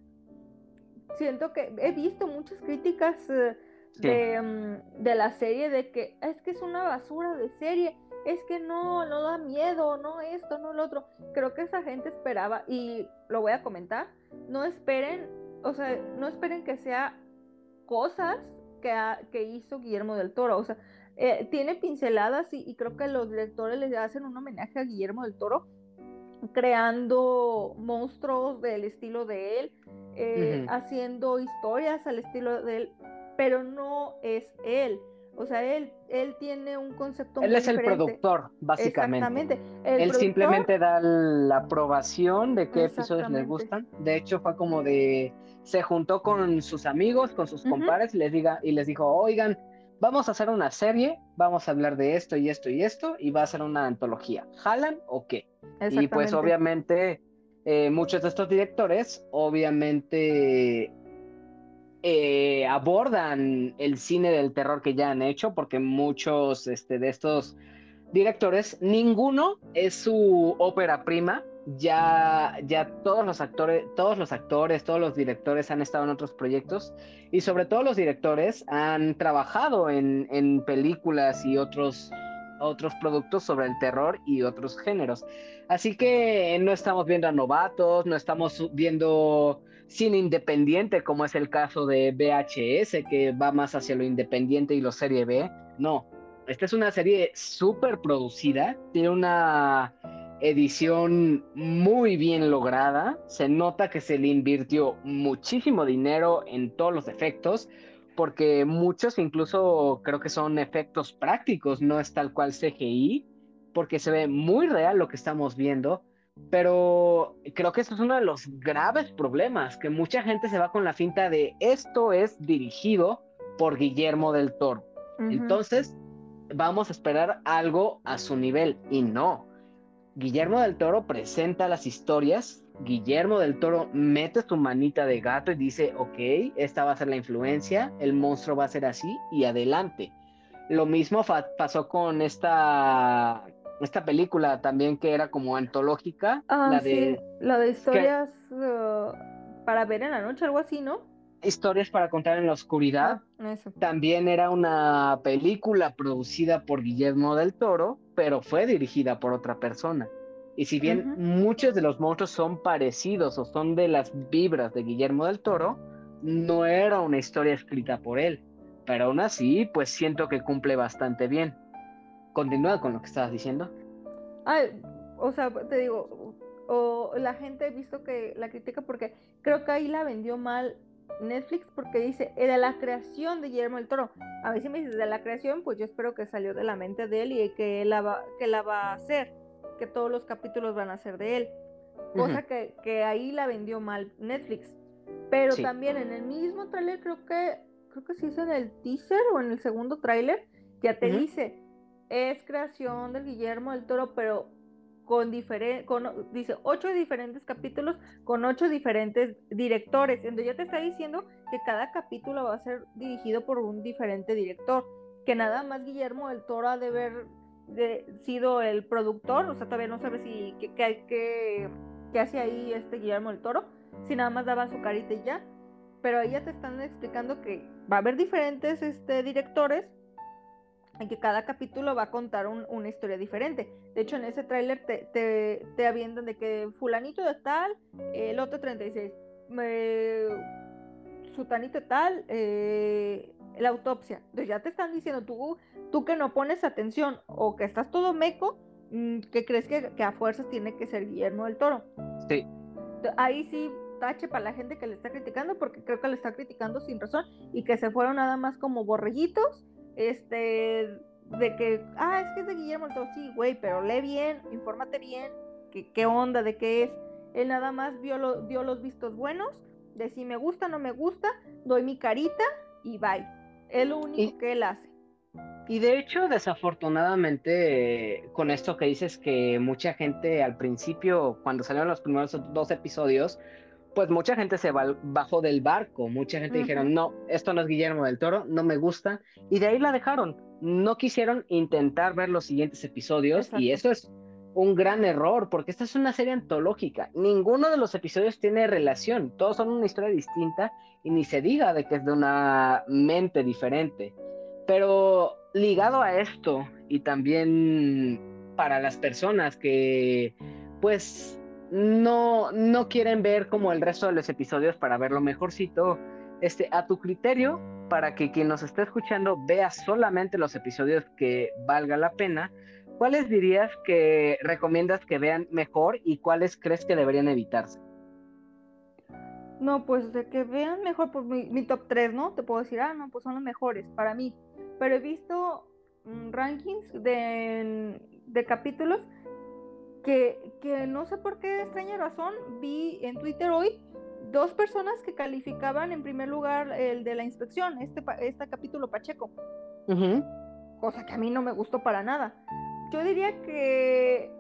Siento que he visto muchas críticas eh, de, mm, de la serie de que es que es una basura de serie es que no, no da miedo, no esto, no lo otro. Creo que esa gente esperaba, y lo voy a comentar, no esperen, o sea, no esperen que sea cosas que, que hizo Guillermo del Toro, o sea, eh, tiene pinceladas y, creo que los directores les hacen un homenaje a Guillermo del Toro, creando monstruos del estilo de él, eh, haciendo historias al estilo de él, pero no es él. O sea, él, él tiene un concepto Él es el productor, básicamente. Exactamente. él simplemente da la aprobación de qué episodios le gustan. De hecho, fue como de. Se juntó con sus amigos, con sus compares, y les, diga, y les dijo: Oigan, vamos a hacer una serie, vamos a hablar de esto y esto y esto, y va a ser una antología. ¿Jalan o qué? Y pues, obviamente. Eh, muchos de estos directores, obviamente, eh, abordan el cine del terror que ya han hecho, porque muchos este, de estos directores, ninguno es su ópera prima. Ya, ya todos los actores, todos los actores, todos los directores han estado en otros proyectos y sobre todo los directores han trabajado en, en películas y otros, otros productos sobre el terror y otros géneros. Así que no estamos viendo a novatos, no estamos viendo cine independiente, como es el caso de VHS, que va más hacia lo independiente y lo serie B. No, esta es una serie súper producida, tiene una edición muy bien lograda, se nota que se le invirtió muchísimo dinero en todos los efectos, porque muchos incluso creo que son efectos prácticos, no es tal cual CGI, porque se ve muy real lo que estamos viendo pero creo que eso es uno de los graves problemas, que mucha gente se va con la finta de esto es dirigido por Guillermo del Toro. Entonces, vamos a esperar algo a su nivel. Y no. Guillermo del Toro presenta las historias. Guillermo del Toro mete su manita de gato y dice, ok, esta va a ser la influencia, el monstruo va a ser así y adelante. Lo mismo pasó con esta esta película también que era como antológica. Ah, la de, la de historias uh, para ver en la noche, algo así, ¿no? Historias para contar en la oscuridad. Ah, también era una película producida por Guillermo del Toro, pero fue dirigida por otra persona. Y si bien muchos de los monstruos son parecidos o son de las vibras de Guillermo del Toro, no era una historia escrita por él. Pero aún así, pues siento que cumple bastante bien. Continúa con lo que estabas diciendo. O sea, te digo, o, la gente ha visto que la critica porque creo que ahí la vendió mal Netflix porque dice de la creación de Guillermo del Toro. A ver si me dices de la creación, pues yo espero que salió de la mente de él y que él la va, que la va a hacer, que todos los capítulos van a ser de él. Cosa que, que, ahí la vendió mal Netflix. Pero también en el mismo tráiler, creo que, creo que sí es en el teaser o en el segundo tráiler, ya te dice, es creación del Guillermo del Toro, pero con diferentes, dice, ocho diferentes capítulos con ocho diferentes directores. Entonces ya te está diciendo que cada capítulo va a ser dirigido por un diferente director, que nada más Guillermo del Toro ha de haber sido el productor, o sea, todavía no sabe si qué, hace ahí este Guillermo del Toro, si nada más daba su carita y ya. Pero ahí ya te están explicando que va a haber diferentes este, directores en que cada capítulo va a contar una historia diferente. De hecho, en ese tráiler te, te, te avientan de que fulanito de tal, el otro 36, me, sutanito de tal, eh, la autopsia. Entonces ya te están diciendo, tú, tú que no pones atención o que estás todo meco, mm, que crees que, que a fuerzas tiene que ser Guillermo del Toro. Sí. Ahí sí tache para la gente que le está criticando, porque creo que le está criticando sin razón y que se fueron nada más como borreguitos este, de que, ah, es que es de Guillermo del Toro, sí, güey, pero lee bien, infórmate bien, qué, qué onda, de qué es. Él nada más dio, dio los vistos buenos, de si me gusta, no me gusta, doy mi carita y bye. Es lo único que él hace. Y de hecho, desafortunadamente, con esto que dices que mucha gente al principio, cuando salieron los primeros dos episodios, pues mucha gente se bajó del barco, mucha gente dijeron, no, esto no es Guillermo del Toro, no me gusta, y de ahí la dejaron. No quisieron intentar ver los siguientes episodios, y eso es un gran error, porque esta es una serie antológica. Ninguno de los episodios tiene relación, todos son una historia distinta, y ni se diga de que es de una mente diferente. Pero ligado a esto, y también para las personas que, pues, no, no quieren ver como el resto de los episodios para verlo mejorcito, este, a tu criterio, para que quien nos esté escuchando vea solamente los episodios que valga la pena, ¿cuáles dirías que recomiendas que vean mejor y cuáles crees que deberían evitarse? No, pues de que vean mejor, pues mi, top 3, ¿no? Te puedo decir, ah, no, pues son los mejores para mí. Pero he visto mm, rankings de, de capítulos que, no sé por qué extraña razón vi en Twitter hoy dos personas que calificaban en primer lugar el de la inspección, este, este capítulo Pacheco. Cosa que a mí no me gustó para nada. Yo diría que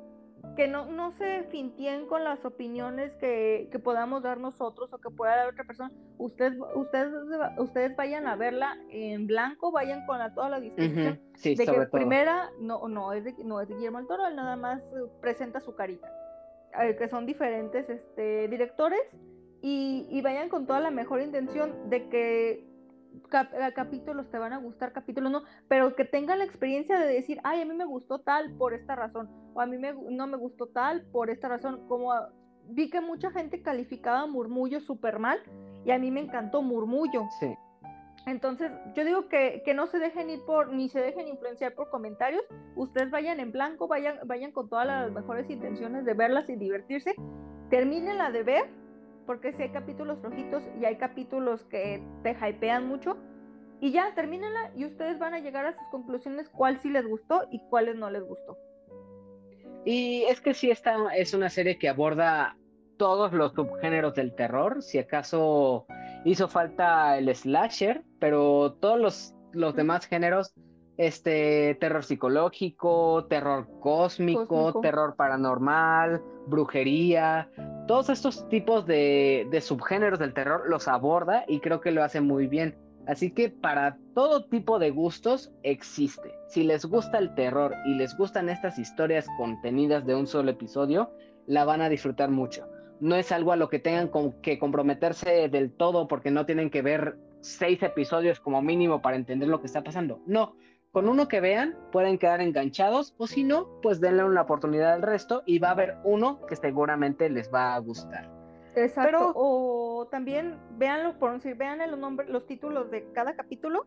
que no, no se fintien con las opiniones que, podamos dar nosotros o que pueda dar otra persona. Ustedes, ustedes, ustedes vayan a verla en blanco, vayan con la, toda la disposición de que primera no, no, es de, no es de Guillermo del Toro, él nada más eh, presenta su carita. Eh, que son diferentes este, directores y, y vayan con toda la mejor intención de que eh, capítulos te van a gustar, capítulos no, pero que tenga la experiencia de decir, ay, a mí me gustó tal por esta razón, o a mí me, no me gustó tal por esta razón, como vi que mucha gente calificaba Murmullo súper mal, y a mí me encantó Murmullo. Sí. Entonces, yo digo que, que, no se dejen ir por, ni se dejen influenciar por comentarios. Ustedes vayan en blanco, vayan, vayan con todas las mejores intenciones de verlas y divertirse. Termínenla de ver porque si hay capítulos rojitos y hay capítulos que te hypean mucho. Y ya, termínenla y ustedes van a llegar a sus conclusiones cuál sí les gustó y cuáles no les gustó. Y es que sí, esta es una serie que aborda todos los subgéneros del terror. Si acaso hizo falta el slasher, pero todos los, los demás géneros este terror psicológico, terror cósmico, terror paranormal, brujería, todos estos tipos de, subgéneros del terror los aborda y creo que lo hace muy bien. Así que para todo tipo de gustos existe. Si les gusta el terror y les gustan estas historias contenidas de un solo episodio, la van a disfrutar mucho. No es algo a lo que tengan que comprometerse del todo porque no tienen que ver seis episodios como mínimo para entender lo que está pasando. No, con uno que vean pueden quedar enganchados o si no, pues denle una oportunidad al resto y va a haber uno que seguramente les va a gustar. Exacto. O también véanlo por decir, vean los nombres, los títulos de cada capítulo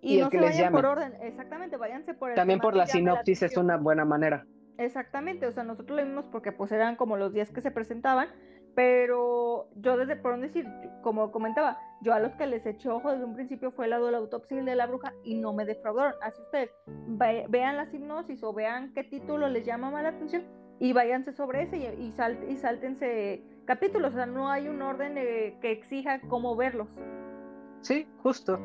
y, no se vayan por orden. Exactamente, váyanse por el También por la sinopsis es una buena manera. Exactamente, o sea, nosotros lo vimos porque pues eran como los días que se presentaban, pero yo desde, por decir, como comentaba, yo a los que les eché ojo desde un principio fue lado de la autopsia de la bruja y no me defraudaron. Así ustedes vean la hipnosis o vean qué título les llama más la atención y váyanse sobre ese y, y, y sáltense capítulos. O sea, no hay un orden que exija cómo verlos. Sí, justo.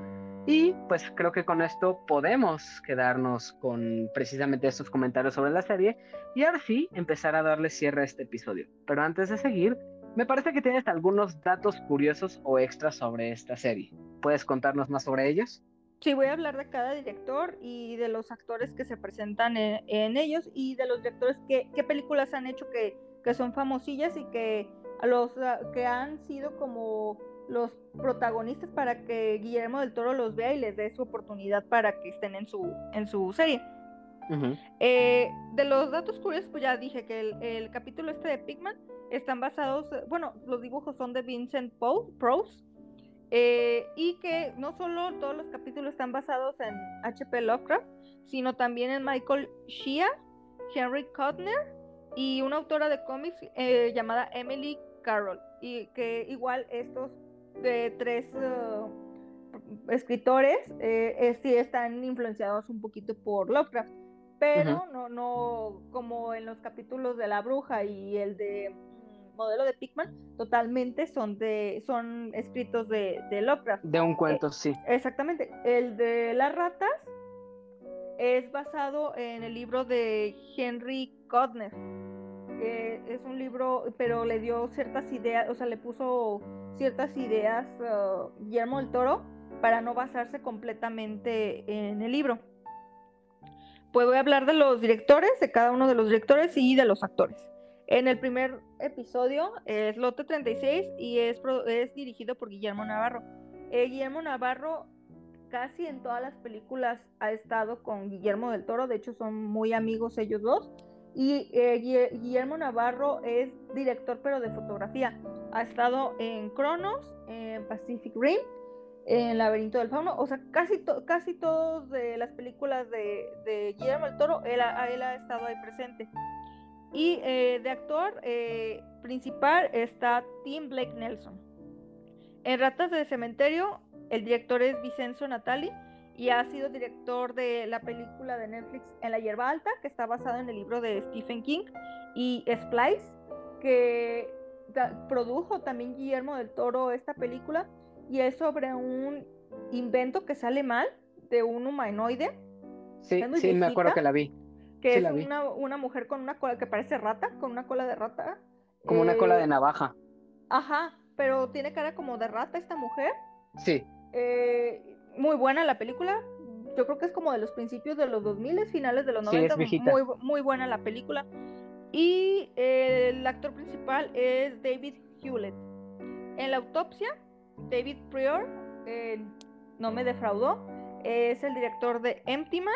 Y pues creo que con esto podemos quedarnos con precisamente estos comentarios sobre la serie y ahora sí empezar a darle cierre a este episodio. Pero antes de seguir, me parece que tienes algunos datos curiosos o extras sobre esta serie. ¿Puedes contarnos más sobre ellos? Sí, voy a hablar de cada director y de los actores que se presentan en, ellos y de los directores que, películas han hecho que, que son famosillas y que, los, que han sido como los protagonistas para que Guillermo del Toro los vea y les dé su oportunidad para que estén en su, en su serie. Eh, de los datos curiosos, pues ya dije que el, capítulo este de Pigman están basados, bueno, los dibujos son de Vincent Prose, eh, y que no solo todos los capítulos están basados en H.P. Lovecraft, sino también en Michael Shea, Henry Kotner y una autora de cómics eh, llamada Emily Carroll, y que igual estos tres escritores eh, sí están influenciados un poquito por Lovecraft, pero no, no como en los capítulos de La Bruja y el de mm, Modelo de Pickman, totalmente son de son escritos de, de Lovecraft. De un cuento, sí. Exactamente. El de las ratas es basado en el libro de Henry Codner. es un libro, pero le dio ciertas ideas, o sea, le puso ciertas ideas uh, Guillermo del Toro para no basarse completamente en el libro. Voy a hablar de los directores, de cada uno de los directores y de los actores. En el primer episodio es Lote 36 y es, es dirigido por Guillermo Navarro. Eh, Guillermo Navarro casi en todas las películas ha estado con Guillermo del Toro, de hecho son muy amigos ellos dos. Y eh, Guillermo Navarro es director pero de fotografía. Ha estado en Cronos, en Pacific Rim, en Laberinto del Fauno, o sea, casi, casi todas las películas de, Guillermo del Toro, él ha, estado ahí presente. Y eh, de actor eh, principal está Tim Blake Nelson. En Ratas de Cementerio el director es Vicenzo Natali y ha sido director de la película de Netflix En la hierba alta, que está basado en el libro de Stephen King, y Splice, que produjo también Guillermo del Toro esta película, y es sobre un invento que sale mal de un humanoide. Sí, sí, me acuerdo que la vi. Que es una, una, mujer con una cola que parece rata, con una cola de rata. Como una cola de eh, navaja. Ajá, pero tiene cara como de rata esta mujer. Sí. Eh, muy buena la película. Yo creo que es como de los principios de los 2000, finales de los 90. muy, muy buena la película. Y eh, el actor principal es David Hewlett. En la autopsia, David Prior, eh, no me defraudó, es el director de Empty Man.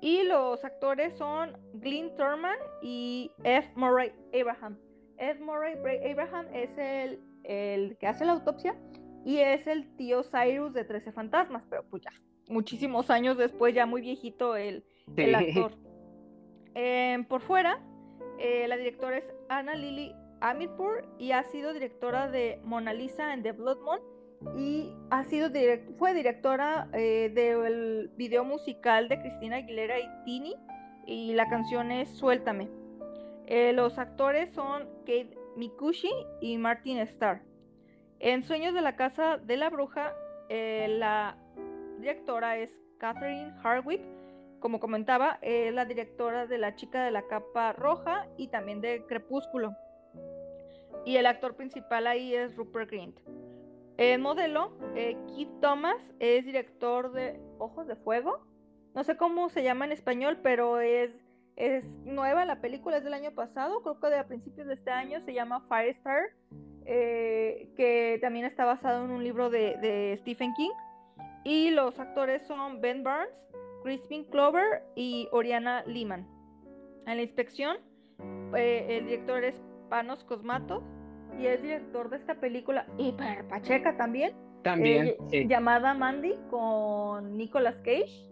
Y los actores son Glyn Thurman y F. Murray Abraham. F. Murray Abraham es el, el que hace la autopsia y es el tío Cyrus de Trece Fantasmas, pero pues ya, muchísimos años después, ya muy viejito el, actor. Em, por fuera, eh, la directora es Anna Lily Amirpour y ha sido directora de Mona Lisa en The Blood Moon y ha sido fue directora eh, del video musical de Cristina Aguilera y Tini y la canción es Suéltame. Eh, los actores son Kate Mikushi y Martin Starr. En Sueños de la Casa de la Bruja, eh, la directora es Catherine Hardwick. Como comentaba, es la directora de La Chica de la Capa Roja y también de Crepúsculo. Y el actor principal ahí es Rupert Grint. El modelo, eh, Keith Thomas, es director de Ojos de Fuego. No sé cómo se llama en español, pero es, es nueva. La película es del año pasado, creo que de a principios de este año. Se llama Firestar. Eh, que también está basado en un libro de, Stephen King. Y los actores son Ben Barnes, Crispin Clover y Oriana Lehman. En la inspección, eh, el director es Panos Cosmato y es director de esta película hiper pacheca también. También. Eh, llamada Mandy con Nicolas Cage.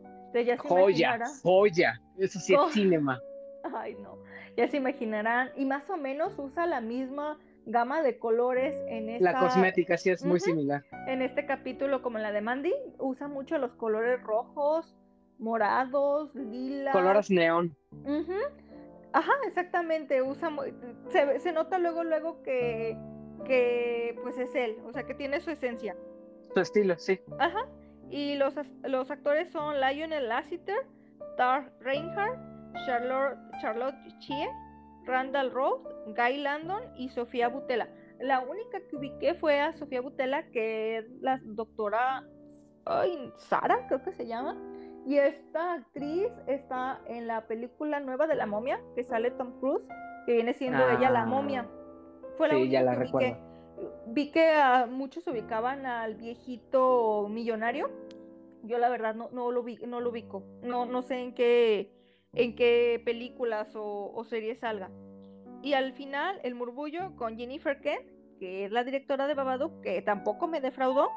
joya, joya. Eso sí es oh. cinema. Ay, no. Ya se imaginarán. Y más o menos usa la misma gama de colores en esta... La cosmética sí es muy similar. En este capítulo, como en la de Mandy, usa mucho los colores rojos, morados, lilas. Colores neón. Ajá, exactamente. Usa, se, se, nota luego, luego que, que pues es él, o sea, que tiene su esencia. Su estilo, sí. Ajá. Y los, los actores son Lionel Lassiter, Tar Reinhardt, Charlotte, Charlotte Chie, Randall Roth, Guy Landon y Sofía Butela. La única que ubiqué fue a Sofía Butela, que es la doctora ay, Sara, creo que se llama. Y esta actriz está en la película nueva de la momia, que sale Tom Cruise, que viene siendo ella la momia. Fue la sí, ya la recuerdo. Vi que a muchos ubicaban al viejito millonario. Yo la verdad no, no lo vi, no lo ubico. No, no sé en qué en qué películas o, series salga. Y al final, el murmullo con Jennifer Kent, que es la directora de Babadook, que tampoco me defraudó.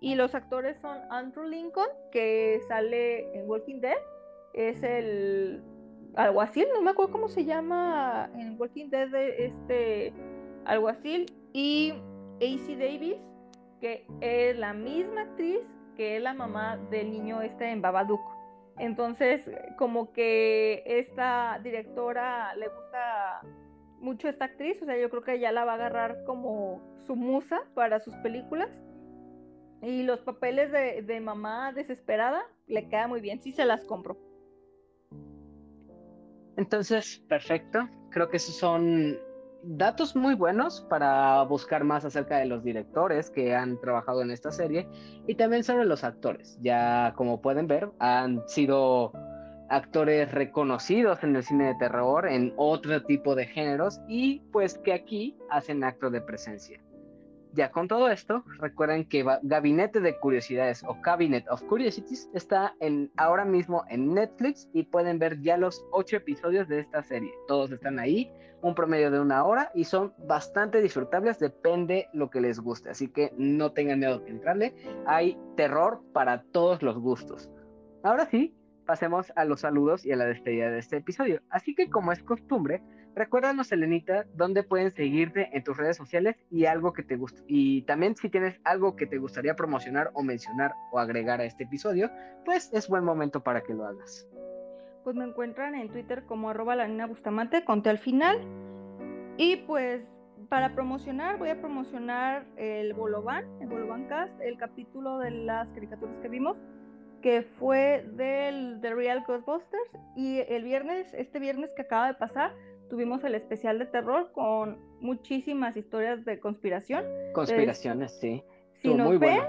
Y los actores son Andrew Lincoln, que sale en Walking Dead, es el alguacil, no me acuerdo cómo se llama en Walking Dead este alguacil, y AC Davis, que es la misma actriz que es la mamá del niño este en Babadook. Entonces, como que esta directora le gusta mucho esta actriz, o sea, yo creo que ya la va a agarrar como su musa para sus películas. Y los papeles de, de mamá desesperada le queda muy bien, sí se las compro. Entonces, perfecto. Creo que esos son datos muy buenos para buscar más acerca de los directores que han trabajado en esta serie y también sobre los actores. Ya como pueden ver, han sido actores reconocidos en el cine de terror, en otro tipo de géneros y pues que aquí hacen acto de presencia. Ya con todo esto, recuerden que Gabinete de Curiosidades o Cabinet of Curiosities está en, ahora mismo en Netflix y pueden ver ya los ocho episodios de esta serie. Todos están ahí, un promedio de una hora y son bastante disfrutables, depende lo que les guste. Así que no tengan miedo de entrarle. Hay terror para todos los gustos. Ahora sí, pasemos a los saludos y a la despedida de este episodio. Así que como es costumbre, Recuérdanos, Elenita, dónde pueden seguirte en tus redes sociales y algo que te guste. Y también si tienes algo que te gustaría promocionar o mencionar o agregar a este episodio, pues es buen momento para que lo hagas. Pues me encuentran en Twitter como arroba la nina Bustamante, conté al final. Y pues para promocionar, voy a promocionar el Bolovan, el Bolovan Cast, el capítulo de las caricaturas que vimos, que fue del The Real Ghostbusters. Y el viernes, este viernes que acaba de pasar, tuvimos el especial de terror con muchísimas historias de conspiración. Conspiraciones, sí. Si nos ven,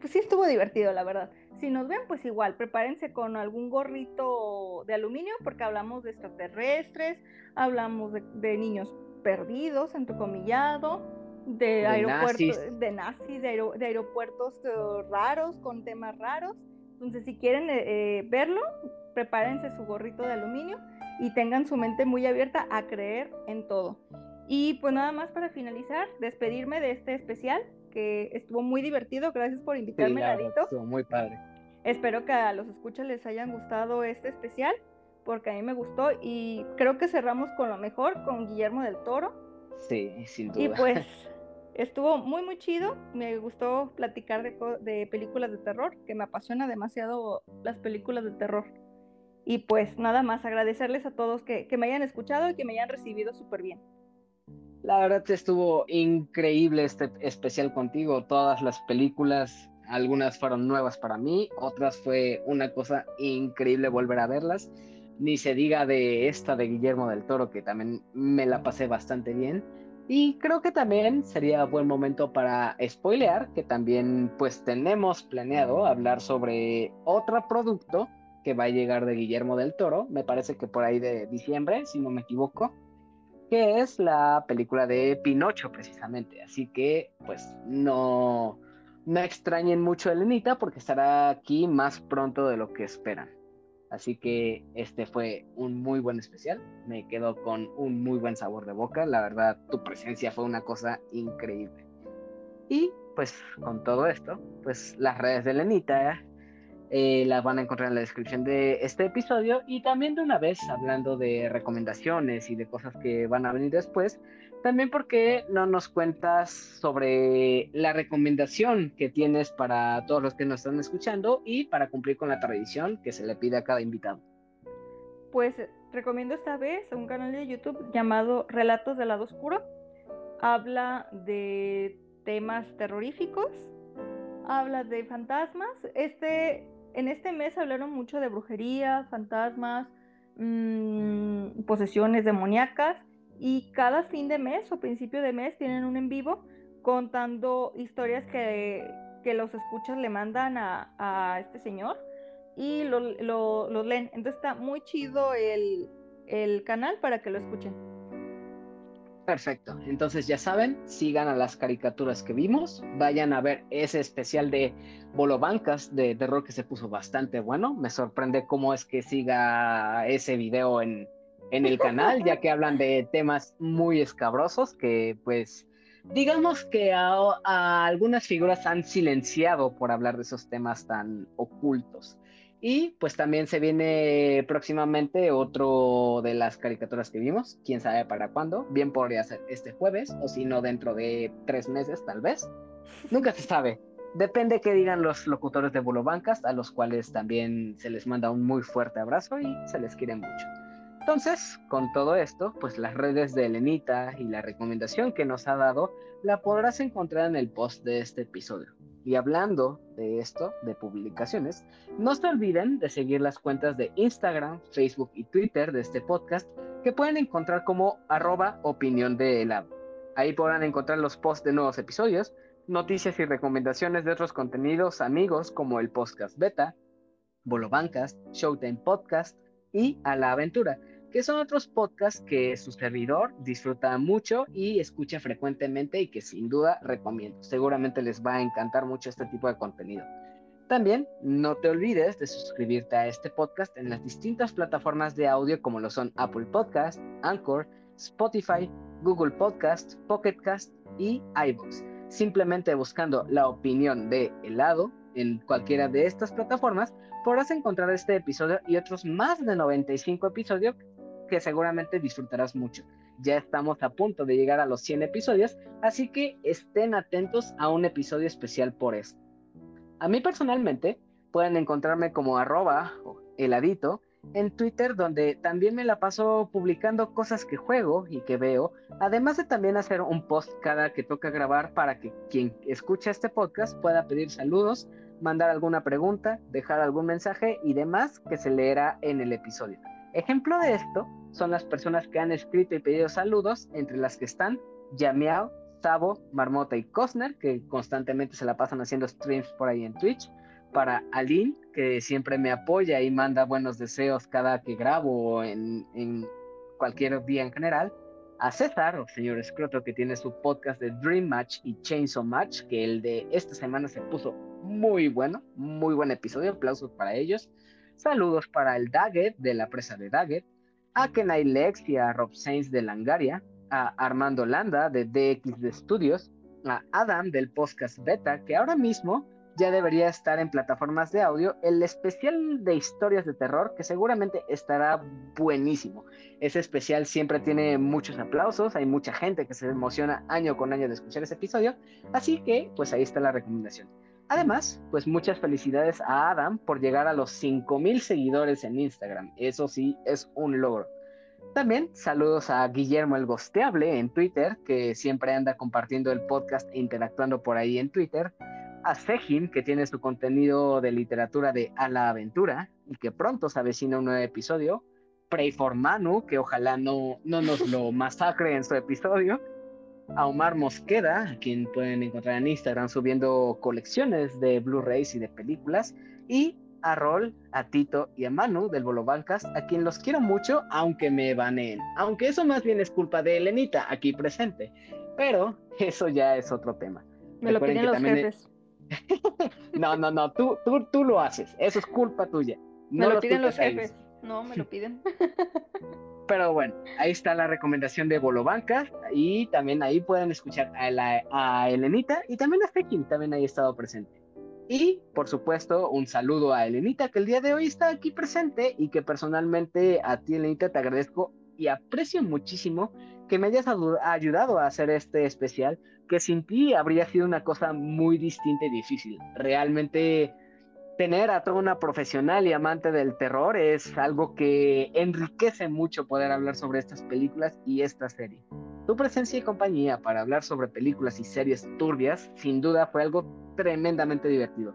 pues sí estuvo divertido, la verdad. Si nos ven, pues igual, prepárense con algún gorrito de aluminio porque hablamos de extraterrestres, hablamos de, niños perdidos, entrecomillado, de, de aeropuertos, de nazis, de, aeropuertos eh, raros, con temas raros. Entonces, si quieren eh, eh, verlo, prepárense su gorrito de aluminio y tengan su mente muy abierta a creer en todo. Y pues nada más para finalizar, despedirme de este especial que estuvo muy divertido. Gracias por invitarme, sí, Estuvo muy padre. Espero que a los escuchas les hayan gustado este especial, porque a mí me gustó y creo que cerramos con lo mejor, con Guillermo del Toro. Sí, sin duda. Y pues estuvo muy, muy chido. Me gustó platicar de, de películas de terror, que me apasiona demasiado las películas de terror. Y pues nada más agradecerles a todos que, me hayan escuchado y que me hayan recibido súper bien. La verdad estuvo increíble este especial contigo. Todas las películas, algunas fueron nuevas para mí, otras fue una cosa increíble volver a verlas. Ni se diga de esta de Guillermo del Toro, que también me la pasé bastante bien. Y creo que también sería buen momento para spoilear, que también pues tenemos planeado hablar sobre otro producto que va a llegar de Guillermo del Toro, me parece que por ahí de diciembre, si no me equivoco, que es la película de Pinocho precisamente. Así que pues no, no extrañen mucho a Elenita porque estará aquí más pronto de lo que esperan. Así que este fue un muy buen especial. Me quedo con un muy buen sabor de boca. La verdad, tu presencia fue una cosa increíble. Y pues con todo esto, pues las redes de Elenita eh, las van a encontrar en la descripción de este episodio y también de una vez hablando de recomendaciones y de cosas que van a venir después, también porque no nos cuentas sobre la recomendación que tienes para todos los que nos están escuchando y para cumplir con la tradición que se le pide a cada invitado. Pues recomiendo esta vez un canal de YouTube llamado Relatos del lado oscuro. Habla de temas terroríficos, habla de fantasmas. Este en este mes hablaron mucho de brujería, fantasmas, mm, posesiones demoníacas y cada fin de mes o principio de mes tienen un en vivo contando historias que, los escuchas le mandan a, este señor y lo, los leen. Entonces está muy chido el, el canal para que lo escuchen. Perfecto. Entonces ya saben, sigan a las caricaturas que vimos, vayan a ver ese especial de Bolobancas de terror que se puso bastante bueno. Me sorprende cómo es que siga ese video en, en el canal, ya que hablan de temas muy escabrosos que pues digamos que a algunas figuras han silenciado por hablar de esos temas tan ocultos. Y pues también se viene próximamente otro de las caricaturas que vimos, quién sabe para cuándo, bien podría ser este jueves o si no dentro de tres meses tal vez, nunca se sabe. Depende qué digan los locutores de Bulo Bancast, a los cuales también se les manda un muy fuerte abrazo y se les quiere mucho. Entonces, con todo esto, pues las redes de Elenita y la recomendación que nos ha dado la podrás encontrar en el post de este episodio. Y hablando de esto, de publicaciones, no se olviden de seguir las cuentas de Instagram, Facebook y Twitter de este podcast que pueden encontrar como arroba opinión de helado. Ahí podrán encontrar los posts de nuevos episodios, noticias y recomendaciones de otros contenidos amigos como el podcast beta, Bolo Bancast, Showtime Podcast y A la Aventura que son otros podcasts que su servidor disfruta mucho y escucha frecuentemente y que sin duda recomiendo. Seguramente les va a encantar mucho este tipo de contenido. También no te olvides de suscribirte a este podcast en las distintas plataformas de audio como lo son Apple Podcast, Anchor, Spotify, Google Podcast, Pocket Cast y iVoox. Simplemente buscando la opinión de helado en cualquiera de estas plataformas podrás encontrar este episodio y otros más de 95 episodios que seguramente disfrutarás mucho. Ya estamos a punto de llegar a los 100 episodios, así que estén atentos a un episodio especial por eso. A mí personalmente pueden encontrarme como arroba heladito en Twitter donde también me la paso publicando cosas que juego y que veo, además de también hacer un post cada que toca grabar para que quien escucha este podcast pueda pedir saludos, mandar alguna pregunta, dejar algún mensaje y demás que se leerá en el episodio. Ejemplo de esto son las personas que han escrito y pedido saludos, entre las que están Yamiao, Sabo, Marmota y Cosner, que constantemente se la pasan haciendo streams por ahí en Twitch. Para Aline, que siempre me apoya y manda buenos deseos cada que grabo en, en cualquier día en general. A César, o señor Escroto, que tiene su podcast de Dream Match y Chainsaw Match, que el de esta semana se puso muy bueno, muy buen episodio, aplausos para ellos. Saludos para el Daggett de la presa de Daggett, a Kenai Lex y a Rob Sainz de Langaria, a Armando Landa de DX de Studios, a Adam del podcast Beta, que ahora mismo ya debería estar en plataformas de audio, el especial de historias de terror, que seguramente estará buenísimo. Ese especial siempre tiene muchos aplausos, hay mucha gente que se emociona año con año de escuchar ese episodio, así que pues ahí está la recomendación. Además, pues muchas felicidades a Adam por llegar a los 5000 seguidores en Instagram. Eso sí es un logro. También saludos a Guillermo el Gosteable en Twitter, que siempre anda compartiendo el podcast e interactuando por ahí en Twitter. A Sejim, que tiene su contenido de literatura de A la Aventura y que pronto se avecina un nuevo episodio. Pray for Manu, que ojalá no, no nos lo masacre en su episodio a Omar Mosqueda, a quien pueden encontrar en Instagram subiendo colecciones de Blu-rays y de películas, y a Rol, a Tito y a Manu del Bolo Bancas, a quien los quiero mucho, aunque me baneen. Aunque eso más bien es culpa de Elenita, aquí presente. Pero eso ya es otro tema. Me lo piden los jefes. no, no, no, tú, tú, tú lo haces. Eso es culpa tuya. me lo piden los jefes. No, me lo piden. Pero bueno, ahí está la recomendación de Bolobanca y también ahí pueden escuchar a, la, Elenita y también a Fekin, también ahí ha estado presente. Y por supuesto, un saludo a Elenita que el día de hoy está aquí presente y que personalmente a ti, Elenita, te agradezco y aprecio muchísimo que me hayas ayudado a hacer este especial, que sin ti habría sido una cosa muy distinta y difícil. Realmente tener a toda una profesional y amante del terror es algo que enriquece mucho poder hablar sobre estas películas y esta serie. Tu presencia y compañía para hablar sobre películas y series turbias sin duda fue algo tremendamente divertido.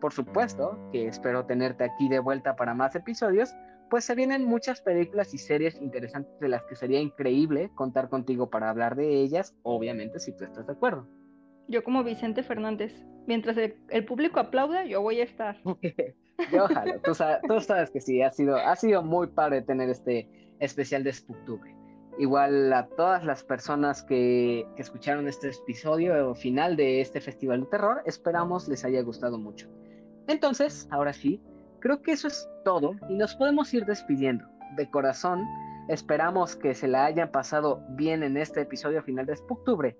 Por supuesto que espero tenerte aquí de vuelta para más episodios, pues se vienen muchas películas y series interesantes de las que sería increíble contar contigo para hablar de ellas, obviamente si tú estás de acuerdo. Yo como Vicente Fernández, mientras el, público aplauda, yo voy a estar. yo ojalá, tú sabes, que sí, ha sido, ha sido muy padre tener este especial de Spooktubre. Igual a todas las personas que, escucharon este episodio final de este Festival de Terror, esperamos les haya gustado mucho. Entonces, ahora sí, creo que eso es todo y nos podemos ir despidiendo. De corazón, esperamos que se la hayan pasado bien en este episodio final de Spooktubre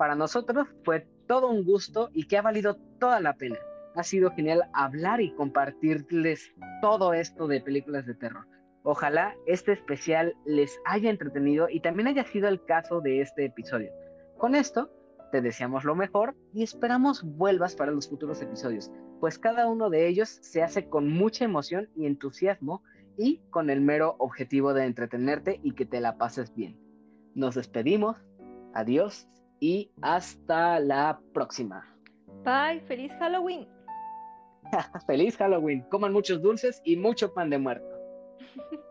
para nosotros fue todo un gusto y que ha valido toda la pena. Ha sido genial hablar y compartirles todo esto de películas de terror. Ojalá este especial les haya entretenido y también haya sido el caso de este episodio. Con esto, te deseamos lo mejor y esperamos vuelvas para los futuros episodios, pues cada uno de ellos se hace con mucha emoción y entusiasmo y con el mero objetivo de entretenerte y que te la pases bien. Nos despedimos. Adiós y hasta la próxima. Bye, feliz Halloween. feliz Halloween. Coman muchos dulces y mucho pan de muerto.